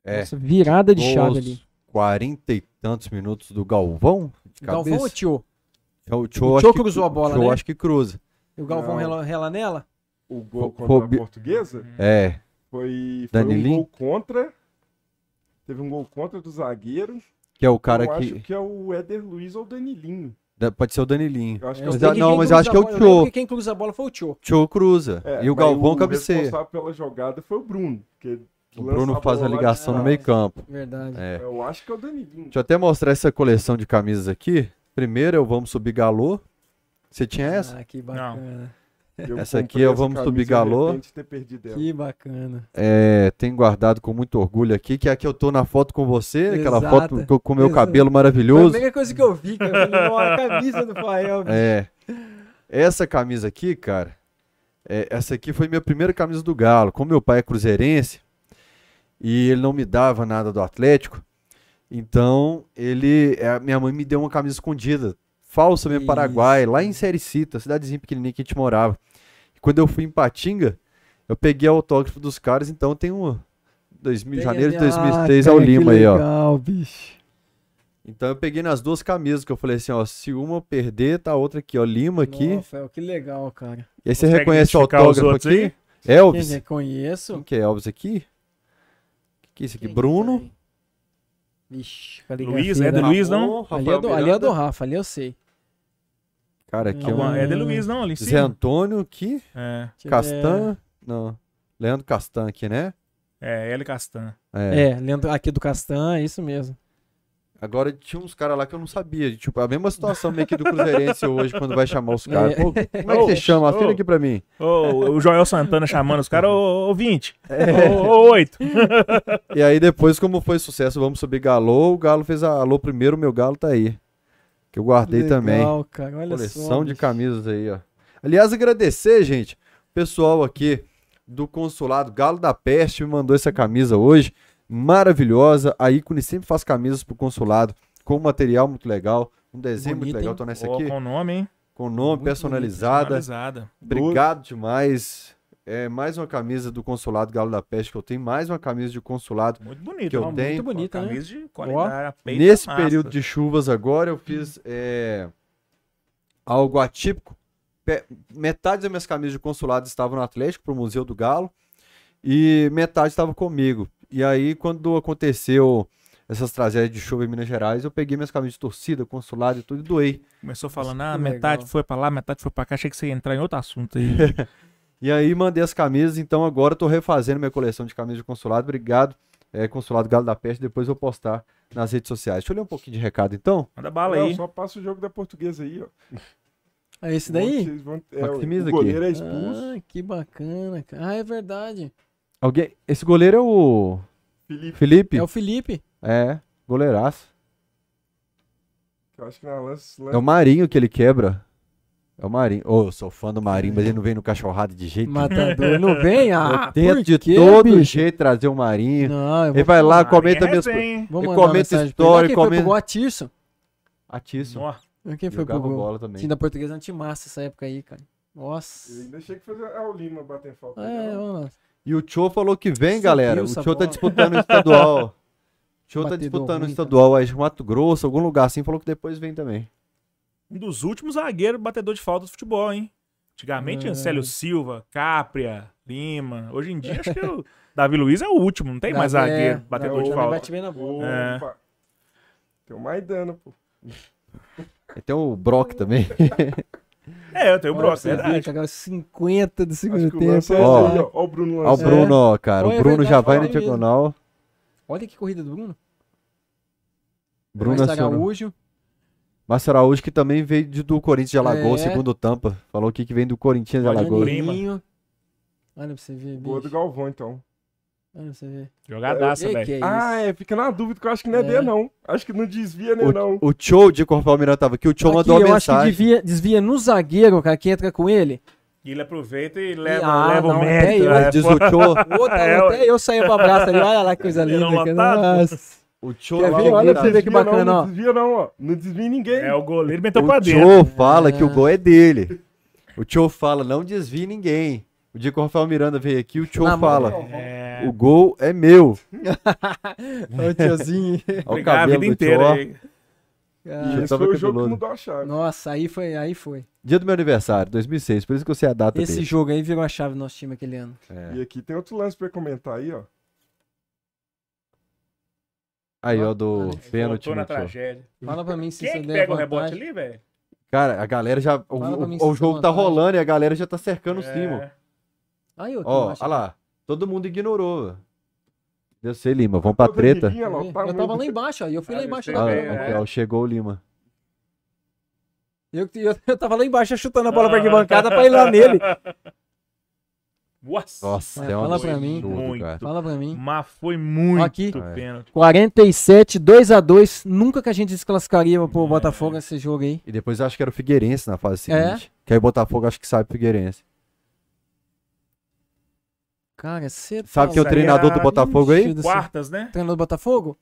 É. Nossa virada de chave ali. 40 e tantos minutos do Galvão. De Galvão cabeça. ou Tio? É, O Tio, O Tio que cruzou cru- a bola, Tio né? acho que cruza. E o Galvão Não. rela, rela nela? O gol contra a Portuguesa É. foi, foi um gol contra. Teve um gol contra do zagueiro. Que é o cara eu que. acho que é o Éder Luiz ou o Danilinho. da- Pode ser o Danilinho. Eu acho que Eu é o não, mas cruza acho que é o eu lembro Tio. que quem cruza a bola foi o Tio. Tio cruza. É, e o Galvão o cabeceia. responsável pela jogada foi o Bruno. Que O Bruno a faz a ligação no meio campo. Verdade. É. Eu acho que é o Danilinho. Deixa eu até mostrar essa coleção de camisas aqui. Primeiro eu vamos subir galô. Você tinha essa? Ah, que bacana. Eu Essa aqui eu vamos subir galô. Que bacana. É, tem guardado com muito orgulho aqui, que é a que eu tô na foto com você, aquela Exata. foto com- com o meu Exato. cabelo Foi a maravilhoso. primeira coisa que eu vi, cara. Eu falei, "Ó, a camisa do Fael. bicho." É. Essa camisa aqui, cara, é, essa aqui foi minha primeira camisa do Galo. Como meu pai é cruzeirense e ele não me dava nada do Atlético, então ele, é, minha mãe me deu uma camisa escondida, falsa mesmo. Paraguai, lá em Sericita, cidadezinha pequenininha que a gente morava. E quando eu fui em Patinga, eu peguei o autógrafo dos caras, então tem um 2000, janeiro de Ah, 2003 é cara, o Lima aí, ó. legal, bicho. Então eu peguei nas duas camisas, que eu falei assim, ó, se uma eu perder, tá a outra aqui, ó, Lima aqui. Nossa, Fael, que legal, cara. E aí você Consegue reconhece o autógrafo aqui? aí? Quem Elvis. é? Conheço. Quem que é Elvis aqui? O que é isso aqui? Quem Bruno. tá aí? Vixe, Luiz, é de Luiz, não? Ali é, do, ali é do Rafa, ali eu sei. Cara, aqui é Alguma- um... É de Luiz, não, ali em Zé cima. Antônio aqui. É, Deixa eu ver. Castan. Não. Leandro Castan aqui, né? é, L. Castan. É. É, Leandro, aqui do Castan, é isso mesmo. Agora tinha uns caras lá que eu não sabia. Tipo, a mesma situação meio que do Cruzeirense hoje, quando vai chamar os caras. É. Como é que você chama? ô. Assina aqui pra mim. O Joel Santana chamando os caras, ô, ô 20, É. ô, ô 8. E aí depois, como foi sucesso, vamos subir Galo. O Galo fez a alô primeiro, o meu Galo tá aí. Que eu guardei também. Legal, cara, olha Coleção só. de bicho. camisas aí, ó. Aliás, agradecer, gente. Pessoal aqui do consulado Galo da Peste me mandou essa camisa hoje, maravilhosa. A ícone sempre faz camisas pro consulado com um material muito legal, um desenho Bonita, muito legal. hein? Tô nessa Ó, aqui com nome, hein? com nome Muito personalizada. Personalizada. Obrigado demais. É mais uma camisa do consulado Galo da Peste que eu tenho, mais uma camisa de consulado. Muito bonito. Que eu ó. tenho. Muito bonita, né? Camisa de qualidade. peito Nesse massa. período de chuvas agora, eu fiz é, algo atípico. Pe- Metade das minhas camisas de consulado estavam no Atlético, pro Museu do Galo, e metade estava comigo. E aí, quando aconteceu essas tragédias de chuva em Minas Gerais, eu peguei minhas camisas de torcida, consulado e tudo e doei. Começou falando, ah, metade legal. foi pra lá, metade foi pra cá. Achei que você ia entrar em outro assunto aí. E aí mandei as camisas, então agora eu tô refazendo minha coleção de camisas de consulado. Obrigado, é, Consulado Galo da Peste. Depois eu vou postar nas redes sociais. Deixa eu ler um pouquinho de recado então. Manda bala Não, aí. só passa o jogo da portuguesa aí, ó. É esse daí? Vão- é, o aqui. goleiro é expulso. Ah, que bacana, cara. Ah, é verdade. Alguém. Esse goleiro é o Felipe, Felipe? É o Felipe. É, goleiraço. eu acho que na lance. É o Marinho que ele quebra. É o Marinho. Ô, eu sou fã do Marinho, mas ele não vem no cachorrada de jeito nenhum. Matador. Não vem? Ah, Eu tento por de quê, todo bicho? jeito trazer o Marinho. Não, eu Ele vou, vai lá, comenta é minhas resenha, coisas. ele comenta ele. história, Quem foi comenta- pro gol? Atirson. Atíssimo. Ó, Quem foi pro Jogava gol? bola também. Time da portuguesa antimassa essa época aí, cara. Eu Nossa. ainda achei que fazer o Lima bater falta. É, vamos lá. E o Cho falou que vem, Subiu galera. O essa Cho tá bola. disputando o estadual. O Cho tá Batedor disputando o ruim, estadual aí de Mato Grosso, algum lugar assim. Falou que depois vem também. um dos últimos zagueiros batedor de falta do futebol, hein? Antigamente É. Célio Silva, Capria, Lima. Hoje em dia acho que o Davi Luiz é o último, não tem mais Davi- zagueiro é, batedor Davi de também falta. bate bem na bola. É. Opa. Tem o Maidana, pô. E tem o Brock também. É, eu tenho o Brock, verdade. cara, 50 do segundo que o lance é tempo. Ó. Ó o Bruno Ó o. Bruno, ó, cara. É o Bruno verdade, já vai na diagonal. Olha que corrida do Bruno. Bruno Márcio. Araújo. Márcio Araújo, que também veio de- do Corinthians de Alagoas, É. segundo Tampa. Falou aqui que vem do Corinthians de Alagoas. Olha pra você ver, Gol do bicho. Galvão, então. Pra você ver. Jogadaça, Que velho. é Ah, é, fica na dúvida que eu acho que não é, É. D, não. Acho que não desvia nem não. O, o Cho de Corpal Miranda tava aqui. O Cho Aqui, mandou uma eu acho que mensagem. devia, desvia no zagueiro, cara, que entra com ele. E ele aproveita e leva, Ah, leva não, o até mérito. eu. né? Diz o Cho. Outra, É, até eu saía pra abraço ali. Olha lá que coisa linda. cara. Nossa. O Cho Quer lá, ver? Olha pra você ver que desvia bacana, não, ó. Não desvia não, ó. Não desvia ninguém. É, o goleiro meteu pra O dentro. Cho fala que o É. gol é dele. O Cho fala, não desvie ninguém. O dia que o Rafael Miranda veio aqui, o mão, fala, É, o gol é meu. O tiozinho. Olha o brigar a cabelo vida inteira. aí. E Ah, esse foi o jogo que mudou a chave. Nossa, aí foi, aí foi. Dia do meu aniversário, 2006. Por isso que eu sei a data Esse dele. jogo aí virou a chave do nosso time aquele ano. É. E aqui tem outro lance pra comentar aí, ó. Aí, ó, do Ah, pênalti na Cho. tragédia. Fala pra mim se Quem é você que der pega o rebote ali, velho? Cara, a galera já. O, o- o jogo tem tá rolando e a galera já tá cercando o É. Aí, Ó, olha lá. Todo mundo ignorou. Eu sei, Lima. Vamos pra treta. Eu tava lá embaixo. E eu fui lá Ah, embaixo Ah, é. ó, chegou o Lima. Eu, eu, eu tava lá embaixo chutando a bola pra Ah. arquibancada pra ir lá nele. Nossa. Nossa, É, é fala pra mim. Muito. cara. Fala pra mim. Mas foi muito Aqui. pênalti. 47, 2x2. Nunca que a gente desclassificaria pro Botafogo esse jogo aí. E depois eu acho que era o Figueirense na fase É? seguinte. Que aí o Botafogo acho que sabe o Figueirense. Cara, você tá Sabe quem é o treinador do Botafogo aí? Quartas, né? Treinador do Botafogo?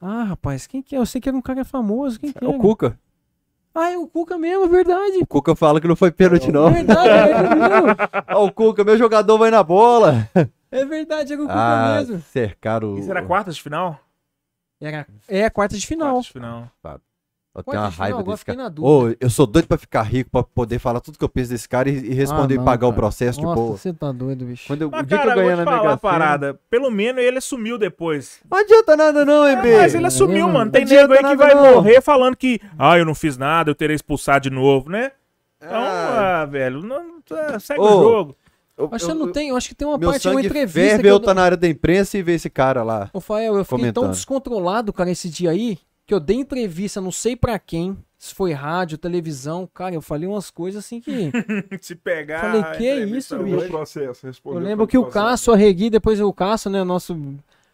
Ah, rapaz, quem que é? Eu sei que era um cara famoso. Quem que É o Cuca. Ah, é o Cuca mesmo, é verdade. O Cuca fala que não foi pênalti, não. Verdade, é mesmo. Ó, o Cuca, meu jogador vai na bola. É verdade, era o Cuca Ah, mesmo. cercaram o. Isso era quartas de final? Era, é, quarta de final. Quartas de final. Eu tenho uma raiva agora desse fiquei cara. na dúvida. Ô, eu sou doido pra ficar rico, pra poder falar tudo que eu penso desse cara e, e responder Ah, e não, pagar o cara. processo Nossa, de boa. você tá doido, bicho. Quando eu, Mas, o dia cara, que eu eu ganhar vou na te falar Mega parada. Pelo menos ele sumiu depois. Não adianta nada não, É, MB. mas ele assumiu, não mano. Tem adianta nego aí que nada, vai não. morrer falando que, ah, eu não fiz nada, eu terei expulsado de novo, né? Então, Ah. ah, velho, não, tá, segue Ô, o jogo. Eu- Acho que eu- não tem, eu acho que tem uma Meu parte, uma sangue entrevista ferve, que eu eu... tá na área da imprensa e ver esse cara lá. Ô, Fael, eu fiquei tão comentando. descontrolado, cara, esse dia aí, que eu dei entrevista, não sei pra quem, se foi rádio, televisão, cara, eu falei umas coisas assim que... Se pegar. Falei, que entrevista isso, bicho? processo, Eu lembro que o. Cássio Arregui, depois o Cássio, né, o nosso,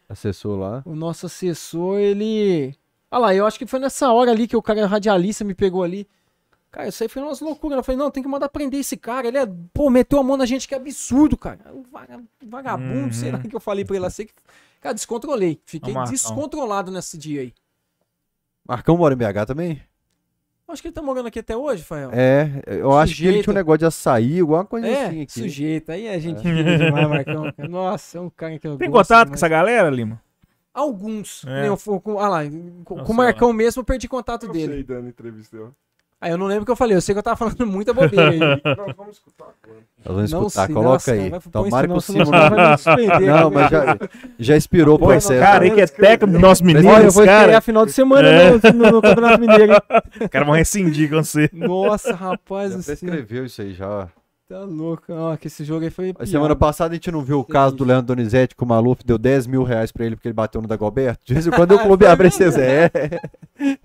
Acessou lá. o nosso assessor, ele... Ah lá, eu acho que foi nessa hora ali que o cara radialista me pegou ali. Cara, isso aí foi umas loucuras. Eu falei, não, tem que mandar prender esse cara. Ele é, pô, meteu a mão na gente, que absurdo, cara. Vaga- vagabundo, Uhum. sei lá o que eu falei pra ele assim. que- Cara, descontrolei. Fiquei descontrolado nesse dia aí. Marcão mora em BH também? Acho que ele tá morando aqui até hoje, Fael. É, eu acho que ele Sujeito. tinha um negócio de açaí, alguma coisa É, assim aqui. sujeito. Aí a gente fina demais, Marcão. Nossa, é um cara que eu Tem gosto contato com demais. essa galera, Lima? Alguns. É. Nem eu com, ah lá, com, Nossa, com o Marcão mesmo eu perdi contato Eu dele. sei, dando entrevista. Aí eu não lembro o que eu falei, eu sei que eu tava falando muita bobeira aí. Nós vamos escutar agora. Nós vamos Não escutar, coloca nossa, aí. cara, vai- Tomara que o não, Simon vai me suspender, Não, cara. mas já, já inspirou pro Pô, excesso. Cara, aí que é técnico do nosso menino, Olha, eu esse vou cara. estrear final de semana É. no, no, no Campeonato Mineiro. Os caras vão rescindir com você. Nossa, rapaz Já do céu. prescreveu isso aí já. Tá louco. Ó, que esse jogo aí foi. A pior. semana passada a gente não viu o caso do Leandro Donizete que o Maluf deu 10 mil reais pra ele porque ele bateu no Dagoberto? De vez em quando o clube abre esses. É.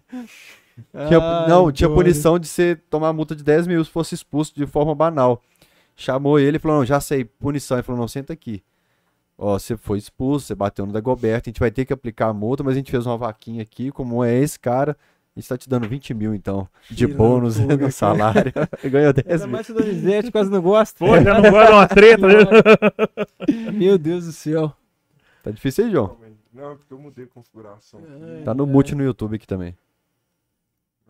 Tinha- Ai, não, tinha doido. punição de você tomar multa de 10 mil se fosse expulso de forma banal. Chamou ele e falou: Não, já sei, punição. Ele falou: Não, senta aqui. Ó, você foi expulso, você bateu no Dagoberto, a gente vai ter que aplicar a multa, mas a gente fez uma vaquinha aqui, como é esse cara, a gente tá te dando 20 mil, então, de Que bônus loucura, no salário. Ganhou 10 Ainda mil. mais que o Donizete quase não gosta. Pô, já não gosta de uma treta, né? Meu Deus do céu. Tá difícil aí, João? Não, porque eu mudei a configuração. Ai. Tá no mute no YouTube aqui também.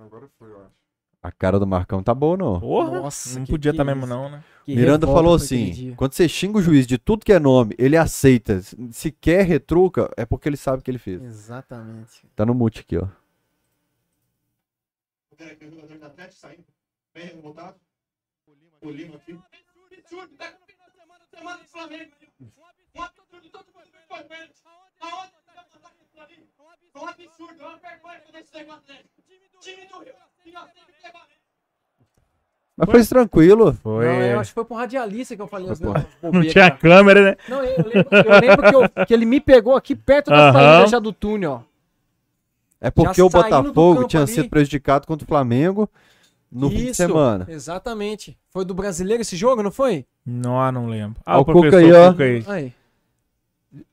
Agora foi, eu acho. A cara do Marcão tá boa, não? Porra, Nossa, não que podia que estar é mesmo não, né? Que Miranda falou assim: quando você xinga o juiz de tudo que é nome, ele aceita. Se quer retruca, é porque ele sabe o que ele fez. Exatamente. Tá no mute aqui, ó. O Lima aqui. Tá semana, do Flamengo. Todo mundo foi. Aonde Um absurdo, uma vergonha fazer esse negócio dele. Time do Rio, que nós. Mas foi tranquilo. Foi. Não, eu acho que foi pro radialista que eu falei. Foi, Não bobeira, tinha cara. câmera, né? Não, eu lembro, eu lembro que, eu- que ele me pegou aqui perto da Aham. saída já do túnel, ó. É porque Já o Botafogo tinha ali. sido prejudicado contra o Flamengo no fim de Isso, semana. Exatamente. Foi do brasileiro esse jogo, não foi? Não, não lembro. Ah, o o Cuca professor aí, ó. Cuca aí. Aí.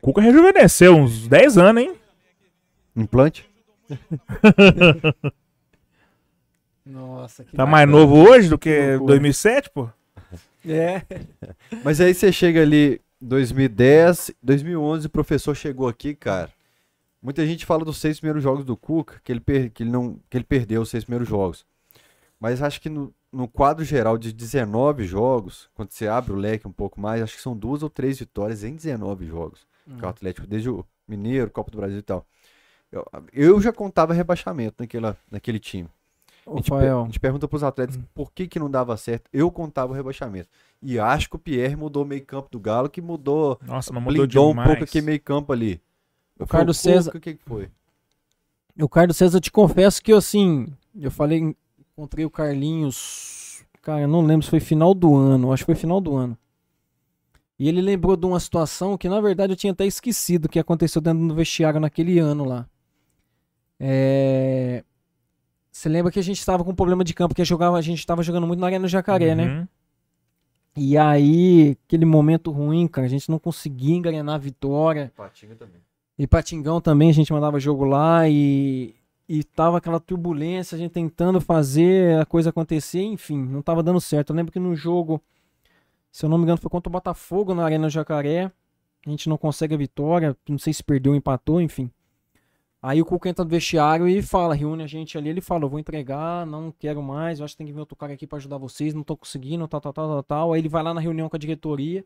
Cuca rejuvenesceu uns 10 anos, hein? Implante. Nossa, que Tá mais novo hoje do que loucura. 2007, pô? É. Mas aí você chega ali 2010, 2011, o professor chegou aqui, cara. Muita gente fala dos seis primeiros jogos do Cuca, que ele, per- que ele, não, que ele perdeu os seis primeiros jogos. Mas acho que no, no quadro geral de 19 jogos, quando você abre o leque um pouco mais, acho que são duas ou três vitórias em 19 jogos. Hum. Que é o Atlético, desde o Mineiro, Copa do Brasil e tal. Eu, eu já contava rebaixamento naquela, naquele time. A gente, per- a gente pergunta pros atletas por que, que não dava certo. Eu contava o rebaixamento. E acho que o Pierre mudou o meio campo do Galo, que mudou, Nossa, mas mudou blindou um demais. pouco aquele meio campo ali. Eu O Carlos César- O que, que foi? o Carlos César, eu te confesso que eu, assim, eu falei, encontrei o Carlinhos, cara, eu não lembro se foi final do ano, acho que foi final do ano. E ele lembrou de uma situação que, na verdade, eu tinha até esquecido que aconteceu dentro do vestiário naquele ano lá. É... Você lembra que a gente estava com um problema de campo, que jogava, a gente estava jogando muito na Arena Jacaré, né? Uhum. E aí, aquele momento ruim, cara, a gente não conseguia engrenar a vitória. Patinga também. E Patingão também, a gente mandava jogo lá e, e tava aquela turbulência, a gente tentando fazer a coisa acontecer, enfim, não tava dando certo. Eu lembro que no jogo, se eu não me engano, foi contra o Botafogo na Arena Jacaré. A gente não consegue a vitória, não sei se perdeu ou empatou, enfim. Aí o Cuca entra no vestiário e fala, reúne a gente ali, ele fala, eu vou entregar, não quero mais, eu acho que tem que vir outro cara aqui pra ajudar vocês, não tô conseguindo, tal, tal, tal, tal, tal. Aí ele vai lá na reunião com a diretoria.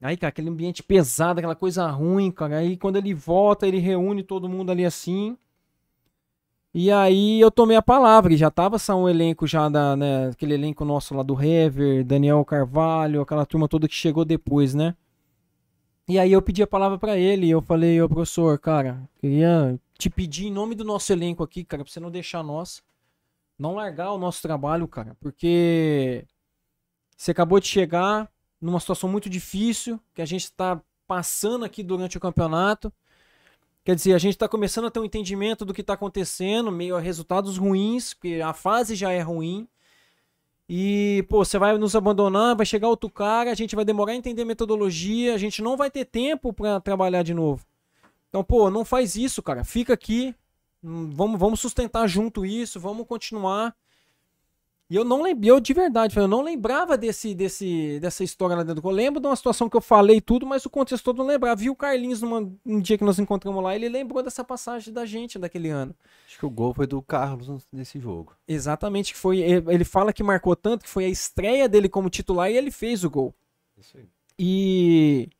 Aí, cara, aquele ambiente pesado, aquela coisa ruim, cara. Aí quando ele volta, ele reúne todo mundo ali assim. E aí eu tomei a palavra, e já tava só um elenco já da, né, aquele elenco nosso lá do Hever, Daniel Carvalho, aquela turma toda que chegou depois, né? E aí eu pedi a palavra pra ele e eu falei, ô professor, cara, queria te pedir em nome do nosso elenco aqui, cara, pra você não deixar nós. Não largar o nosso trabalho, cara, porque você acabou de chegar numa situação muito difícil que a gente está passando aqui durante o campeonato. Quer dizer, a gente está começando a ter um entendimento do que está acontecendo, meio a resultados ruins, porque a fase já é ruim. E, pô, você vai nos abandonar, vai chegar outro cara, a gente vai demorar a entender metodologia, a gente não vai ter tempo para trabalhar de novo. Então, pô, não faz isso, cara. Fica aqui, hum, vamos, vamos sustentar junto isso, vamos continuar. E eu não lembrei, eu de verdade, eu não lembrava desse, desse, dessa história lá dentro. Eu lembro de uma situação que eu falei tudo, mas o contexto todo não lembrava. Vi o Carlinhos numa, um dia que nós encontramos lá, ele lembrou dessa passagem da gente daquele ano. Acho que o gol foi do Carlos nesse jogo. Exatamente, que foi. Ele fala que marcou tanto que foi a estreia dele como titular e ele fez o gol. Isso aí. E,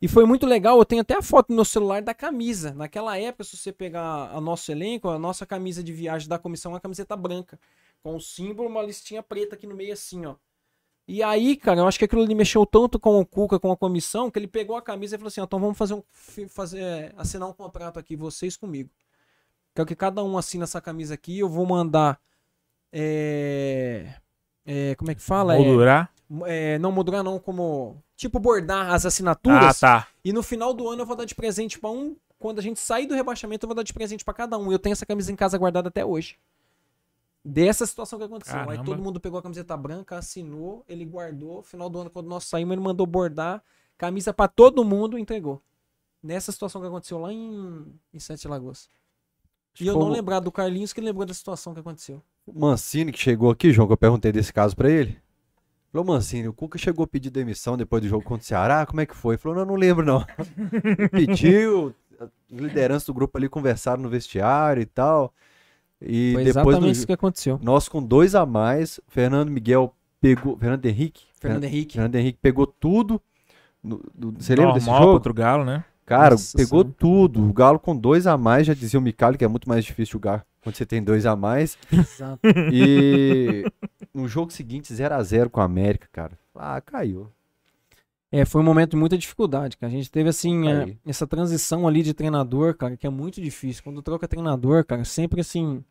e foi muito legal. Eu tenho até a foto no meu celular da camisa. Naquela época, se você pegar a nosso elenco, a nossa camisa de viagem da comissão é uma camiseta branca. Com o símbolo, uma listinha preta aqui no meio, assim, ó. E aí, cara, eu acho que aquilo ali mexeu tanto com o Cuca, com a comissão, que ele pegou a camisa e falou assim: ó, então vamos fazer um. Fazer, assinar um contrato aqui, vocês comigo. Quero que cada um assina essa camisa aqui. Eu vou mandar. É, é, como é que fala? Moldurar? É, não moldurar, não, como. Tipo, bordar as assinaturas. Ah, tá. E no final do ano eu vou dar de presente pra um. Quando a gente sair do rebaixamento, eu vou dar de presente pra cada um. Eu tenho essa camisa em casa guardada até hoje. Dessa situação que aconteceu. Aí Caramba. todo mundo pegou a camiseta branca, assinou, ele guardou. Final do ano, quando nós saímos, ele mandou bordar. Camisa pra todo mundo entregou. Nessa situação que aconteceu lá em, em Sete Lagoas. E eu não lembrar do Carlinhos que lembrou da situação que aconteceu. O Mancini que chegou aqui, João, que eu perguntei desse caso pra ele. Falou, Mancini, o Cuca chegou a pedir demissão depois do jogo contra o Ceará, como é que foi? Ele falou, não, não lembro não. Pediu, a liderança do grupo ali conversaram no vestiário e tal. E Foi depois exatamente do, isso que aconteceu. nós com dois a mais, Fernando Miguel pegou, Fernando Henrique? Fernando Henrique. Fernando Henrique pegou tudo. no- do- você lembra desse jogo? contra o Galo, né? Cara, Nossa pegou Senhora. tudo. O Galo com dois a mais, já dizia o Micali, que é muito mais difícil jogar quando você tem dois a mais. Exato. E no jogo seguinte, 0 a 0 com a América, cara. Ah, caiu. É, foi um momento de muita dificuldade, cara. A gente teve, assim, é, Aí. essa transição ali de treinador, cara, que é muito difícil. Quando troca treinador, cara, sempre assim.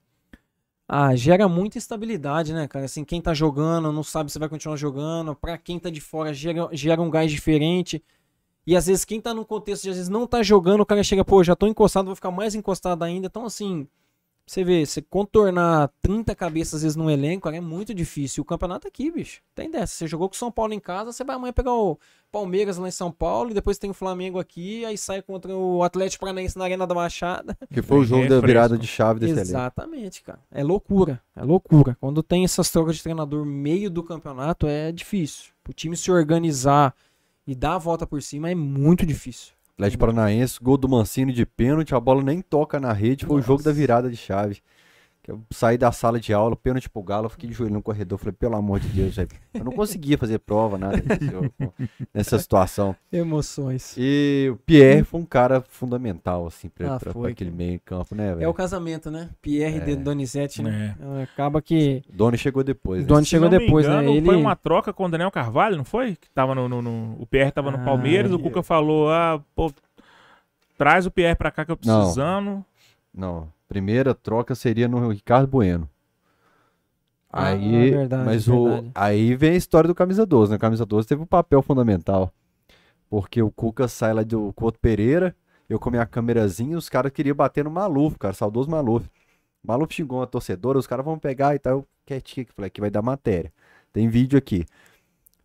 Ah, gera muita instabilidade, né, cara? Assim, quem tá jogando não sabe se vai continuar jogando. Pra quem tá de fora, gera, gera um gás diferente. E às vezes, quem tá num contexto de às vezes não tá jogando, o cara chega, pô, já tô encostado, vou ficar mais encostado ainda. Então, assim, você vê, você contornar 30 cabeças às vezes num elenco, cara, é muito difícil. O campeonato aqui, bicho, tem dessa. Você jogou com o São Paulo em casa, você vai amanhã pegar o Palmeiras lá em São Paulo, e depois tem o Flamengo aqui, aí sai contra o Atlético Paranaense na Arena da Baixada. Que foi o jogo da refresco. virada de chave desse elenco. Exatamente, cara. É loucura, é loucura. Quando tem essas trocas de treinador meio do campeonato, é difícil. O time se organizar e dar a volta por cima é muito difícil. Atlético Paranaense, gol do Mancini de pênalti, a bola nem toca na rede, foi o jogo da Nossa. virada de chave. Que eu saí da sala de aula, pênalti pro Galo, eu fiquei de joelho no corredor, falei, pelo amor de Deus, velho. Eu não conseguia fazer prova, nada nessa situação. Emoções. E o Pierre foi um cara fundamental, assim, pra, Ah, pra- pra foi, aquele cara. meio campo, né, É o velho? casamento, né? Pierre É. de Donizete, né? Acaba que. O Doni chegou depois, O né? Doni chegou não me depois, né? engano, Ele- Foi uma troca com o Daniel Carvalho, não foi? Que tava no, no- no- o Pierre tava no Ah, Palmeiras, o é. Cuca falou, ah, pô, traz o Pierre pra cá que eu Não. precisando. Não, primeira troca seria no Ricardo Bueno. Ah, Aí, verdade, mas verdade. o aí vem a história do camisa 12, né? O camisa 12 teve um papel fundamental. Porque o Cuca sai lá do Couto Pereira, eu com minha câmerazinha, os caras queriam bater no Maluf, cara, saudoso Maluf. Maluf xingou uma torcedora, os caras vão pegar e tal, eu quietinho aqui, falei, aqui vai dar matéria. Tem vídeo aqui.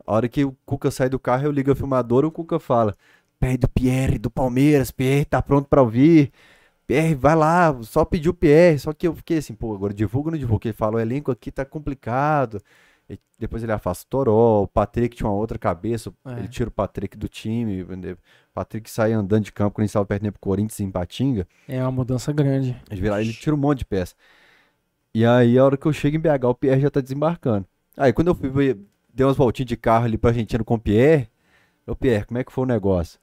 A hora que o Cuca sai do carro, eu ligo a filmadora, o Cuca fala: Pede do Pierre, do Palmeiras, Pierre tá pronto pra ouvir. Pierre, vai lá, só pediu o Pierre. Só que eu fiquei assim, pô, agora divulga ou não divulga? Ele fala: o elenco aqui tá complicado. E depois ele afasta o Toró, o Patrick tinha uma outra cabeça, É. ele tira o Patrick do time. O Patrick sai andando de campo quando ele estava perdendo pro Corinthians em Patinga. É uma mudança grande. Ele Ele tira um monte de peça. E aí, a hora que eu chego em BH, o Pierre já tá desembarcando. Aí, quando eu fui dei umas voltinhas de carro ali pra Argentina com o Pierre. Ô, Pierre, como é que foi o negócio?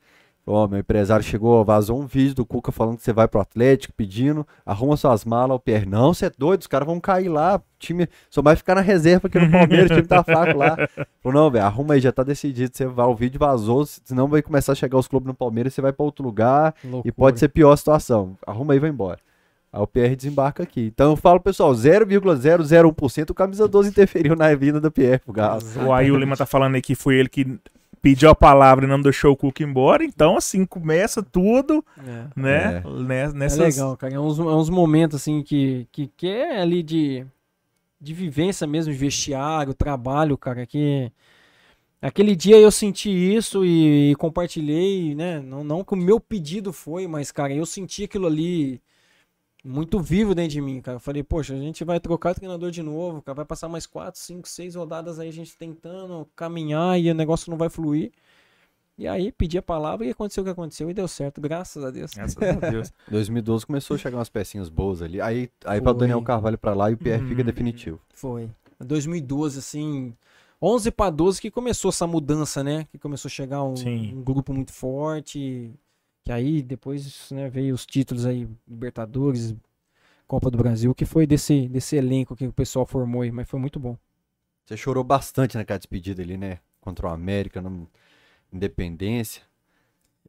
Ó, meu empresário chegou, vazou um vídeo do Cuca falando que você vai pro Atlético, pedindo, arruma suas malas. O Pierre, não, você é doido, os caras vão cair lá. O time só vai ficar na reserva aqui no Palmeiras, o time tá fraco lá. Falou, não, velho, arruma aí, já tá decidido. Você vai, o vídeo vazou, senão vai começar a chegar os clubes no Palmeiras, você vai pra outro lugar. Loucura. E pode ser pior a situação. Arruma aí vai embora. Aí o PR desembarca aqui. Então eu falo, pessoal, 0,001% o camisa 12 interferiu na vida do PR pro Galo. O aí o Lima tá falando aí que foi ele que pediu a palavra e não deixou o Cuca embora. Então, assim, começa tudo, É. né? É. né, É Nessas... legal, cara. É uns, é uns momentos assim que, que, que é ali de, de vivência mesmo, de vestiário, trabalho, cara, que aquele dia eu senti isso e, compartilhei, né? Não, não que o meu pedido foi, mas, cara, eu senti aquilo ali muito vivo dentro de mim, cara. Eu falei, poxa, a gente vai trocar o treinador de novo, cara. Vai passar mais quatro, cinco, seis rodadas aí a gente tentando caminhar e o negócio não vai fluir. E aí pedi a palavra e aconteceu o que aconteceu e deu certo, graças a Deus. Graças a Deus. 2012 começou a chegar umas pecinhas boas ali. Aí, aí pra Foi. Daniel Carvalho pra lá e o PR fica Hum. definitivo. Foi. 2012, assim. 11 para 12 que começou essa mudança, né? Que começou a chegar um, um grupo muito forte. Que aí depois né, veio os títulos aí, Libertadores, Copa do Brasil, que foi desse, desse elenco que o pessoal formou aí, mas foi muito bom. Você chorou bastante naquela despedida ali, né? Contra o América, na Independência.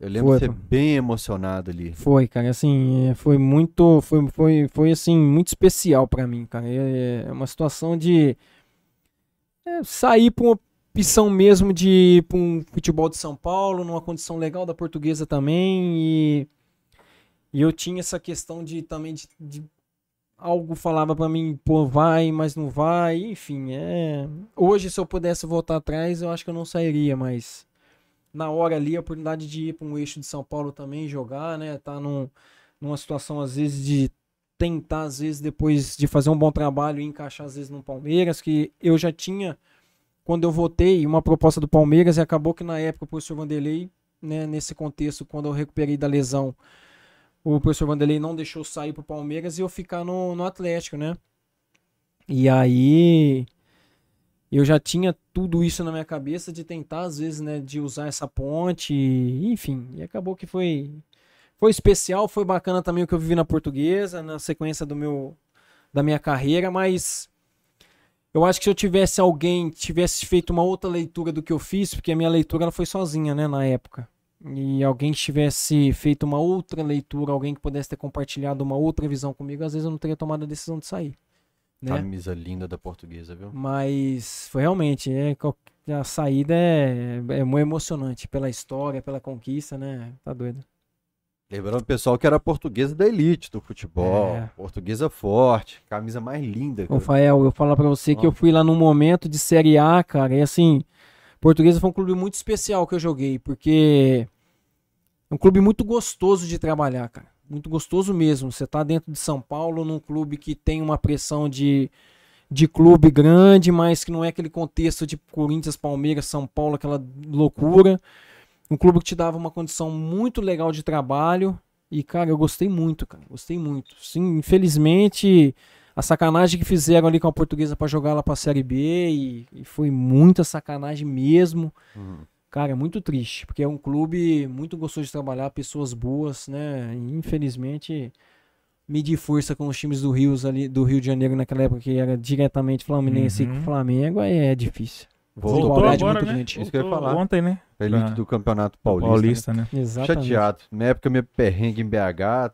Eu lembro Foi, de pô. bem emocionado ali. Foi, cara, assim, é, foi muito, foi, foi, foi assim, muito especial pra mim, cara. É, é uma situação de é, sair pra uma opção mesmo de ir pra um futebol de São Paulo, numa condição legal da portuguesa também, e, e eu tinha essa questão de também de, de algo falava pra mim, pô, vai, mas não vai, enfim, é. Hoje, se eu pudesse voltar atrás, eu acho que eu não sairia, mas na hora ali, a oportunidade de ir para um eixo de São Paulo também jogar, né? Tá num, numa situação, às vezes, de tentar, às vezes, depois de fazer um bom trabalho e encaixar, às vezes, no Palmeiras, que eu já tinha, quando eu votei, uma proposta do Palmeiras e acabou que na época o professor Vanderlei, né, nesse contexto, quando eu recuperei da lesão, o professor Vanderlei não deixou sair pro Palmeiras e eu ficar no, no Atlético, né? E aí eu já tinha tudo isso na minha cabeça de tentar, às vezes, né, de usar essa ponte, enfim, e acabou que foi foi especial, foi bacana também o que eu vivi na portuguesa, na sequência do meu da minha carreira, mas eu acho que se eu tivesse alguém tivesse feito uma outra leitura do que eu fiz, porque a minha leitura ela foi sozinha, né, na época. E alguém que tivesse feito uma outra leitura, alguém que pudesse ter compartilhado uma outra visão comigo, às vezes eu não teria tomado a decisão de sair, né? Camisa linda da portuguesa, viu? Mas foi realmente, é, a saída é, é muito emocionante pela história, pela conquista, né? Tá doido. Lembrando o pessoal que era portuguesa da elite do futebol. É. Portuguesa forte, camisa mais linda. cara. Rafael, eu falar pra você que Ó. eu fui lá num momento de Série A, cara, e assim, Portuguesa foi um clube muito especial que eu joguei, porque é um clube muito gostoso de trabalhar, cara. Muito gostoso mesmo. Você tá dentro de São Paulo, num clube que tem uma pressão de, de clube grande, mas que não é aquele contexto de Corinthians, Palmeiras, São Paulo, aquela loucura. Um clube que te dava uma condição muito legal de trabalho. E, cara, eu gostei muito, cara. Gostei muito. Sim, infelizmente, a sacanagem que fizeram ali com a portuguesa pra jogar lá pra Série B. E, e foi muita sacanagem mesmo. Uhum. Cara, é muito triste, porque é um clube muito gostoso de trabalhar, pessoas boas, né? E, infelizmente, medir força com os times do Rio, ali, do Rio de Janeiro naquela época, que era diretamente Fluminense Uhum. e Flamengo, aí é difícil. Voltou, Voltou agora, muito né? grande. Isso que eu ia falar. Ontem, né? elite Pra- do Campeonato Paulista. Paulista, né? né? Exatamente. Chateado. Na época, minha perrengue em BH,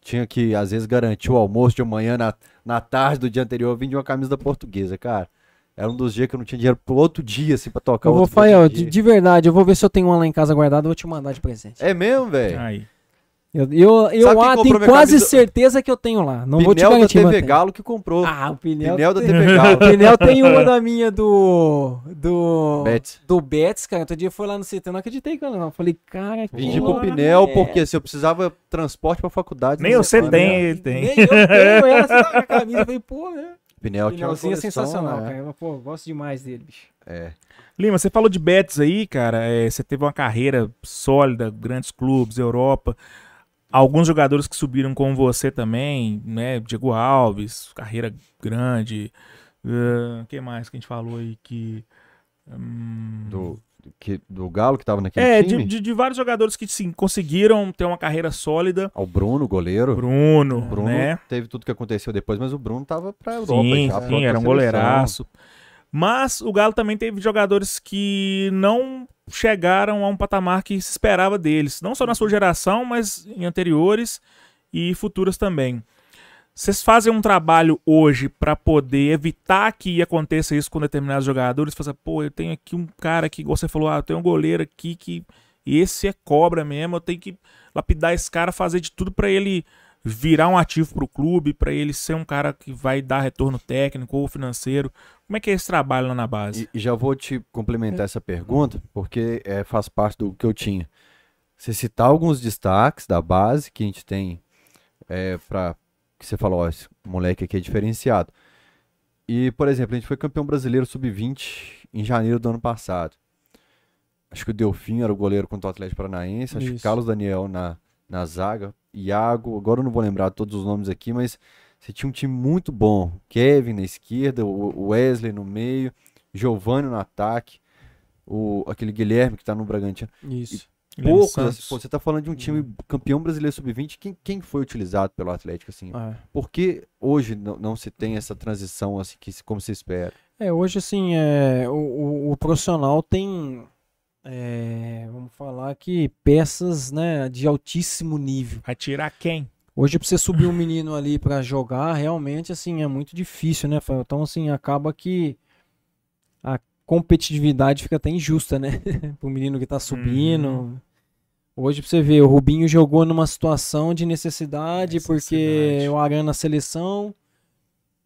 tinha que, às vezes, garantir o almoço de manhã na, na tarde do dia anterior. Eu vim de uma camisa da portuguesa, cara. Era um dos dias que eu não tinha dinheiro pro outro dia, assim, pra tocar Eu vou, outro Fael, outro de, dia. de verdade, eu vou ver se eu tenho uma lá em casa guardada, eu vou te mandar de presente. É mesmo, velho? Aí. Eu, eu, eu ah, tenho quase camisa? certeza que eu tenho lá. Não vou te Pinel da garantir, TV. Galo que comprou. Ah, o Pinel. Pinel da TV O Galo. Pinel tem uma da minha do. Do. Betis. Do Betis, cara. Outro dia foi lá no CT, eu não acreditei, cara. Não. Falei, cara, que. Vendi pro Pinel, é. porque se eu precisava transporte pra faculdade. Nem você semana, tem, ele tem. Nem eu tenho ela, você tá com a camisa. Eu falei, pô, né? Pinel tinha uma Pinelzinho é sensacional, né? cara. Eu, Pô, gosto demais dele, bicho. É. Lima, você falou de Betis aí, cara. é, você teve uma carreira sólida, grandes clubes, Europa. Alguns jogadores que subiram com você também, né? Diego Alves, carreira grande. O que mais que a gente falou aí que. hum, Do, que, do Galo que tava naquele é, time. de, de- de vários jogadores que sim, conseguiram ter uma carreira sólida. Ao Bruno, goleiro. Bruno, Bruno né? teve tudo que aconteceu depois, mas o Bruno tava pra Europa. Sim, já, sim, era um goleiraço. Mas o Galo também teve jogadores que não chegaram a um patamar que se esperava deles. Não só na sua geração, mas em anteriores e futuras também. Vocês fazem um trabalho hoje pra poder evitar que aconteça isso com determinados jogadores? Fazer, pô, eu tenho aqui um cara que, igual você falou, ah, eu tenho um goleiro aqui que esse é cobra mesmo, eu tenho que lapidar esse cara, fazer de tudo pra ele virar um ativo pro clube, pra ele ser um cara que vai dar retorno técnico ou financeiro. Como é que é esse trabalho lá na base? E, já vou te complementar essa pergunta, porque é, faz parte do que eu tinha. Você citar alguns destaques da base que a gente tem é, para que você falou, ó, esse moleque aqui é diferenciado. E, por exemplo, a gente foi campeão brasileiro sub-20 em janeiro do ano passado. Acho que o Delfim era o goleiro contra o Atlético Paranaense, acho que Isso. Carlos Daniel na, na zaga, Iago, agora eu não vou lembrar todos os nomes aqui, mas você tinha um time muito bom. Kevin na esquerda, o Wesley no meio, Giovanni no ataque, o, aquele Guilherme que tá no Bragantino. Isso. Santos. assim, pô, você tá falando de um time campeão brasileiro sub-20, quem, quem foi utilizado pelo Atlético, assim? É. Por que hoje não, não se tem essa transição, assim, que, como se espera? É, hoje assim, é, o, o- o profissional tem, é, vamos falar que peças, né, de altíssimo nível. Vai tirar quem? Hoje pra você subir um menino ali pra jogar, realmente assim, é muito difícil, né? Então assim, acaba que a competitividade fica até injusta, né, pro menino que tá subindo. Uhum. Hoje pra você ver, o Rubinho jogou numa situação de necessidade, porque Necessidade. o Arana na seleção,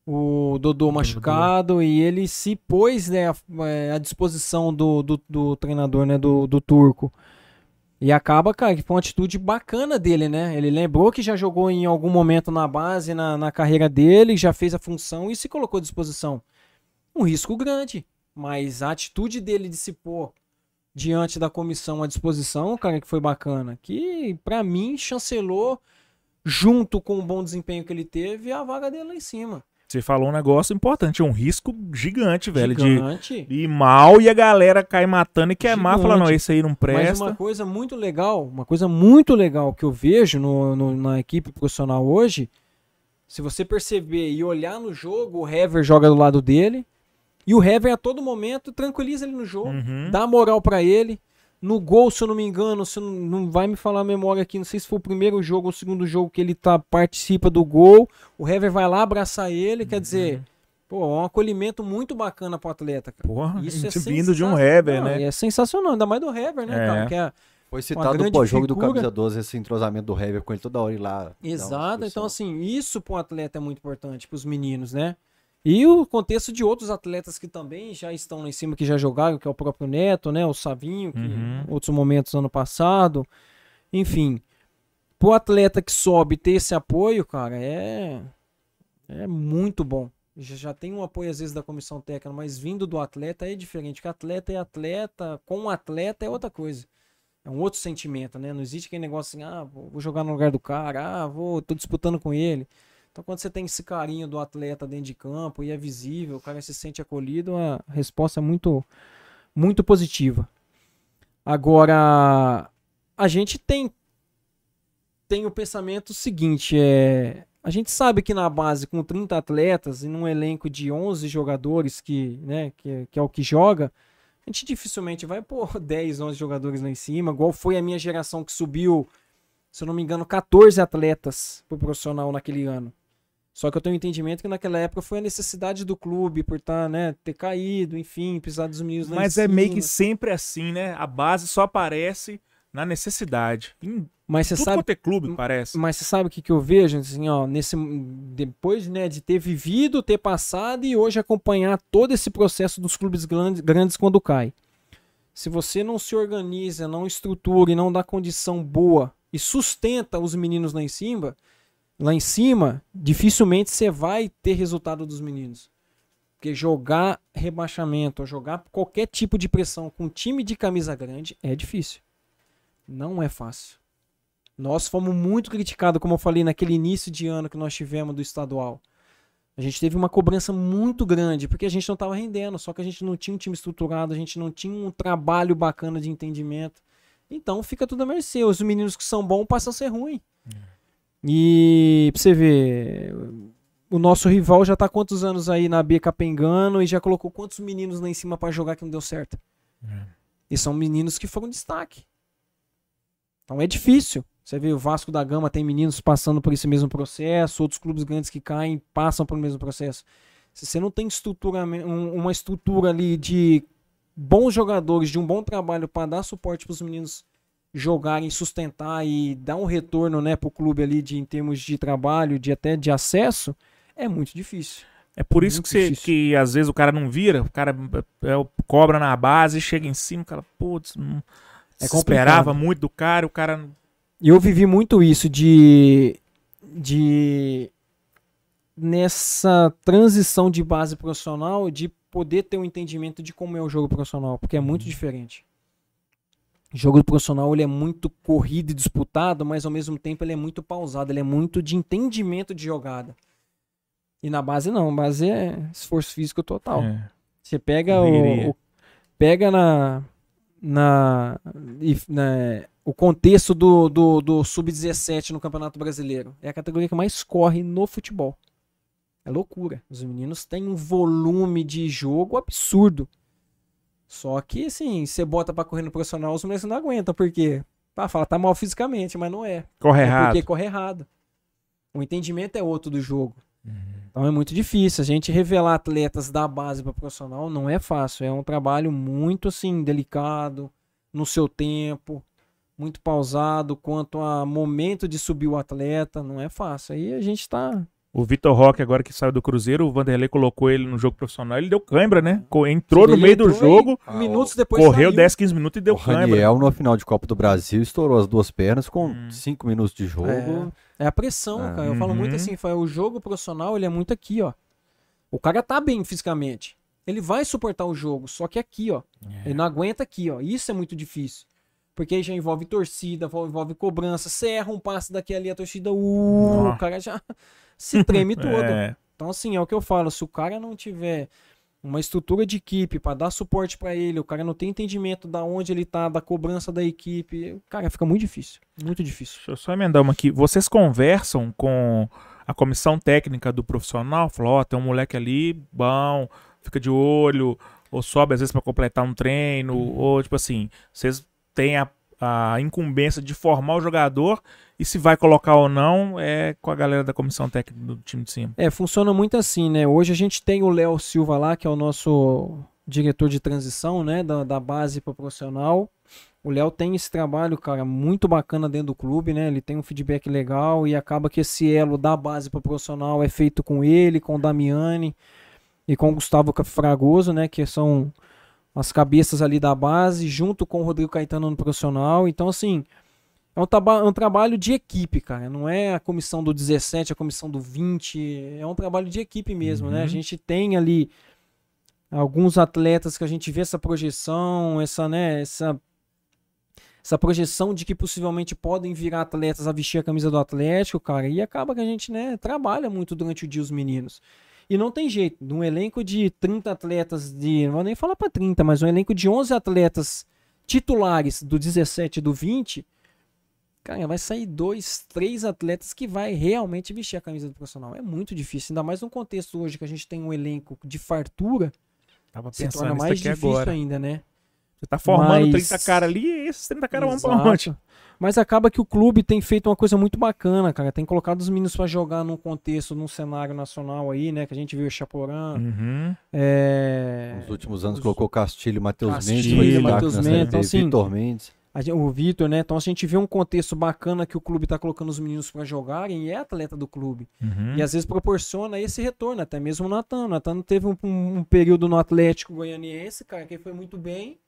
o Dodô machucado, e ele se pôs né, à- é, à disposição do, do, do treinador, né, do, do turco. E acaba, cara, que foi uma atitude bacana dele, né? Ele lembrou que já jogou em algum momento na base, na, na carreira dele, já fez a função e se colocou à disposição. Um risco grande, mas a atitude dele de se pôr diante da comissão à disposição, cara, que foi bacana. Que, pra mim, chancelou, junto com o bom desempenho que ele teve, a vaga dele lá em cima. Você falou um negócio importante, é um risco gigante, velho, de Gigante. ir mal e a galera cair matando e queimar, falar, não, esse aí não Mas presta. uma coisa muito legal, uma coisa muito legal que eu vejo no, no- na equipe profissional hoje, se você perceber e olhar no jogo, o Hever joga do lado dele, e o Hever a todo momento tranquiliza ele no jogo, Uhum. dá moral pra ele. No gol, se eu não me engano, se não, não vai me falar a memória aqui, não sei se foi o primeiro jogo ou o segundo jogo que ele tá, participa do gol, o Hever vai lá abraçar ele, quer dizer, pô, é um acolhimento muito bacana pro atleta, cara. Porra, Isso é vindo de um. Hever, né? É sensacional, ainda mais do Hever, né, É. cara? Que é, Foi citado no grande pós-jogo do. Camisa 12, esse entrosamento do Hever com ele toda hora ir lá. Exato, então assim, isso para um atleta é muito importante, para os meninos, né? E o contexto de outros atletas que também já estão lá em cima, que já jogaram, que é o próprio Neto, né? O Savinho, que Uhum. outros momentos ano passado. Enfim, pro atleta que sobe ter esse apoio, cara, é, é muito bom. Já, já tem um apoio às vezes da comissão técnica, mas vindo do atleta é diferente, porque atleta é atleta, com atleta é outra coisa. É um outro sentimento, né? Não existe aquele negócio assim, ah, vou vou jogar no lugar do cara, ah, vou, tô disputando com ele. Então, quando você tem esse carinho do atleta dentro de campo e é visível, o cara se sente acolhido, a resposta é muito, muito positiva. Agora, a gente tem tem o pensamento seguinte, é, a gente sabe que na base com 30 atletas e num elenco de 11 jogadores que, né, que, que é o que joga, a gente dificilmente vai pôr 10, 11 jogadores lá em cima, igual foi a minha geração que subiu, se eu não me engano, 14 atletas pro profissional naquele ano. Só que eu tenho um entendimento que naquela época foi a necessidade do clube por tá, né, ter caído, enfim, precisar dos meninos Mas é meio que cima. sempre assim, né? A base só aparece na necessidade. Em Mas você sabe quanto é clube, parece. Mas você sabe o que, que eu vejo, assim, ó, nesse, depois né, de ter vivido, ter passado e hoje acompanhar todo esse processo dos clubes grandes, grandes quando cai. Se você não se organiza, não estrutura e não dá condição boa e sustenta os meninos lá em cima, lá em cima, dificilmente você vai ter resultado dos meninos. Porque jogar rebaixamento, ou jogar qualquer tipo de pressão com time de camisa grande é difícil. Não é fácil. Nós fomos muito criticados, como eu falei, naquele início de ano que nós tivemos do estadual. A gente teve uma cobrança muito grande, porque a gente não estava rendendo, só que a gente não tinha um time estruturado, a gente não tinha um trabalho bacana de entendimento. Então fica tudo a mercê. Os meninos que são bons passam a ser ruins. E pra você ver, o nosso rival já tá quantos anos aí na B capengando e já colocou quantos meninos lá em cima pra jogar que não deu certo. E são meninos que foram destaque. Então é difícil. Você vê o Vasco da Gama tem meninos passando por esse mesmo processo, outros clubes grandes que caem passam pelo mesmo processo. Se você não tem estrutura, um- uma estrutura ali de bons jogadores, de um bom trabalho para dar suporte para os meninos jogarem, sustentar e dar um retorno, né, pro clube ali de em termos de trabalho, de até de acesso, é muito difícil. É por isso que, você, que às vezes o cara não vira, o cara é, o- cobra na base, chega em cima, o cara, putz, não É se esperava muito do cara, o cara. Eu vivi muito isso de de nessa transição de base profissional de poder ter um entendimento de como é o jogo profissional, porque é muito diferente. O jogo profissional ele é muito corrido e disputado, mas ao mesmo tempo ele é muito pausado, ele é muito de entendimento de jogada. E na base não, na base é esforço físico total. É. Você pega o, o- pega na na, na- o contexto do, do, do sub-17 no Campeonato Brasileiro. É a categoria que mais corre no futebol. É loucura. Os meninos têm um volume de jogo absurdo. Só que, assim, você bota pra correr no profissional, os moleques não aguentam, porque pá, fala, tá mal fisicamente, mas não é. Corre É errado. porque corre errado. O entendimento é outro do jogo. Uhum. Então é muito difícil. A gente revelar atletas da base para profissional não é fácil. É um trabalho muito assim delicado, no seu tempo, muito pausado quanto a momento de subir o atleta. Não é fácil. Aí a gente tá. O Vitor Roque, agora que saiu do Cruzeiro, o Vanderlei colocou ele no jogo profissional, ele deu cãibra, né? Entrou no meio do entrou jogo, Ah, minutos depois correu saiu. 10, 15 minutos e deu o cãibra. Raniel, no final de Copa do Brasil, estourou as duas pernas com Hum. 5 minutos de jogo. É. É a pressão, Ah. cara. Eu falo muito Uhum. assim, foi, o jogo profissional, ele é muito aqui, ó. O cara tá bem fisicamente. Ele vai suportar o jogo, só que aqui, ó. É. Ele não aguenta aqui, ó. Isso é muito difícil. Porque aí já envolve torcida, envolve envolve cobrança, você erra um passe daqui ali, a torcida, uh, o cara já se treme todo. É. Então, assim, é o que eu falo. Se o cara não tiver uma estrutura de equipe pra dar suporte pra ele, o cara não tem entendimento da onde ele tá, da cobrança da equipe, cara, fica muito difícil. Muito difícil. Deixa eu só emendar uma aqui. Vocês conversam com a comissão técnica do profissional? Falou, ó, tem um moleque ali, bom, fica de olho, ou sobe às vezes pra completar um treino, ou tipo assim, vocês têm a, a incumbência de formar o jogador e se vai colocar ou não é com a galera da comissão técnica do time de cima. É, funciona muito assim, né? Hoje a gente tem o Léo Silva lá, que é o nosso diretor de transição, né? Da, da base para profissional. O Léo tem esse trabalho, cara, muito bacana dentro do clube, né? Ele tem um feedback legal e acaba que esse elo da base para profissional é feito com ele, com o Damiani e com o Gustavo Fragoso, né? Que são as cabeças ali da base, junto com o Rodrigo Caetano no profissional. Então, assim, é um, traba- um trabalho de equipe, cara. Não é a comissão do 17, a comissão do 20. É um trabalho de equipe mesmo, né? A Uhum. gente tem ali alguns atletas que a gente vê essa projeção, essa, né, essa, essa projeção de que possivelmente podem virar atletas a vestir a camisa do Atlético, cara. E acaba que a gente, né, trabalha muito durante o dia os meninos. E não tem jeito. Num elenco de 30 atletas, de. Não vou nem falar pra 30, mas um elenco de 11 atletas titulares do 17 e do 20. Cara, vai sair dois, três atletas que vai realmente vestir a camisa do profissional. É muito difícil, ainda mais num contexto hoje que a gente tem um elenco de fartura, Tava se pensando torna mais difícil agora. ainda, né? Você tá formando Mas- 30 caras ali e esses 30 caras vão pra onde? Mas acaba que o clube tem feito uma coisa muito bacana, cara. Tem colocado os meninos pra jogar num contexto, num cenário nacional aí, né? Que a gente viu o Chaporã. Uhum. É... Nos últimos anos os- colocou Castilho e Matheus Mendes. Castilho, destaque Matheus Mendes, então, assim, Vitor Mendes. A gente- o Vitor, né? Então a gente vê um contexto bacana que o clube tá colocando os meninos pra jogarem e é atleta do clube. Uhum. E às vezes proporciona esse retorno, até mesmo o Natan. O Natan teve um, um- período no Atlético Goianiense, cara, que foi muito bem.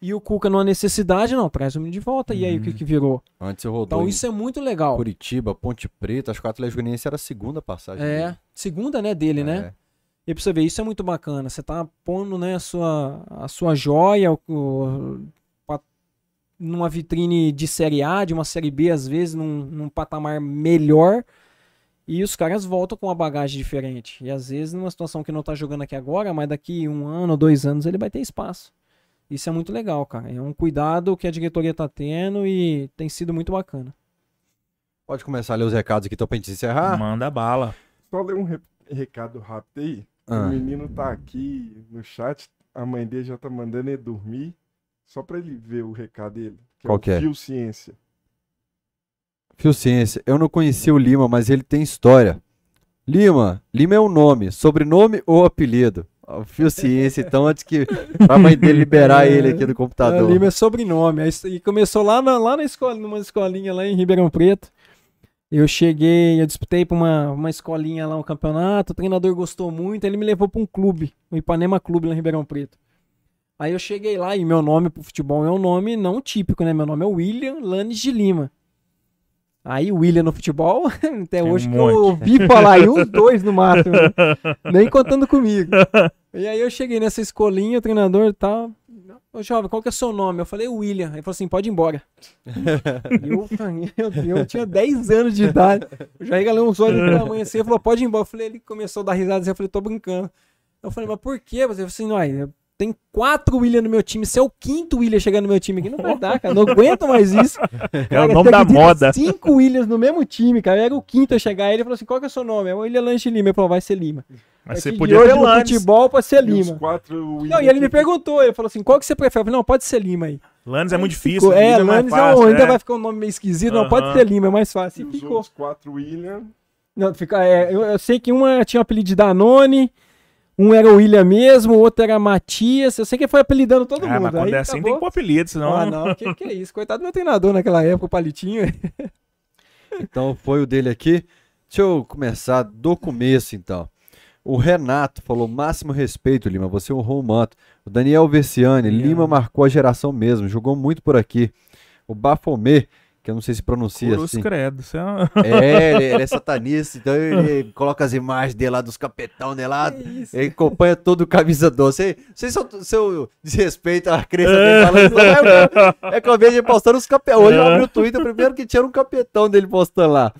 E o Cuca, numa necessidade, não, traz o menino de volta. E aí, o que, Uhum. que virou? Antes eu rodou Então isso é muito legal. Curitiba, Ponte Preta. Acho que o Atlético Goianiense era a segunda passagem. É, dele. segunda, né, dele, né? É. E pra você ver, isso é muito bacana. Você tá pondo, né, a sua, a sua joia o- numa vitrine de Série A, de uma Série B, às vezes, num, num patamar melhor. E os caras voltam com uma bagagem diferente. E às vezes, numa situação que não tá jogando aqui agora, mas daqui um ano, dois anos, ele vai ter espaço. Isso é muito legal, cara. É um cuidado que a diretoria tá tendo e tem sido muito bacana. Pode começar a ler os recados aqui, então pra gente encerrar. Manda bala. Só ler um re- recado rápido aí. Ah. O menino tá aqui no chat, a mãe dele já tá mandando ele dormir. Só pra ele ver o recado dele. Qual o que é? Fio Ciência. Fio Ciência, eu não conhecia o Lima, mas ele tem história. Lima, Lima é um nome, sobrenome ou apelido? O Fio Ciência, então, antes que a mãe dele liberar ele aqui do Ah, computador. Lima é sobrenome. E começou lá na, lá na escola, numa escolinha lá em Ribeirão Preto. Eu cheguei, eu disputei pra uma, uma escolinha lá, um campeonato, o treinador gostou muito, ele me levou pra um clube, o Ipanema Clube lá em Ribeirão Preto. Aí eu cheguei lá e meu nome pro futebol é um nome não típico, né? Meu nome é William Lanes de Lima. Aí William no futebol, até Tem um hoje que monte. eu ouvi falar, e uns dois no máximo, né? nem contando comigo. E aí eu cheguei nessa escolinha, o treinador e tal. Ô jovem, qual que é o seu nome? Eu falei William. Ele falou assim, pode ir embora. Eu, Deus, eu tinha 10 anos de idade. Eu já regalei uns olhos pela manhã assim, ele falou, pode ir embora. Eu falei, ele começou a dar risada assim, eu falei, tô brincando. Eu falei, mas por quê? Você falou assim, não, tem quatro William no meu time. Se é o quinto William chegando no meu time aqui, não vai dar, cara. Não aguento mais isso. É o Cara, nome você da moda. Cinco Williams no mesmo time, cara. Era o quinto a chegar. Ele falou assim: qual que é o seu nome? É o William Lanche Lima. Ele falou: vai ser Lima. Mas você podia hoje ter no futebol pra ser E os Lima. quatro Não, e ele me perguntou, ele falou assim: qual que você prefere? Eu falei, não, pode ser Lima aí. Landes é muito difícil. Ficou- é, mais Landes fácil, não, ainda é. vai ficar um nome meio esquisito. Não, pode ser Lima, é mais fácil. E E os ficou. outros quatro William. Não, fica, é, eu, eu sei que uma tinha o apelido de Danone, um era o William mesmo, o outro era Matias. Eu sei que ele foi apelidando todo Ah, mundo. mas quando aí é assim tem acabou. que pôr apelido, senão... Ah, não, que, que é isso? Coitado do meu treinador naquela época, o Palitinho. Então foi o dele aqui. Deixa eu começar do começo, então. O Renato falou: máximo respeito, Lima. Você honrou o manto. O Daniel Versiani, Lima marcou a geração mesmo, jogou muito por aqui. O Bafomé, que eu não sei se pronuncia Cruz assim. credo. É uma- É, ele, ele é satanista, então ele coloca as imagens dele lá dos capetão dele lá. Ele acompanha todo o camisa 12. Sei, sei se eu, se eu desrespeito a crença dele falando mas é, é que eu vejo ele postando os capetão. Hoje eu abri o Twitter, primeiro que tinha um capetão dele postando lá.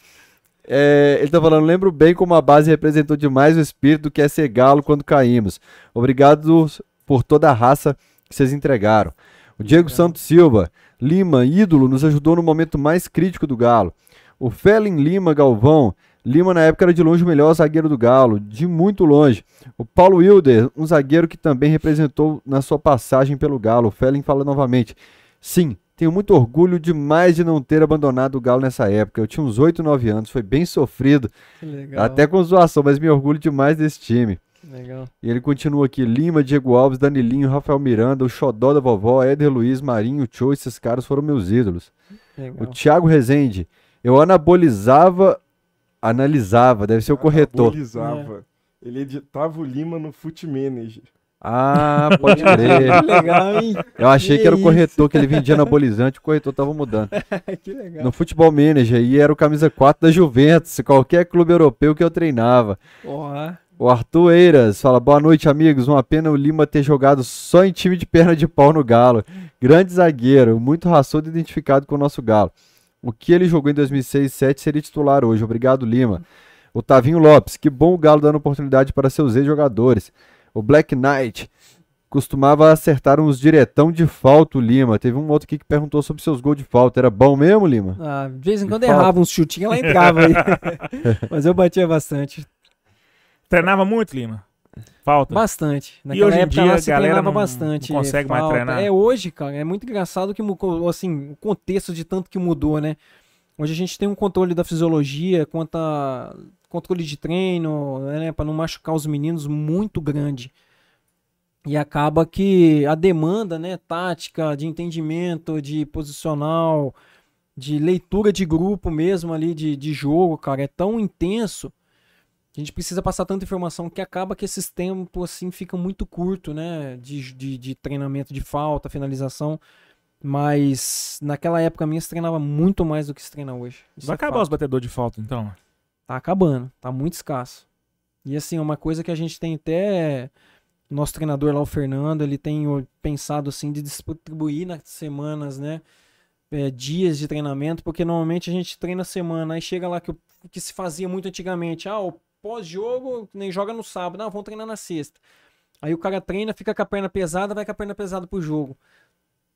É, ele tá falando, lembro bem como a base representou demais o espírito do que é ser galo quando caímos. Obrigado por toda a raça que vocês entregaram. O Diego Santos Silva, Lima, ídolo, nos ajudou no momento mais crítico do Galo. O Felin Lima Galvão, Lima na época era de longe o melhor zagueiro do Galo, de muito longe. O Paulo Wilder, um zagueiro que também representou na sua passagem pelo Galo. O Felin fala novamente. Sim, tenho muito orgulho demais de não ter abandonado o Galo nessa época. Eu tinha uns 8, 9 anos, foi bem sofrido, até com zoação, mas me orgulho demais desse time. Legal. E ele continua aqui: Lima, Diego Alves, Danilinho, Rafael Miranda, o Xodó da vovó, Éder Luiz, Marinho, Cho, esses caras foram meus ídolos. O legal. Thiago Rezende, eu anabolizava, analisava, deve ser o corretor. Anabolizava. Ele editava o Lima no Foot Manager. Ah, pode crer. Que legal, hein? Eu achei que, Que era o isso. corretor, que ele vendia anabolizante, o corretor tava mudando. que legal. No Futebol Manager, e era o camisa 4 da Juventus, qualquer clube europeu que eu treinava. Ó, O Arthur Eiras fala: boa noite, amigos. Uma pena o Lima ter jogado só em time de perna de pau no Galo. Grande zagueiro, muito raçudo e identificado com o nosso Galo. O que ele jogou em 2006 e 2007 seria titular hoje. Obrigado, Lima. O Tavinho Lopes, que bom o Galo dando oportunidade para seus ex-jogadores. O Black Knight costumava acertar uns diretão de falta, o Lima. Teve um outro aqui que perguntou sobre seus gols de falta. Era bom mesmo, Lima? ah, de vez em quando errava uns chutinhos, ela entrava aí. Mas eu batia bastante. Treinava muito, Lima? Falta. Bastante. E hoje em época dia lá a galera não- bastante. não consegue mais falta. treinar? É, hoje, cara, é muito engraçado que assim, o contexto de tanto que mudou, né? Hoje a gente tem um controle da fisiologia, quanto a controle de treino, né, para não machucar os meninos muito grande. E acaba que a demanda, né, tática, de entendimento, de posicional, de leitura de grupo mesmo ali, de, de jogo, cara, é tão intenso a gente precisa passar tanta informação que acaba que esses tempos, assim, ficam muito curto, né, de, de, de treinamento de falta, finalização. Mas naquela época minha se treinava muito mais do que se treina hoje. Isso Vai é acabar fato. os batedores de falta, então? Tá acabando, tá muito escasso. E assim, uma coisa que a gente tem até nosso treinador lá, o Fernando, ele tem pensado assim de distribuir nas semanas, né? é, dias de treinamento, porque normalmente a gente treina semana, aí chega lá que que se fazia muito antigamente, ah, o pós-jogo nem joga no sábado, não, vamos treinar na sexta. Aí o cara treina, fica com a perna pesada, vai com a perna pesada pro jogo.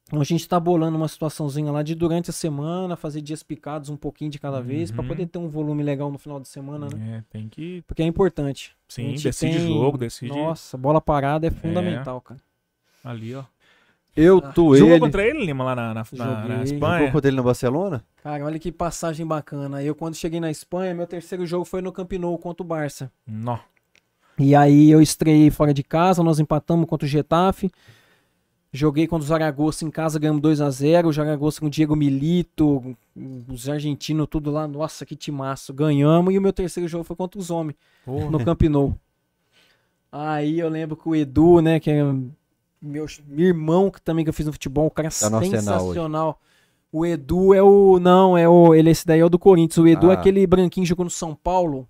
Então a gente tá bolando uma situaçãozinha lá de durante a semana, fazer dias picados um pouquinho de cada vez, pra Uhum. poder ter um volume legal no final de semana, né? É, tem que. Porque é importante. Sim, decide tem- jogo, decide Nossa, bola parada é fundamental, cara. ali, ó. Eu, Ah. tu, Jogou ele. contra ele, Lima, lá na, na, na- na Joguei. Jogou Espanha? contra ele na Barcelona? Cara, olha que passagem bacana. Eu, quando cheguei na Espanha, meu terceiro jogo foi no Camp Nou contra o Barça. Nó. E aí eu estreiei fora de casa, nós empatamos contra o Getafe. Joguei contra o Zaragoza em casa, ganhamos 2 a 0 O Zaragoza com o Diego Milito, os argentinos, tudo lá. Nossa, que timaço. Ganhamos. E o meu terceiro jogo foi contra os homens, no Camp Nou. Aí eu lembro que o Edu, né, que é meu, meu irmão que também que eu fiz no futebol, um cara Tá sensacional. O Edu é o. Não, é o. Ele, esse daí é o do Corinthians. O Edu é Ah. aquele branquinho que jogou no São Paulo.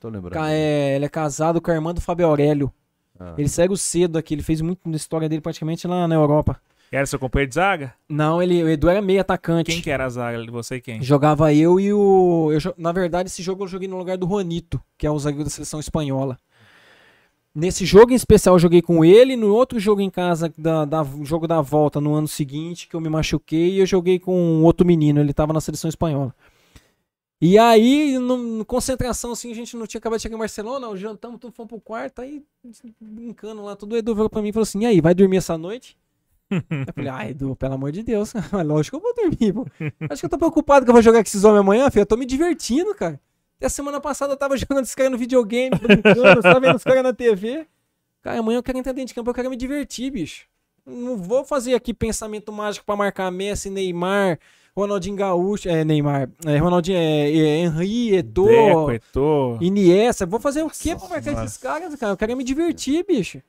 Tô lembrando. É, ele é casado com a irmã do Fábio Aurélio. Ah. Ele saiu cedo aqui, ele fez muito da história dele praticamente lá na Europa. Era seu companheiro de zaga? Não, ele, o Edu era meio atacante. Quem que era a zaga você e quem? Jogava eu e o. eu na verdade, esse jogo eu joguei no lugar do Juanito, que é o zagueiro da seleção espanhola. Nesse jogo em especial eu joguei com ele, no outro jogo em casa, da, da- jogo da volta no ano seguinte, que eu me machuquei, eu joguei com um outro menino, ele tava na seleção espanhola. E aí, no, concentração, assim, a gente não tinha acabado de chegar em Barcelona, jantamos, tudo, fomos pro quarto, aí brincando lá, tudo, o Edu virou pra mim e falou assim, e aí, vai dormir essa noite? eu falei, ah, Edu, pelo amor de Deus, lógico que eu vou dormir, pô. Acho que eu tô preocupado que eu vou jogar com esses homens amanhã, filho, eu tô me divertindo, cara. Até a semana passada eu tava jogando esses caras no videogame, brincando, tava vendo os caras na TV. Cara, amanhã eu quero entrar dentro de campo, eu quero me divertir, bicho. Não vou fazer aqui pensamento mágico pra marcar Messi, Neymar, Ronaldinho Gaúcho, é, Neymar, é, Ronaldinho, é, é, Henry, Eto'o, Deco, Eto'o. Iniesta. Vou fazer o quê pra marcar esses caras, cara? Eu quero me divertir, bicho.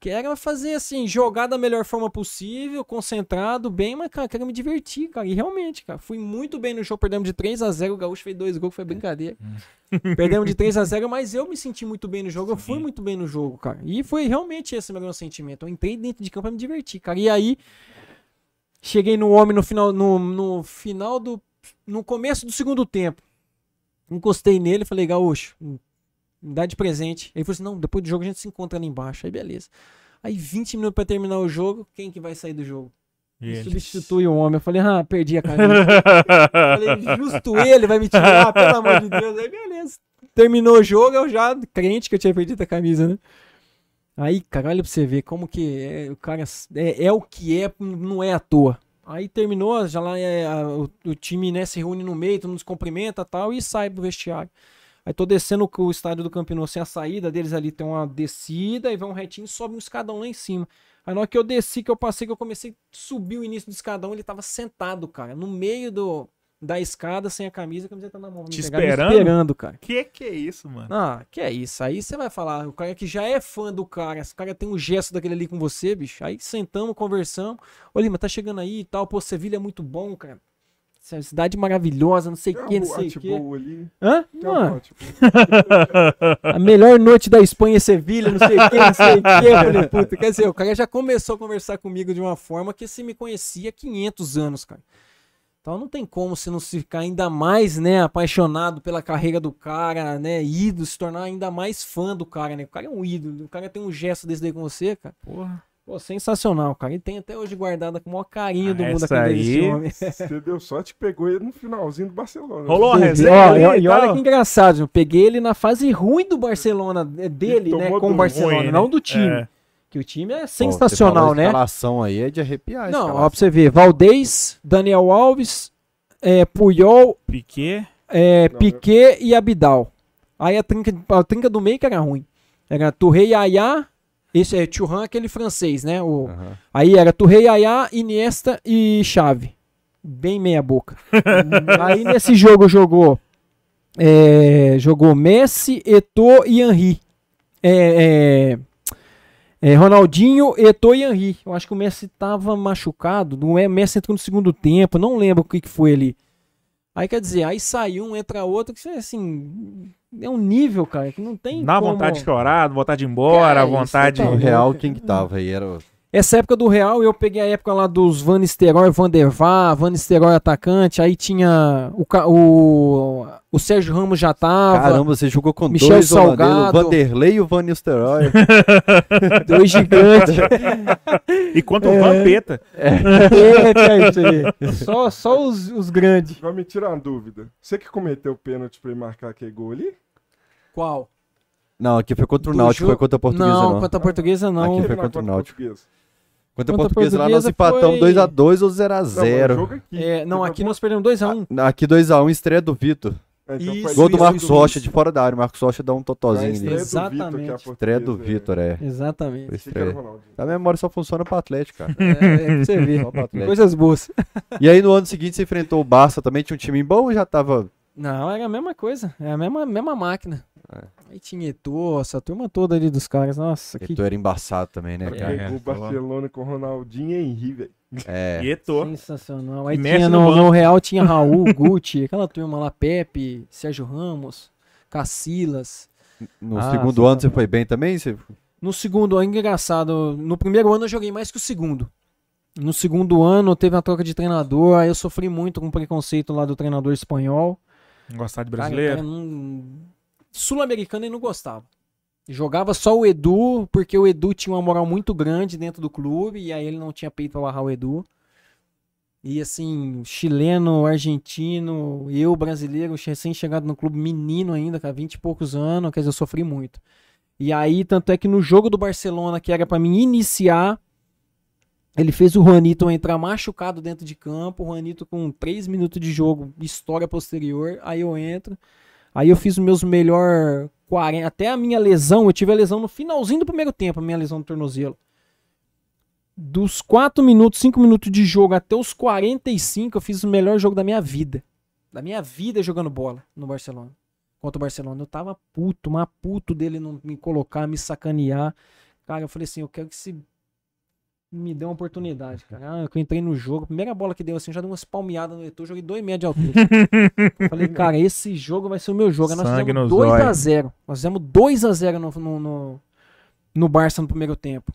Quero fazer assim, jogar da melhor forma possível, concentrado, bem, mas, cara, quero me divertir, cara. E realmente, cara, fui muito bem no jogo, perdemos de 3 a 0 o Gaúcho fez dois gols, foi brincadeira. perdemos de 3 a 0 mas eu me senti muito bem no jogo, eu fui muito bem no jogo, cara. E foi realmente esse meu sentimento. Eu entrei dentro de campo pra me divertir, cara. E aí, cheguei no homem no final, no, no final do. No começo do segundo tempo. Encostei nele e falei, Gaúcho, me dá de presente. Ele falou assim: não, depois do jogo a gente se encontra ali embaixo. Aí beleza. Aí 20 minutos pra terminar o jogo, quem que vai sair do jogo? Ele. Substitui o homem. Eu falei, ah, perdi a camisa. falei, justo ele vai me tirar, pelo amor de Deus. Aí beleza. Terminou o jogo, eu já crente que eu tinha perdido a camisa, né? Aí, cara, olha pra você ver como que é, o cara é, é o que é, não é à toa. Aí terminou, já lá é, a- o, o time né, se reúne no meio, todo mundo se cumprimenta e tal, e sai pro vestiário. Aí tô descendo o- o estádio do Campinô, assim, a saída deles ali tem uma descida, e vai um retinho e sobe um escadão lá em cima. Aí na hora que eu desci, que eu passei, que eu comecei a subir o início do escadão, ele tava sentado, cara, no meio do, da escada, sem a camisa, a camiseta na mão. Te pegar, esperando? esperando, cara. Que que é isso, mano? Ah, que é isso. Aí você vai falar, o cara que já é fã do cara, se o cara tem um gesto daquele ali com você, bicho. Aí sentamos, conversamos. Ô, Lima, tá chegando aí e tal. Pô, Sevilha é muito bom, cara. Cidade maravilhosa, não sei o que, não sei o que. ali. Hã? Mano, a melhor noite da Espanha é Sevilha, não sei o que, não sei o que. Eu falei, puta, quer dizer, o cara já começou a conversar comigo de uma forma que se me conhecia há 500 anos, cara. Então não tem como você não se ficar ainda mais, né, apaixonado pela carreira do cara, né, ídolo, se tornar ainda mais fã do cara, né? O cara é um ídolo, o cara tem um gesto desse daí com você, cara. Porra. Pô, sensacional, cara. E tem até hoje guardada com o maior carinho do Ah, mundo essa aquele desse aí- homem. Você deu sorte que pegou ele no finalzinho do Barcelona. Rolou vê, resenha e, e e olha que engraçado, eu peguei ele na fase ruim do Barcelona, é, dele, né, com o Barcelona, ruim, né? não do time. É. Que o time é Pô, sensacional, você falou, A né? escalação aí é de arrepiar. a Não, ó, pra você ver, Valdez, Daniel Alves, é, Puyol, Piquet. é, Não, Piquet e Abidal. Aí a trinca, a trinca do meio que era ruim. Era Touré Yaya, esse é Churran, aquele francês, né? O, Aham. Aí era Touré Yaya, Iniesta e Xavi. Bem meia boca. Aí nesse jogo jogou é, jogou Messi, Eto'o e Henry. É, é, é, Ronaldinho, Eto'o e Henry. Eu acho que o Messi tava machucado. Não é Messi entrou no segundo tempo, não lembro o que, que foi ali. Aí quer dizer, aí saiu um, entra outro, que assim, é um nível, cara, que não tem Dá como... vontade de chorar, vontade de ir embora, vontade. tá O. Real, quem que tava aí? Era o- Essa época do Real, eu peguei a época lá dos Van Nistelrooy, Van der Vaar, Van Nistelrooy atacante, aí tinha o, o, o Sérgio Ramos já tava, Caramba, você jogou com Michel dois holandeses, o Salgado. Vanderlei e o Van Nistelrooy. dois gigantes. E quanto o Vampeta. Eita, isso aí. Só, só os, os grandes. Vai me tirar uma dúvida. Você que cometeu o pênalti pra ele marcar aquele gol ali? Qual? Não, aqui foi contra o Do Náutico, jogo- foi contra a Portuguesa, não, não. contra a portuguesa não. Aqui foi contra o Náutico. Portuguesa. Contra a a portuguesa lá, nós empatamos foi- 2x2 ou Não, mas o 0x0. jogo aqui. É, não, aqui nós perdemos 2x1. Aqui 2x1, estreia do Vitor. É, então Isso, Gol do isso, Marcos isso, Rocha, isso. de fora da área. O Marcos Rocha dá um totozinho ali. é Exatamente. Estreia do portuguesa, Vitor, é. Exatamente. Estreia. Ronaldinho. A memória só funciona pro Atlético, cara. É, é pra você Atlético. Coisas boas. E aí no ano seguinte você enfrentou o Barça, também tinha um time bom ou já tava. Não, era a mesma coisa. É a mesma, mesma máquina. É. Aí tinha Eto'o, essa turma toda ali dos caras. Nossa, que Tu era embaçado também, né, É. cara? Pegou o Barcelona com Ronaldinho e Henry, velho. É. E Eto'o. sensacional. Aí E tinha no no, Real tinha Raul, Gucci, aquela turma lá, Pepe, Sérgio Ramos, Cacilas. No Ah, segundo ano você foi bem também? Você... No segundo ano, engraçado, no primeiro ano eu joguei mais que o segundo. No segundo ano teve uma troca de treinador, aí eu sofri muito com o preconceito lá do treinador espanhol. Gostar de Cara, brasileiro. cara não- Sul-americano ele não gostava. Jogava só o Edu, porque o Edu tinha uma moral muito grande dentro do clube, e aí ele não tinha peito pra barrar o Edu. E assim, chileno, argentino, eu brasileiro, recém-chegado no clube, menino ainda, com 20 e poucos anos, quer dizer, eu sofri muito. E aí, tanto é que no jogo do Barcelona, que era pra mim iniciar, ele fez o Juanito entrar machucado dentro de campo, o Juanito com 3 minutos de jogo, história posterior, aí eu entro. Aí eu fiz os meus melhor 40, até a minha lesão, eu tive a lesão no finalzinho do primeiro tempo, a minha lesão do tornozelo. Dos 4 minutos, 5 minutos de jogo até os 45, eu fiz o melhor jogo da minha vida. Da minha vida jogando bola no Barcelona. Contra o Barcelona. Eu tava puto, mas puto dele não me colocar, me sacanear. Cara, eu falei assim, eu quero que se me dê uma oportunidade, cara. Ah, eu entrei no jogo, primeira bola que deu assim, já deu umas palmeadas no Eto'o, joguei 2 metros de altura. Falei, cara, esse jogo vai ser o meu jogo. Aí Nós Sangue fizemos no 2x0. Nós fizemos 2x0 no, no, no, no Barça no primeiro tempo.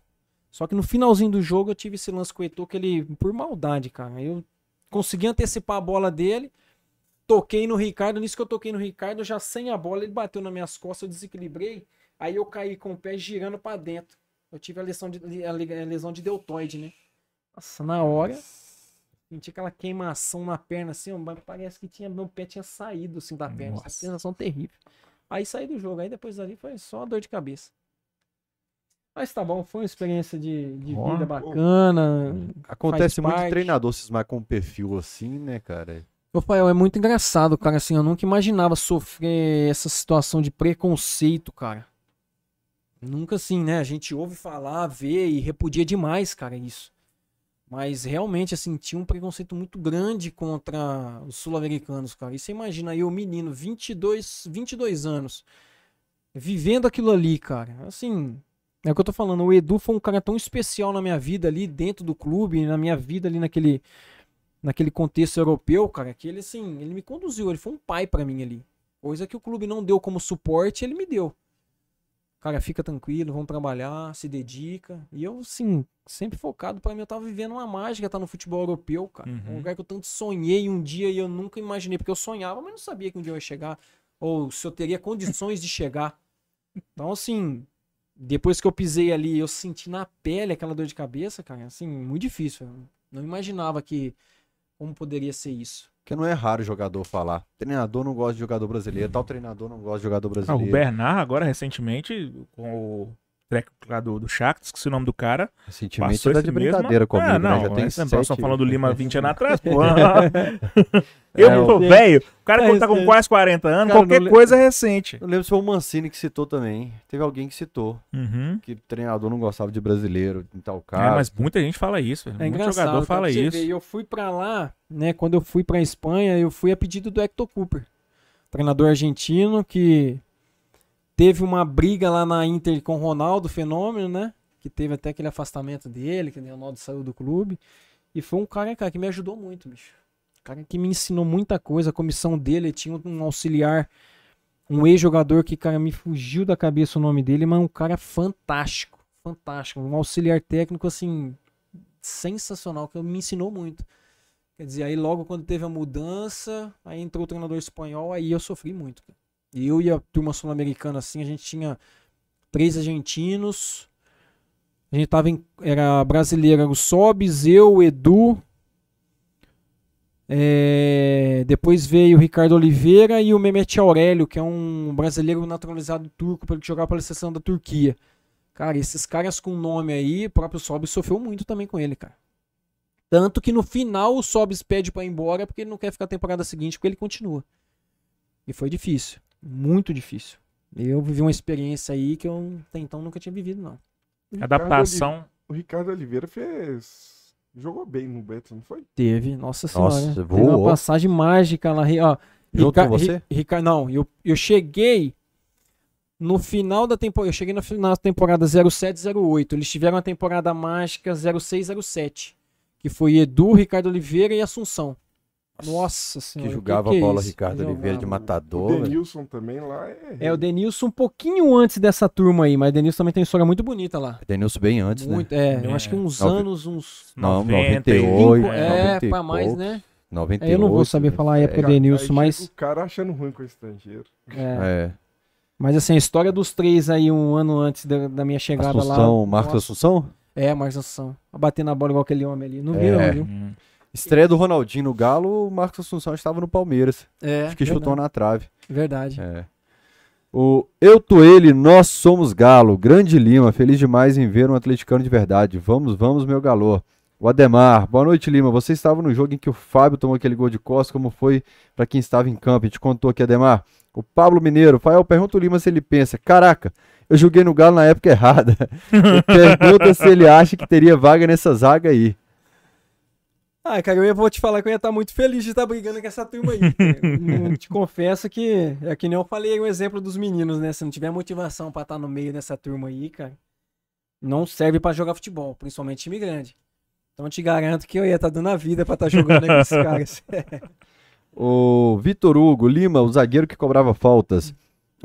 Só que no finalzinho do jogo eu tive esse lance com o Eto'o que ele, por maldade, cara, eu consegui antecipar a bola dele, toquei no Ricardo, nisso que eu toquei no Ricardo, já sem a bola, ele bateu nas minhas costas, eu desequilibrei, aí eu caí com o pé girando pra dentro. Eu tive a lesão de, a le- a lesão de deltoide, né? Nossa, na hora, senti aquela queimação na perna, assim, ó, parece que tinha, meu pé tinha saído, assim, da perna. Nossa. sensação terrível. Aí saí do jogo, aí depois dali foi só dor de cabeça. Mas tá bom, foi uma experiência de, de Ó. vida bacana. Acontece faz muito parte. treinador cismar com um perfil assim, né, cara? Rafael, é muito engraçado, cara. Assim, eu nunca imaginava sofrer essa situação de preconceito, cara. Nunca assim, né? A gente ouve falar, vê e repudia demais, cara, isso. Mas realmente, assim, tinha um preconceito muito grande contra os sul-americanos, cara. E você imagina aí o menino, 22, 22 anos, vivendo aquilo ali, cara. Assim, é o que eu tô falando. O Edu foi um cara tão especial na minha vida ali, dentro do clube, na minha vida ali naquele, naquele contexto europeu, cara, que ele assim, ele me conduziu, ele foi um pai pra mim ali. Coisa que o clube não deu como suporte, ele me deu. Cara, fica tranquilo, vamos trabalhar, se dedica. E eu, assim, sempre focado pra mim, eu tava vivendo uma mágica, tá no futebol europeu, cara. Uhum. Um lugar que eu tanto sonhei um dia e eu nunca imaginei, porque eu sonhava, mas não sabia que um dia eu ia chegar, ou se eu teria condições de chegar. Então, assim, depois que eu pisei ali, eu senti na pele aquela dor de cabeça, cara, assim, muito difícil. Eu não imaginava que como poderia ser isso. Porque não é raro o jogador falar. Treinador não gosta de jogador brasileiro, tal treinador não gosta de jogador Ah, o brasileiro. Bernard, agora, recentemente, com o técnico lá do, do Shakhtar, esqueci o nome do cara. Recentemente Passou tá de mesmo- brincadeira comigo, Ah, não, né? Já tem esse- nós estamos sete- falando do Lima 20 anos atrás, pô. É, eu não tô velho. O cara É, quando tá com é. quase 40 anos, Cara, qualquer coisa é recente. Eu lembro se foi o Mancini que citou também. Teve alguém que citou Uhum. que treinador não gostava de brasileiro em tal É, caso. mas muita gente fala isso. É Muito engraçado. jogador cara, fala isso. ver. Eu fui pra lá, né? Quando eu fui pra Espanha, eu fui a pedido do Hector Cooper, treinador argentino que teve uma briga lá na Inter com o Ronaldo Fenômeno, né? Que teve até aquele afastamento dele, que o Ronaldo saiu do clube. E foi um cara, cara, que me ajudou muito, bicho. cara que me ensinou muita coisa. A comissão dele tinha um auxiliar, um ex-jogador que, cara, me fugiu da cabeça o nome dele, mas um cara fantástico, fantástico. Um auxiliar técnico, assim, sensacional, que me ensinou muito. Quer dizer, aí logo quando teve a mudança, aí entrou o treinador espanhol, aí eu sofri muito. cara. Eu e a turma sul-americana, assim, a gente tinha três argentinos. A gente tava em, era brasileiro, era o Sobis, eu, o Edu. É, depois veio o Ricardo Oliveira e o Mehmet Aurélio, que é um brasileiro naturalizado turco, para jogava pela seleção da Turquia. Cara, esses caras com nome aí, o próprio Sobis sofreu muito também com ele, cara. Tanto que no final o Sobis pede pra ir embora porque ele não quer ficar a temporada seguinte, porque ele continua. E foi difícil. Muito difícil. Eu vivi uma experiência aí que eu até então nunca tinha vivido, não. O Adaptação. O Ricardo Oliveira fez. Jogou bem no Betis, não foi? Teve, nossa Nossa, senhora. Teve voou. uma passagem mágica lá. Ó, Junto Rica- com você? Ri- Rica- não, eu, eu cheguei no final da temporada. Eu cheguei na, fi- na temporada 0708. Eles tiveram a temporada mágica 0607. Que foi Edu, Ricardo Oliveira e Assunção. Nossa senhora. Que o jogava que a é bola isso? Ricardo Que Oliveira de jogava. O matador. velho. Denilson também lá é. É, o Denilson um pouquinho antes dessa turma aí, mas o Denilson também tem história muito bonita lá. Denilson bem antes, Muito, é, eu É. acho que uns Nove- anos, uns. Não, 90 e- 98. é, 90 e pra mais, né? 98. É, eu não vou saber falar a época é, do Denilson, mas. O cara achando ruim com o estrangeiro. É. É. Mas assim, a história dos três aí um ano antes da, da minha chegada Assunção, lá. Marcos nossa, Assunção? É, Marcos Assunção. Batendo na bola igual aquele homem ali. Não É. viram, viu? Hum. Estreia do Ronaldinho no Galo, o Marcos Assunção estava no Palmeiras. É. Acho que chutou na trave. Verdade. É. O Eu tô ele, nós somos Galo. Grande Lima, feliz demais em ver um atleticano de verdade. Vamos, vamos, meu galô. O Ademar, boa noite, Lima. Você estava no jogo em que o Fábio tomou aquele gol de costas, como foi para quem estava em campo? A gente contou aqui, Ademar. O Pablo Mineiro, Fael, pergunta o Lima se ele pensa: caraca, eu joguei no Galo na época errada. Pergunta se ele acha que teria vaga nessa zaga aí. Ah, cara, eu ia- vou te falar que eu ia estar muito feliz de estar brigando com essa turma aí. te confesso que é que nem eu falei o exemplo dos meninos, né? Se não tiver motivação pra estar no meio dessa turma aí, cara, não serve pra jogar futebol, principalmente time grande. Então eu te garanto que eu ia estar dando a vida pra estar jogando com esses caras. O Vitor Hugo, Lima, o zagueiro que cobrava faltas.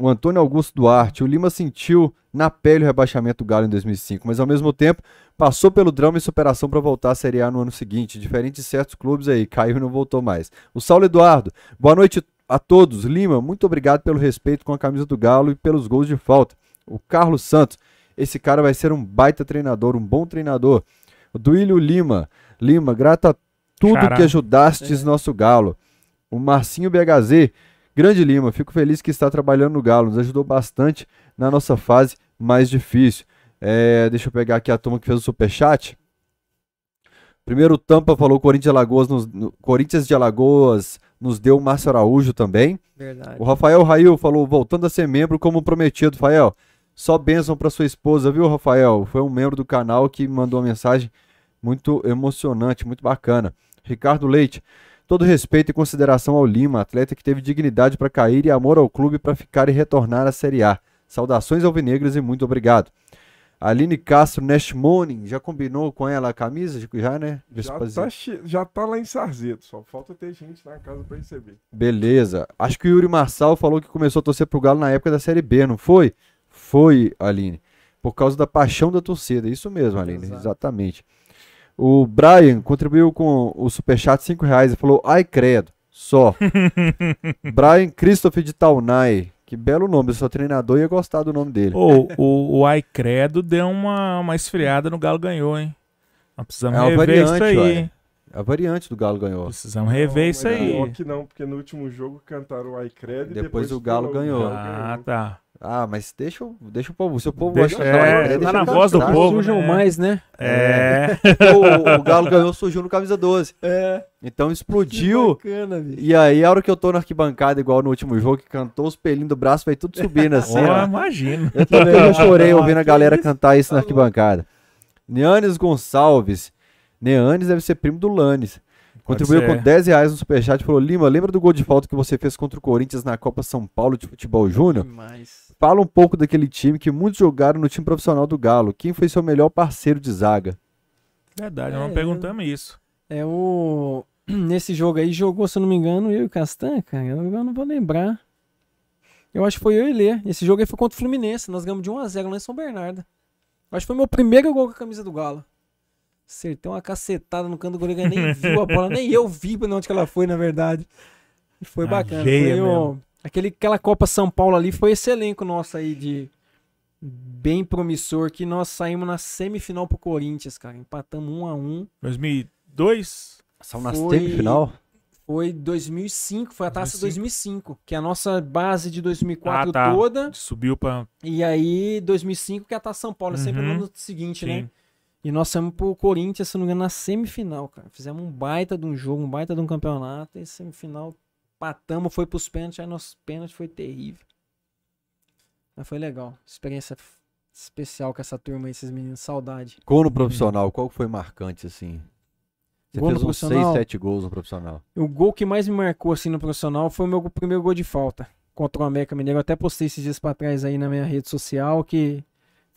O Antônio Augusto Duarte. O Lima sentiu na pele o rebaixamento do Galo em 2005, mas ao mesmo tempo passou pelo drama e superação para voltar à Série A no ano seguinte. Diferente de certos clubes aí, caiu e não voltou mais. O Saulo Eduardo, boa noite a todos. Lima, muito obrigado pelo respeito com a camisa do Galo e pelos gols de falta. O Carlos Santos, esse cara vai ser um baita treinador, um bom treinador. O Duílio Lima, Lima, grata a tudo Xará. que ajudastes nosso Galo. O Marcinho BHZ, grande Lima, fico feliz que está trabalhando no Galo, nos ajudou bastante na nossa fase mais difícil. É, deixa eu pegar aqui a turma que fez o superchat. Primeiro o Tampa falou Corinthians de Alagoas, nos, no- Corinthians de Alagoas nos deu o Márcio Araújo também. Verdade. O Rafael Rail falou, voltando a ser membro como prometido, Rafael. Só bênção para sua esposa, viu, Rafael? Foi um membro do canal que mandou uma mensagem muito emocionante, muito bacana. Ricardo Leite, todo respeito e consideração ao Lima, atleta que teve dignidade para cair e amor ao clube para ficar e retornar à Série A. Saudações alvinegras e muito obrigado. Aline Castro, Nash Morning, já combinou com ela a camisa? Já, né? Já tá, já tá lá em Sarzeto, só falta ter gente na casa pra receber. Beleza. Acho que o Yuri Marçal falou que começou a torcer pro Galo na época da Série B, não foi? Foi, Aline. Por causa da paixão da torcida. Isso mesmo, Aline. Exato. Exatamente. O Brian contribuiu com o superchat 5 reais e falou, ai credo, só. Brian Christopher de Taunay. Que belo nome, eu sou treinador e ia gostar do nome dele. Ô, o, o Aicredo deu uma, uma esfriada no Galo ganhou, hein? Nós precisamos É uma rever isso variante, aí. ué. A variante do Galo ganhou. Precisamos rever Não, isso mas aí. Pior que não, porque no último jogo cantaram o iCred e Depois depois o Galo ganhou. Ah, tá. Ah, mas deixa, o- deixa o povo. Se o povo Deixa- gosta de falar, é, né, tá deixa na voz do cantar. povo. Surjam né? mais, né? É. o, o Galo ganhou, surgiu no camisa 12. É. Então explodiu. Bacana, bicho. E aí, a hora que eu tô na arquibancada, igual no último jogo, que cantou os pelinhos do braço, vai tudo subindo assim. Ó. imagino. Eu também eu chorei ouvindo a Que galera cantar isso na Tá arquibancada. Neanes Gonçalves. Neanes deve ser primo do Lanes. Contribuiu com 10 reais no superchat e falou: Lima, lembra do gol de falta que você fez contra o Corinthians na Copa São Paulo de Futebol Júnior? Demais. Fala um pouco daquele time que muitos jogaram no time profissional do Galo. Quem foi seu melhor parceiro de zaga? Verdade, É, nós não perguntamos isso. É o. Nesse jogo aí jogou, se eu não me engano, eu e o Castan, cara. Eu eu não vou lembrar. Eu acho que foi eu e Lê. Esse jogo aí foi contra o Fluminense. Nós ganhamos de 1x0 lá em São Bernardo. Eu acho que foi meu primeiro gol com a camisa do Galo. Acertei uma cacetada no canto do goleiro, nem viu a bola, nem eu vi pra onde que ela foi, na verdade. E foi A bacana. veia Foi mesmo. aquele, aquela Copa São Paulo ali foi esse elenco nosso aí de bem promissor que nós saímos na semifinal pro Corinthians, cara. Empatamos 1 a 1 2002? São na Foi- semifinal? Foi 2005, foi a taça 2005. 2005, que é a nossa base de 2004 Ah, tá. toda. Subiu pra. E aí, 2005, que é a taça São Paulo, é sempre Uhum. no ano seguinte, né? E nós fomos pro Corinthians, se não me engano, na semifinal, cara. Fizemos um baita de um jogo, um baita de um campeonato. E semifinal, patamos, foi pros pênaltis. Aí nosso pênalti foi terrível. Mas foi legal. Experiência especial com essa turma aí, esses meninos. Saudade. Gol no profissional, qual foi marcante, assim? Você Gol fez uns 6, profissional? 7 gols no profissional. O gol que mais me marcou, assim, no profissional foi o meu primeiro gol de falta contra o América Mineiro. Eu até postei esses dias pra trás aí na minha rede social que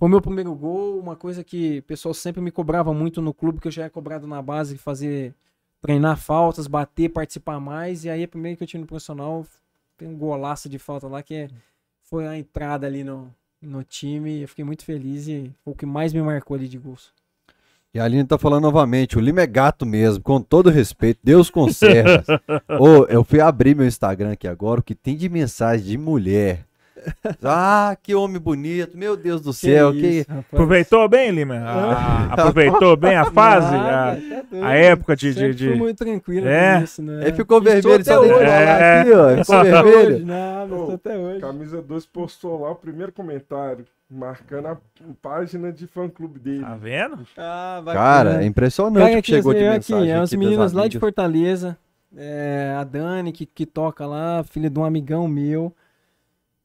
foi o meu primeiro gol, uma coisa que o pessoal sempre me cobrava muito no clube, que eu já era cobrado na base, fazer treinar faltas, bater, participar mais. E aí, a primeira que eu tive no profissional, tem um golaço de falta lá que é- foi a entrada ali no, no time. Eu fiquei muito feliz e foi o que mais me marcou ali de gols. E a Aline tá falando novamente, o Lima é gato mesmo, com todo respeito, Deus conserva. Ô, eu fui abrir meu Instagram aqui agora, o que tem de mensagem de mulher. Ah, que homem bonito, meu Deus do céu, que... isso, rapaz. Aproveitou bem, Lima? Ah, aproveitou bem a fase? Nada, A, tá doido. a época de. de, de- muito tranquilo É. com isso, né? Aí ficou vermelho, até só É. aqui, ó, ficou vermelho. hoje, até hoje. Camisa 12 postou lá o primeiro comentário, marcando a página de fã-clube dele. Tá vendo? Ah. Cara, é impressionante Cara, o aqui, que chegou de mensagem aqui, é aqui as das meninas lá de. Fortaleza, é, a Dani que, que toca lá, filha de um amigão meu.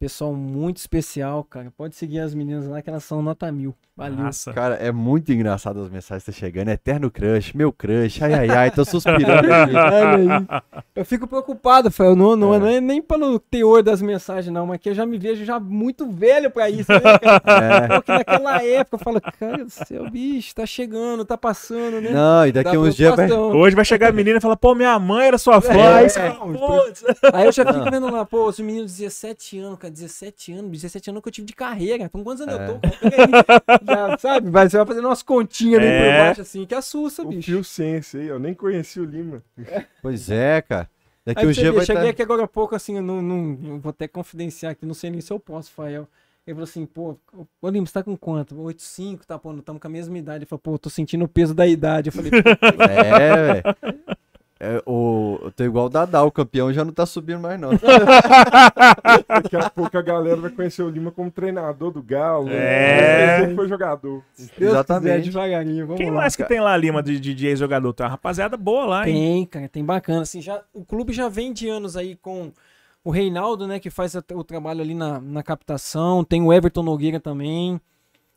Pessoal muito especial, cara. Pode seguir as meninas lá que elas são nota mil. Valeu. Nossa. Cara, é muito engraçado as mensagens que tá chegando. Eterno crush, meu crush, ai ai ai, tô suspirando. Eu fico preocupado, Fel. Não, não, É. não é nem pelo teor das mensagens, não, mas que eu já me vejo já muito velho pra isso, né, cara? É. Porque naquela época eu falo, cara do céu, bicho, tá chegando, tá passando, né? Não, e daqui Dá a uns dias vai. Hoje vai chegar a menina e falar, pô, minha mãe era sua fã. É, Aí é. Aí eu já fico vendo lá, pô, os meninos de 17 anos, cara, 17 anos, 17 anos que eu tive de carreira. Então quantos anos É. eu tô? Aí. Já, sabe? Vai, você vai fazendo umas continhas meio É. por baixo assim, que assusta, O bicho. Fio Sense aí, eu nem conheci o Lima. Pois é, cara. Daqui Aí um você dia vai cheguei estar. aqui agora há pouco, assim, eu não, não, vou até confidenciar aqui, não sei nem se eu posso, Fael. Ele falou assim, pô, ô Lima, você tá com quanto? 8,5, tá, pô, estamos com a mesma idade. Ele falou, pô, tô sentindo o peso da idade. Eu falei, pô, É, velho. É, o, eu tô igual o Dadá, o campeão já não tá subindo mais, não. Daqui a pouco a galera vai conhecer o Lima como treinador do Galo. É. Ele foi jogador. Deus quiser, Exatamente. devagarinho, vamos Quem lá. mais que tem lá, Lima, de, de, de ex-jogador? Tem uma rapaziada boa lá, hein? Tem, cara, tem bacana. Assim, já, o clube já vem de anos aí com o Reinaldo, né, que faz o trabalho ali na, na captação. Tem o Everton Nogueira também,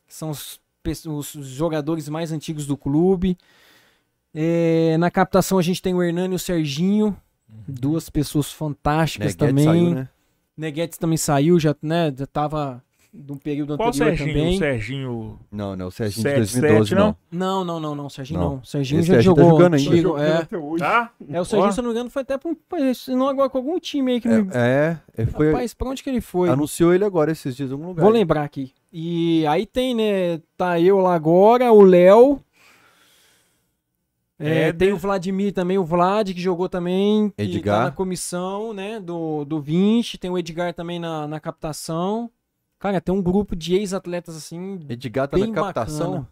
que são os, os jogadores mais antigos do clube. É, na captação a gente tem o Hernani e o Serginho, duas pessoas fantásticas Neguete também. saiu, né? Neguetes também saiu, já, né, já tava de um período Qual anterior Serginho? também. O Serginho. Não, não, o Serginho de Sete, 2012, sete, não. Não, não, não, não, Serginho Não. não. O Serginho Esse já Serginho tá jogou jogando ainda. Tá antigo, jogando é. até hoje. Tá? É, o Serginho, Ó. se eu não me engano, foi até pra um. Se não agora com algum time aí que me. É, é, ele foi, Rapaz, pra onde que ele foi? anunciou ele agora esses dias em algum lugar. Vou lembrar aqui. E aí tem, né? Tá eu lá agora, o Léo. É, tem o Vladimir também, o Vlad, que jogou também. Que Edgar. tá na comissão, né? Do, do 20. Tem o Edgar também na, na captação. Cara, tem um grupo de ex-atletas assim. Edgar tá bem na captação. bacana.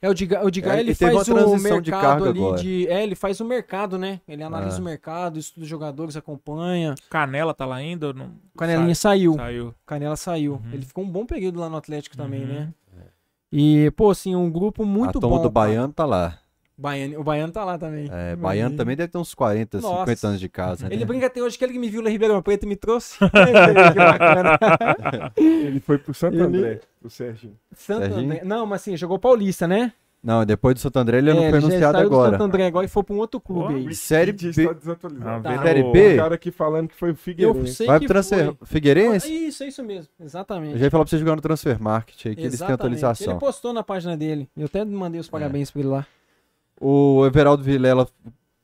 É, o Edgar, o Edgar É, ele ele faz uma o de mercado cargo ali agora. de. É, ele faz o mercado, né? Ele analisa Ah. o mercado, estuda os jogadores, acompanha. Canela tá lá ainda? Não... O Canelinha saiu. Saiu. Canela saiu. Uhum. Ele ficou um bom período lá no Atlético também, Uhum. né? E, pô, assim, um grupo muito a bom. do cara. Baiano tá lá. Baiano. O Baiano tá lá também. É, Baiano também deve ter uns 40, Nossa. 50 anos de casa, né? Ele brinca até hoje que ele que me viu lá em Ribeirão Preto e me trouxe. que bacana. Ele foi pro Santo Ele- André, o Serginho. Santo Serginho? André. Não, mas assim, jogou Paulista, né? Não, depois do Santo André ele não É, foi já anunciado saiu do agora. Santo André agora e foi pra um outro clube Pô, aí. Série B. está desatualizado. Ah, Tá. Série o- B? O cara aqui falando que foi o Figueirense. Vai pro transfer... foi. Figueirense? Isso, é isso mesmo. Exatamente. Eu já ia falar pra você jogar no Transfer Market aí, que eles têm Exatamente. atualização. Ele postou na página dele. Eu até mandei os parabéns pra ele lá. O Everaldo Vilela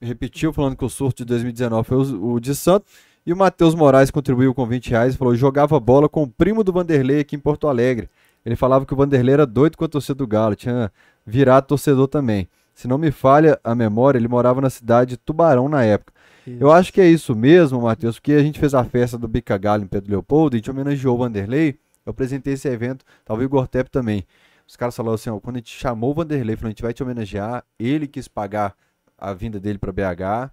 repetiu falando que o surto de 2019 foi o, o de Santos. E o Matheus Moraes contribuiu com 20 reais e falou: jogava bola com o primo do Vanderlei aqui em Porto Alegre. Ele falava que o Vanderlei era doido com a torcida do Galo, tinha virado torcedor também. Se não me falha a memória, ele morava na cidade de Tubarão na época. Eu acho que é isso mesmo, Matheus, porque a gente fez a festa do Bica Galo em Pedro Leopoldo, a gente homenageou o Vanderlei. Eu apresentei esse evento, talvez o Gortep também. Os caras falaram assim: ó, quando a gente chamou o Vanderlei, falou: a gente vai te homenagear, ele quis pagar a vinda dele para BH.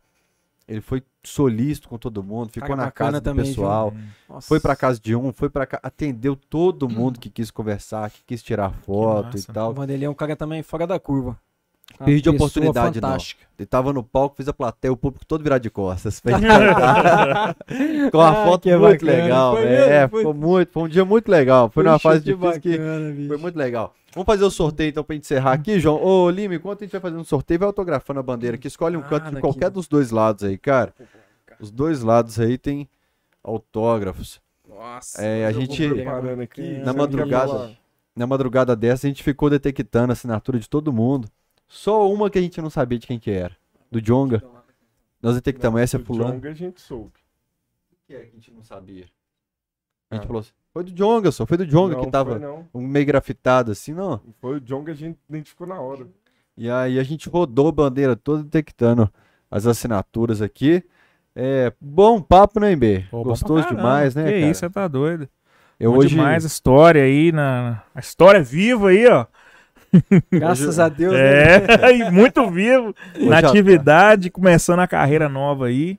Ele foi solícito com todo mundo, ficou Cara na casa do viu? pessoal, Nossa. foi pra casa de um, foi para atendeu todo mundo que quis conversar, que quis tirar foto massa. e tal. O Vanderlei é um cara também fora da curva. Uma Perdi a oportunidade, não. fantástica. Ele tava no palco, fez a plateia, o público todo virado de costas. Com uma Ah, foto que muito bacana. legal, Foi velho. mesmo? É, Foi- ficou muito, foi um dia muito legal. Foi numa Puxa, fase que difícil que bacana, bicho. foi muito legal. Vamos fazer o sorteio então pra gente encerrar aqui, João. Ô, Lima, enquanto a gente vai fazendo o sorteio, vai autografando a bandeira aqui. Escolhe um Ah, canto de qualquer dos dois lados aí, cara. Os dois lados aí tem autógrafos. Nossa. É, a gente- aqui, na madrugada. Na madrugada dessa, a gente ficou detectando a assinatura de todo mundo. Só uma que a gente não sabia de quem que era. Do Jonga. Nós detectamos, essa é Do. Jonga a gente soube. que é que a gente não sabia? A Ah. gente falou assim, foi do Jonga só, foi do Jonga não, que tava Foi, não. um meio grafitado assim, não. foi o Jonga a gente identificou na hora. E aí a gente rodou a bandeira toda detectando as assinaturas aqui. É, bom papo, né, pra Gostoso demais, né, Que cara? isso, você tá doido. Eu Bom hoje demais a história aí, na... a história viva aí, ó. Graças a Deus. né? É, e muito vivo. na já- atividade, começando a carreira nova aí.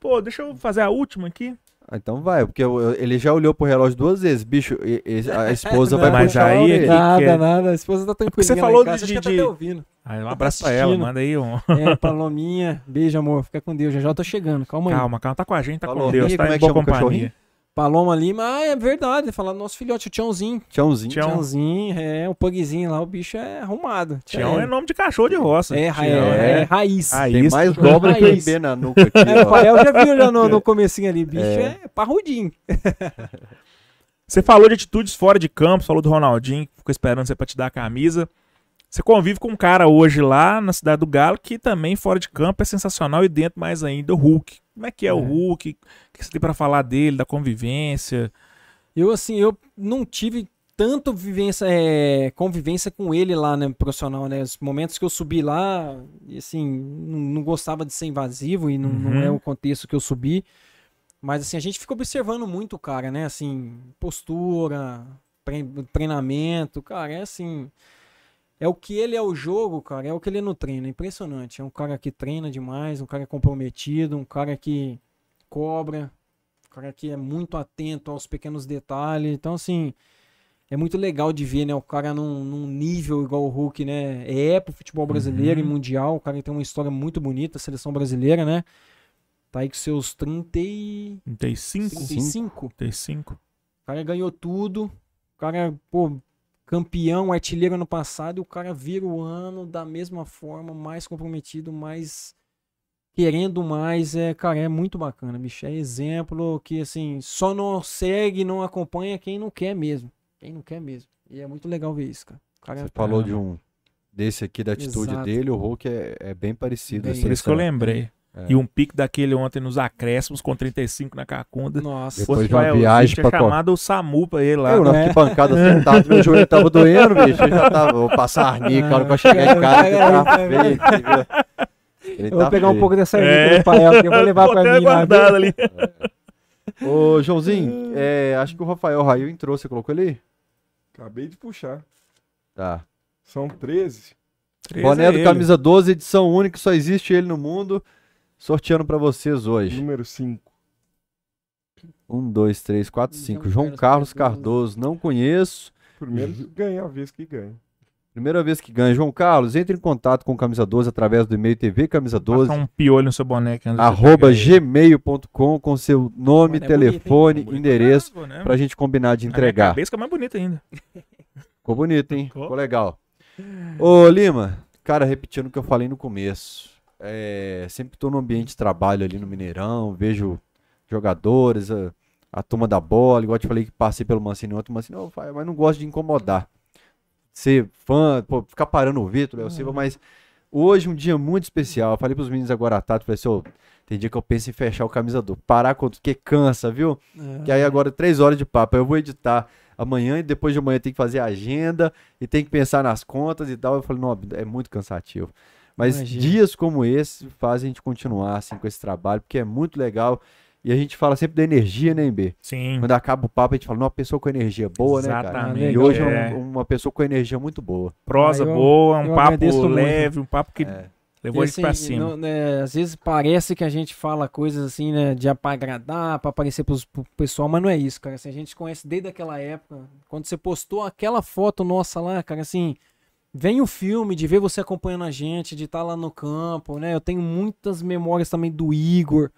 Pô, deixa eu fazer a última aqui. Ah, então vai, porque eu- eu- ele já olhou pro relógio duas vezes. Bicho, e- e- a esposa vai Mas a aí é que- Nada, nada. A esposa tá tranquila. você falou de- tá de- até ouvindo. Aí, um abraço pra ela, manda aí um. É, Palominha. Beijo, amor. Fica com Deus. Já já eu tô chegando. Calma aí. Calma, calma, tá com a gente, tá Falou. com Deus, tá como é em que boa chama o companhia. Paloma Lima. Ah, é verdade. Falar do nosso filhote, o Tiãozinho. Tchãozinho. Tião. Tiãozinho, é, o pugzinho lá, o bicho é arrumado. Tião é nome de cachorro de roça. É, Tião, é, é raiz. Aí, Tem mais dobra que o Raiz. MB na nuca aqui, É, o já viu já no, no comecinho ali, bicho é, parrudinho. Você falou de atitudes fora de campo, falou do Ronaldinho, ficou esperando você pra te dar a camisa. Você convive com um cara hoje lá na cidade do Galo que também fora de campo é sensacional e dentro mais ainda o Hulk. Como é que é, o É. Hulk? O que você tem pra falar dele, da convivência? Eu, assim, eu não tive tanto vivência, é, convivência com ele lá, né, profissional, né? Os momentos que eu subi lá, e assim, não, não gostava de ser invasivo e não, não Uhum. é o contexto que eu subi. Mas, assim, a gente fica observando muito o cara, né? Assim, postura, tre- treinamento, cara, é assim... É o que ele é o jogo, cara, é o que ele é no treino, é impressionante. É um cara que treina demais, um cara comprometido, um cara que cobra, um cara que é muito atento aos pequenos detalhes. Então, assim, é muito legal de ver, né? O cara num, num nível igual o Hulk, né? É pro futebol brasileiro Uhum. e mundial. O cara tem uma história muito bonita, a seleção brasileira, né? Tá aí com seus 30 e... 35? 35. 35. O cara ganhou tudo. O cara, pô, campeão, artilheiro ano passado. E o cara vira o ano da mesma forma, mais comprometido, mais querendo mais. É, cara, é muito bacana, bicho. É exemplo que, assim, só não segue, não acompanha quem não quer mesmo. Quem não quer mesmo. E é muito legal ver isso, cara. Cara Você falou de um desse aqui, da atitude Exato. dele, o Hulk é, é bem parecido. Bem, assim, Por isso que eu lembrei. É. E um pique daquele ontem nos acréscimos com 35 na Cacunda. Nossa. Depois de uma viagem tinha pra chamado o SAMU pra ele lá. Eu na É. arquibancada sentado, meu joelho tava doendo, bicho. Eu já tava, vou passar arnica, a hora que eu chegar em casa, que tá feio. Ele Eu vou tá pegar um feio. pouco dessa É. é. do Pael, que eu vou levar até mim lá. ali. Ô, Joãozinho, é, acho que o Rafael Raio entrou, você colocou ele? Acabei de puxar. Tá. São 13. Boné é do ele. Camisa 12, edição única, só existe ele no mundo. Sorteando pra vocês hoje. Número 5. Um, dois, três, quatro, João cinco. João Carlos Cardoso. Não conheço. Primeiro que ganha a vez que ganha. Primeira vez que ganha. João Carlos, entre em contato com o Camisa 12 através do e-mail TV Camisa 12. Passa um piolho no seu boneco. arroba gmail.com com seu nome, Boné telefone, Bonito endereço pra caramba, né? pra gente combinar de entregar. cabeça fica mais bonito ainda. Ficou bonito, hein? Ficou. Ficou legal. Ô, Lima, cara, repetindo o que eu falei no começo. É, sempre que tô no ambiente de trabalho ali no Mineirão, vejo jogadores, a, a turma da bola, igual eu te falei que passei pelo Mancini ontem, Mancini, "Ô, pai, mas não gosto de incomodar. Ser fã, pô, ficar parando o Vitor, Léo Silva, mas hoje um dia muito especial. Eu falei pros meninos agora à tarde, falei assim, ô, tem dia que eu penso em fechar o camisa do parar com porque cansa, viu? Que aí agora três horas de papo, eu vou editar amanhã e depois de amanhã tem que fazer a agenda e tem que pensar nas contas e tal. Eu falei, não, é muito cansativo. Mas Imagino. dias como esse fazem a gente continuar assim com esse trabalho, porque é muito legal. E a gente fala sempre da energia, né, B? Sim. Quando acaba o papo, a gente fala, uma pessoa com energia boa, né, cara? Exatamente. E hoje é é. um- uma pessoa com energia muito boa. Prosa Ah, eu- boa, um papo agradeço muito. leve, um papo que É. Levou E, a gente pra assim, cima. não- né, às vezes parece que a gente fala coisas assim, né, de pra agradar, pra aparecer pros, pro pessoal, mas não é isso, cara. Assim, a gente se conhece desde aquela época. Quando você postou aquela foto nossa lá, cara, assim, vem o filme de ver você acompanhando a gente, de estar lá no campo, né? Eu tenho muitas memórias também do Igor.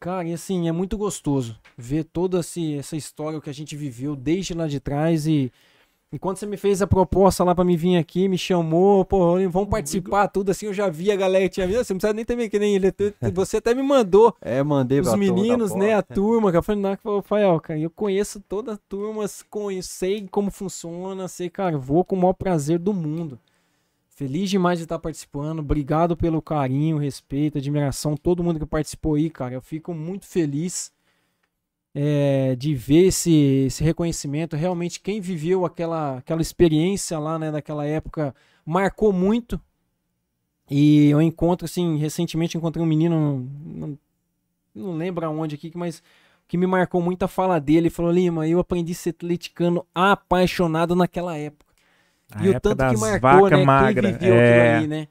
Cara, e assim, é muito gostoso ver toda essa história que a gente viveu desde lá de trás e e quando você me fez a proposta lá pra me vir aqui, me chamou, pô, vamos participar, tudo assim, eu já vi a galera que tinha vindo, você não precisa nem ter que nem ele, você até me mandou É, mandei os meninos, né, a turma, cara, eu falei, não, eu falei, ó, cara, eu conheço toda a turma, conheço, sei como funciona, sei, cara, vou com o maior prazer do mundo. Feliz demais de estar participando, obrigado pelo carinho, respeito, admiração, todo mundo que participou aí, cara, eu fico muito feliz é, de ver esse, esse reconhecimento. Realmente, quem viveu aquela, aquela experiência lá, né, daquela época, marcou muito. E eu encontro, assim, recentemente encontrei um menino, não, não lembro aonde aqui, mas que me marcou muito a fala dele. Ele falou, Lima, eu aprendi a ser atleticano apaixonado naquela época. A e o época tanto que marcou, né? magra. Quem viveu é. aquilo ali, né?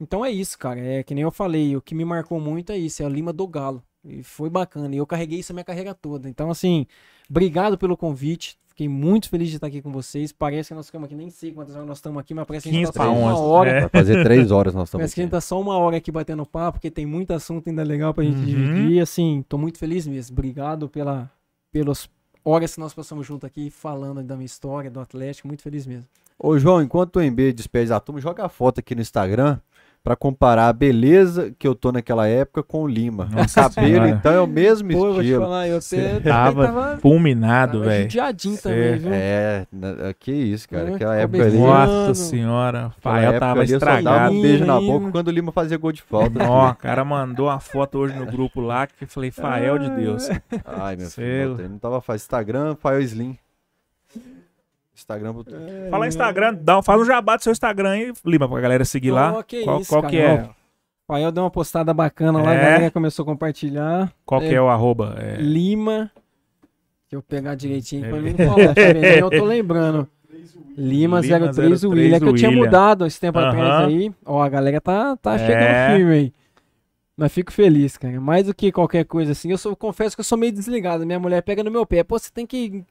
Então é isso, cara. É que nem eu falei, o que me marcou muito é isso, é a Lima do Galo. E foi bacana. E eu carreguei isso a minha carreira toda. Então, assim, obrigado pelo convite. Fiquei muito feliz de estar aqui com vocês. Parece que nós ficamos aqui, nem sei quantas horas nós estamos aqui, mas parece que a gente 15 tá só uma 11. hora. É. Vai fazer três horas nós estamos Parece que a aqui. gente tá só uma hora aqui batendo papo, porque tem muito assunto ainda legal pra gente Uhum. dividir. Assim, tô muito feliz mesmo. Obrigado pela, pelas horas que nós passamos junto aqui, falando da minha história, do Atlético. Muito feliz mesmo. Ô, João, enquanto o MB despede a turma, joga a foto aqui no Instagram pra comparar a beleza que eu tô naquela época com o Lima. O Nossa cabelo, Senhora. então, é o mesmo Pô, eu vou te estilo. falar, eu até, Tava tava, Fulminado, velho. judiadinho Cê- também, viu? É, na- que isso, cara. É, Aquela época ali. Nossa senhora. O Fael tava ali eu só dava estragado. um beijo na boca quando o Lima fazia gol de falta. Ó, o cara mandou uma foto hoje no grupo lá que eu falei, Fael de Deus. Ai, meu Sei filho, ele não tava fazendo Instagram, Fael Slim. Instagram. pro- Fala Instagram, dá, um- faz um jabá do seu Instagram aí, Lima, pra galera seguir lá. Ó, que qual isso, qual que é? O Fael deu uma postada bacana lá, É? a galera começou a compartilhar. Qual que é o arroba? É, Lima. Deixa eu pegar direitinho É. pra mim não falar, tá? Eu tô lembrando. Lima, Lima 03 03 William. É que eu tinha William. mudado esse tempo atrás aí. Ó, a galera tá, tá É. chegando firme aí. Mas fico feliz, cara. Mais do que qualquer coisa assim. Eu sou, confesso que eu sou meio desligado. Minha mulher pega no meu pé. Pô, você tem que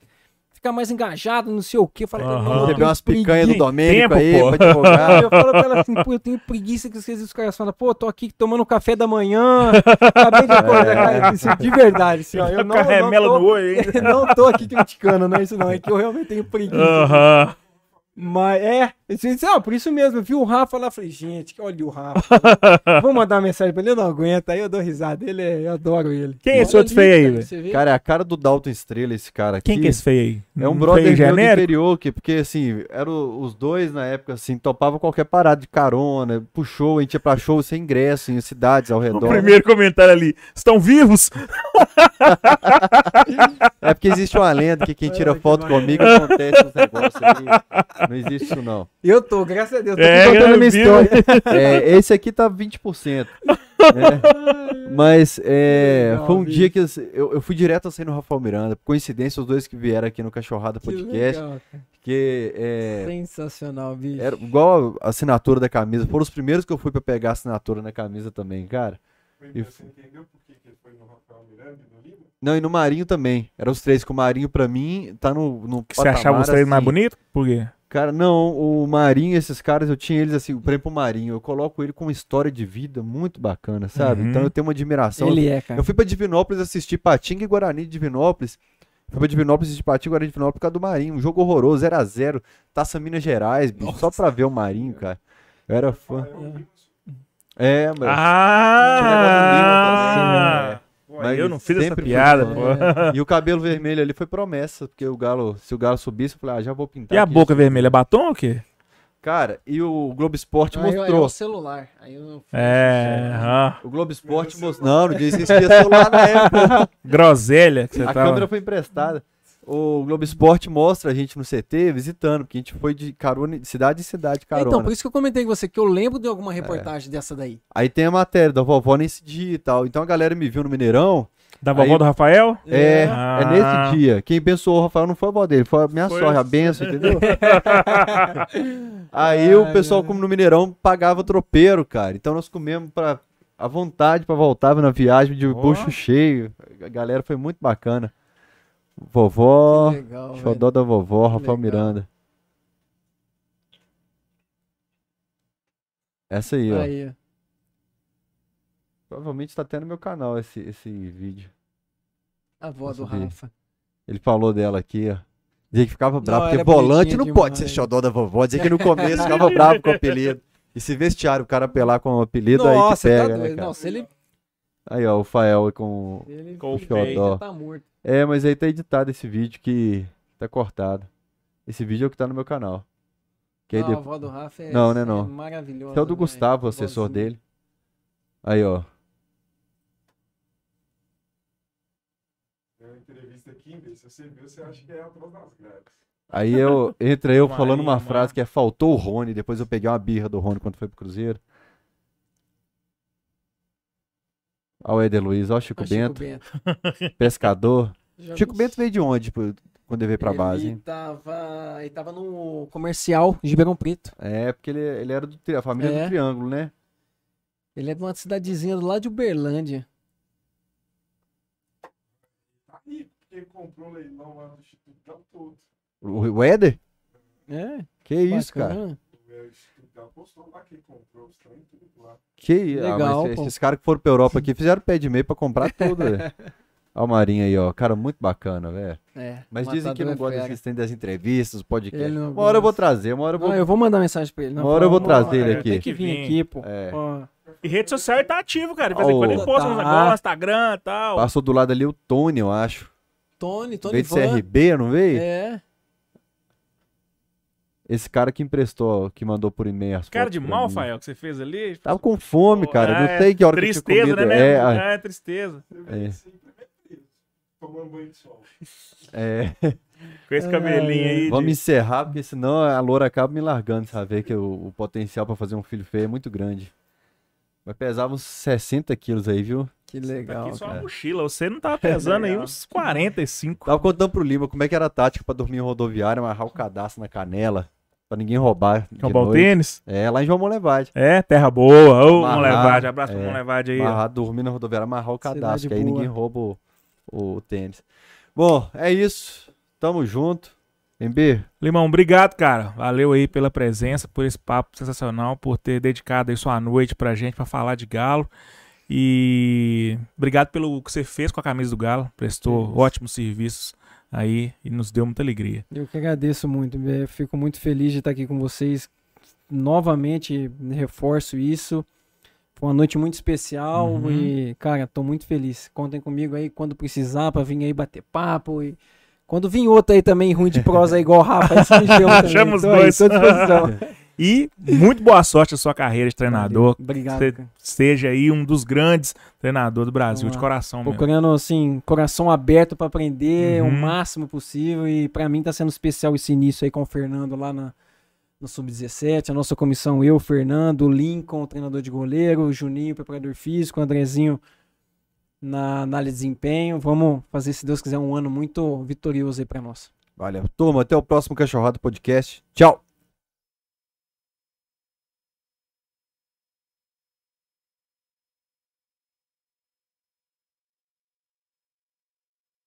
ficar mais engajado, não sei o quê. Eu tenho umas picanhas do. Domênico Tempo, aí pô. pra divulgar. Eu falo pra ela assim, pô, eu tenho preguiça que vezes os caras falam, pô, tô aqui tomando café da manhã, acabei de acordar, cara, assim, de verdade, assim, ó, eu não, não, no tô, olho aí. não tô aqui criticando, não é isso não, é que eu realmente tenho preguiça. Aham. Mas, é, assim, não, por isso mesmo, eu vi o Rafa lá, falei, gente, olha o Rafa, vou mandar uma mensagem pra ele, eu não aguento, aí eu dou risada, ele é, eu adoro ele. Quem é esse outro feio aí, cara, velho? Cara, é a cara do Dalton Estrela esse cara aqui. Quem que é esse feio aí? É um Um brother feio meu do interior, que, porque assim, eram os dois na época, assim, topavam qualquer parada de carona, puxou, a gente ia pra show sem ingresso, em cidades ao O redor. primeiro comentário ali. Estão vivos? É porque existe uma lenda que quem tira que foto comigo acontece uns negócios aí. Não existe isso, não. Eu tô, graças a Deus, tô É, contando minha vi. história. É, esse aqui tá 20%. né? Mas é, Legal, foi um bicho. dia que assim, eu, eu fui direto assim no Rafael Miranda. Por coincidência, os dois que vieram aqui no Cachorrada Que Podcast. legal, cara. Que é, Sensacional, bicho. era igual a assinatura da camisa. Foram os primeiros que eu fui pra pegar a assinatura na camisa também, cara. E Você entendeu por que que ele foi no Rafael Miranda e no Lima? Não, e no Marinho também. Eram os três, que o Marinho, pra mim, tá no. no Você achava os três mais bonitos? Por quê? Cara, não, o Marinho, esses caras, eu tinha eles assim, por exemplo, o Marinho, eu coloco ele com uma história de vida muito bacana, sabe? Uhum. Então eu tenho uma admiração. Ele é, cara. Eu fui pra Divinópolis assistir Patinga e Guarani de Divinópolis. Fui pra Divinópolis assistir Patinga e Guarani de Divinópolis por causa do Marinho. Um jogo horroroso, 0x0. Taça Minas Gerais, bicho. Só pra ver o Marinho, cara. Eu era fã. É, mas. Ah! Pô, Mas eu não fiz essa piada, pô. E o cabelo vermelho ali foi promessa, porque o Galo, se o Galo subisse, eu falei, ah, já vou pintar. E a aqui. boca vermelha, é batom ou o quê? Cara, e o Globo Esporte Aí, aí mostrou. é o celular. Aí eu... É, aham. O Globo Esporte mostrou. Não, não existia celular na época. Groselha que você a tava. câmera foi emprestada. O Globo Esporte mostra a gente no CT visitando, porque a gente foi de carona, de cidade em cidade de carona. Então, por isso que eu comentei com você, que eu lembro de alguma reportagem dessa daí. Aí tem a matéria da vovó nesse dia e tal. Então a galera me viu no Mineirão Da vovó Aí- do Rafael? É, Ah. é nesse dia. Quem abençoou o Rafael não foi a avó dele, foi a minha Foi sogra, a a- benção, entendeu? Aí o pessoal, como no Mineirão, pagava tropeiro, cara. Então nós comemos pra, à vontade pra voltar na viagem de Ó. bucho cheio. A galera foi muito bacana. Vovó, Que legal, xodó da vovó, Rafael legal. Miranda. Essa aí. Aí, ó. Provavelmente tá até no meu canal esse, esse vídeo. A avó do? Rafa. Ele falou dela aqui, ó. Dizia que ficava bravo, porque ela é volante não pode ser xodó da vovó. Dizia que no começo ficava bravo com o apelido. E se vestiário o cara apelar com o apelido, aí que Nossa, pega, tá né, cara? Não, se ele, Aí, ó, o Fael com ele Com o xodó. tá morto. É, mas aí tá editado esse vídeo que tá cortado. Esse vídeo é o que tá no meu canal. Que Não, a depois... avó do Rafa é, Não, né, é não. maravilhosa. Esse é o do velho. Gustavo, o assessor Vozinha. dele. Aí, ó. Tem uma entrevista aqui, se você viu, você acha que é atrás das grades. Aí eu entra eu falando uma frase que é faltou o Rony, depois eu peguei uma birra do Rony quando foi pro Cruzeiro. Ó o Eder Luiz, ó o Chico Chico Bento, Bento. pescador. Já Chico Bento veio de onde tipo, quando ele veio pra ele base, hein? Tava, ele tava no comercial de Ribeirão Preto. É, porque ele, ele era do tri- a família É. do Triângulo, né? Ele é de uma cidadezinha do lado de Uberlândia. Tá porque comprou o leilão lá do Instituto Dá todo. O, Éder? É, Que isso, cara? Lá que comprou os trem, tudo lá. Que isso? Ah, Legal, pô. esses caras que foram pra Europa aqui fizeram pé de meio pra comprar tudo, velho. Ó o Marinho aí, ó. Cara, muito bacana, velho. É, Mas dizem que não é gosta desses trem das entrevistas, não Uma hora eu vou trazer, uma hora eu vou. Não, eu vou mandar mensagem pra ele. Não, Uma hora eu vou trazer ele "Mano, aqui." Tem que vir aqui, pô. É. Ó, E rede social tá ativo, cara. De vez em quando ele posta tá. negócios, Instagram e tal. Passou do lado ali o Tony, eu acho. Tony, Tony Veio de. CRB, não veio? É, Esse cara que emprestou, que mandou por e-mail as Cara de mal. Fael, que você fez ali. Tava com fome, cara. Ah, não é sei que hora que eu Tristeza, tinha né, comido. mesmo? É, ah, É, tristeza. É. tomando banho de sol. é. Com esse cabelinho aí. Vamos de- encerrar, porque senão a loura acaba me largando, sabe? Que o, o potencial pra fazer um filho feio é muito grande. Vai pesar uns 60 quilos aí, viu? que legal. aqui só uma cara. mochila. Você não tava pesando aí uns 45. Tava contando pro Lima como é que era a tática pra dormir em rodoviária, amarrar o cadastro na canela, pra ninguém roubar. de Roubar o tênis. É, lá em João Molevade. É, terra boa. Ô, Amarrar, Monlevade. Abraço pro é. Monlevade aí. ó. Amarrar, dormir na rodoviária, amarrar o cadastro, que aí boa. ninguém rouba o, o tênis. Bom, é isso. Tamo junto. MB, Limão, obrigado, cara. Valeu aí pela presença, por esse papo sensacional, por ter dedicado aí sua noite pra gente pra falar de Galo. E obrigado pelo que você fez com a camisa do Galo. Prestou ótimos serviços aí e nos deu muita alegria. Eu que agradeço muito, eu fico muito feliz de estar aqui com vocês. Novamente, reforço isso. Foi uma noite muito especial Uhum. e, cara, tô muito feliz. Contem comigo aí quando precisar pra vir aí bater papo. E quando vir outro aí também ruim de prosa igual o Rafa, aí você me chama também. Chama os aí, dois. à disposição. E muito boa sorte na sua carreira de treinador. Obrigado. Você seja aí um dos grandes treinadores do Brasil, de coração mesmo. Procurando, assim, coração aberto pra aprender Uhum. o máximo possível. E pra mim tá sendo especial esse início aí com o Fernando lá na, no Sub-17. A nossa comissão, eu, Fernando, Lincoln, o treinador de goleiro, Juninho, preparador físico, Andrezinho na análise de desempenho. Vamos fazer, se Deus quiser, um ano muito vitorioso aí pra nós. valeu. Turma, até o próximo Cachorrado Podcast. Tchau.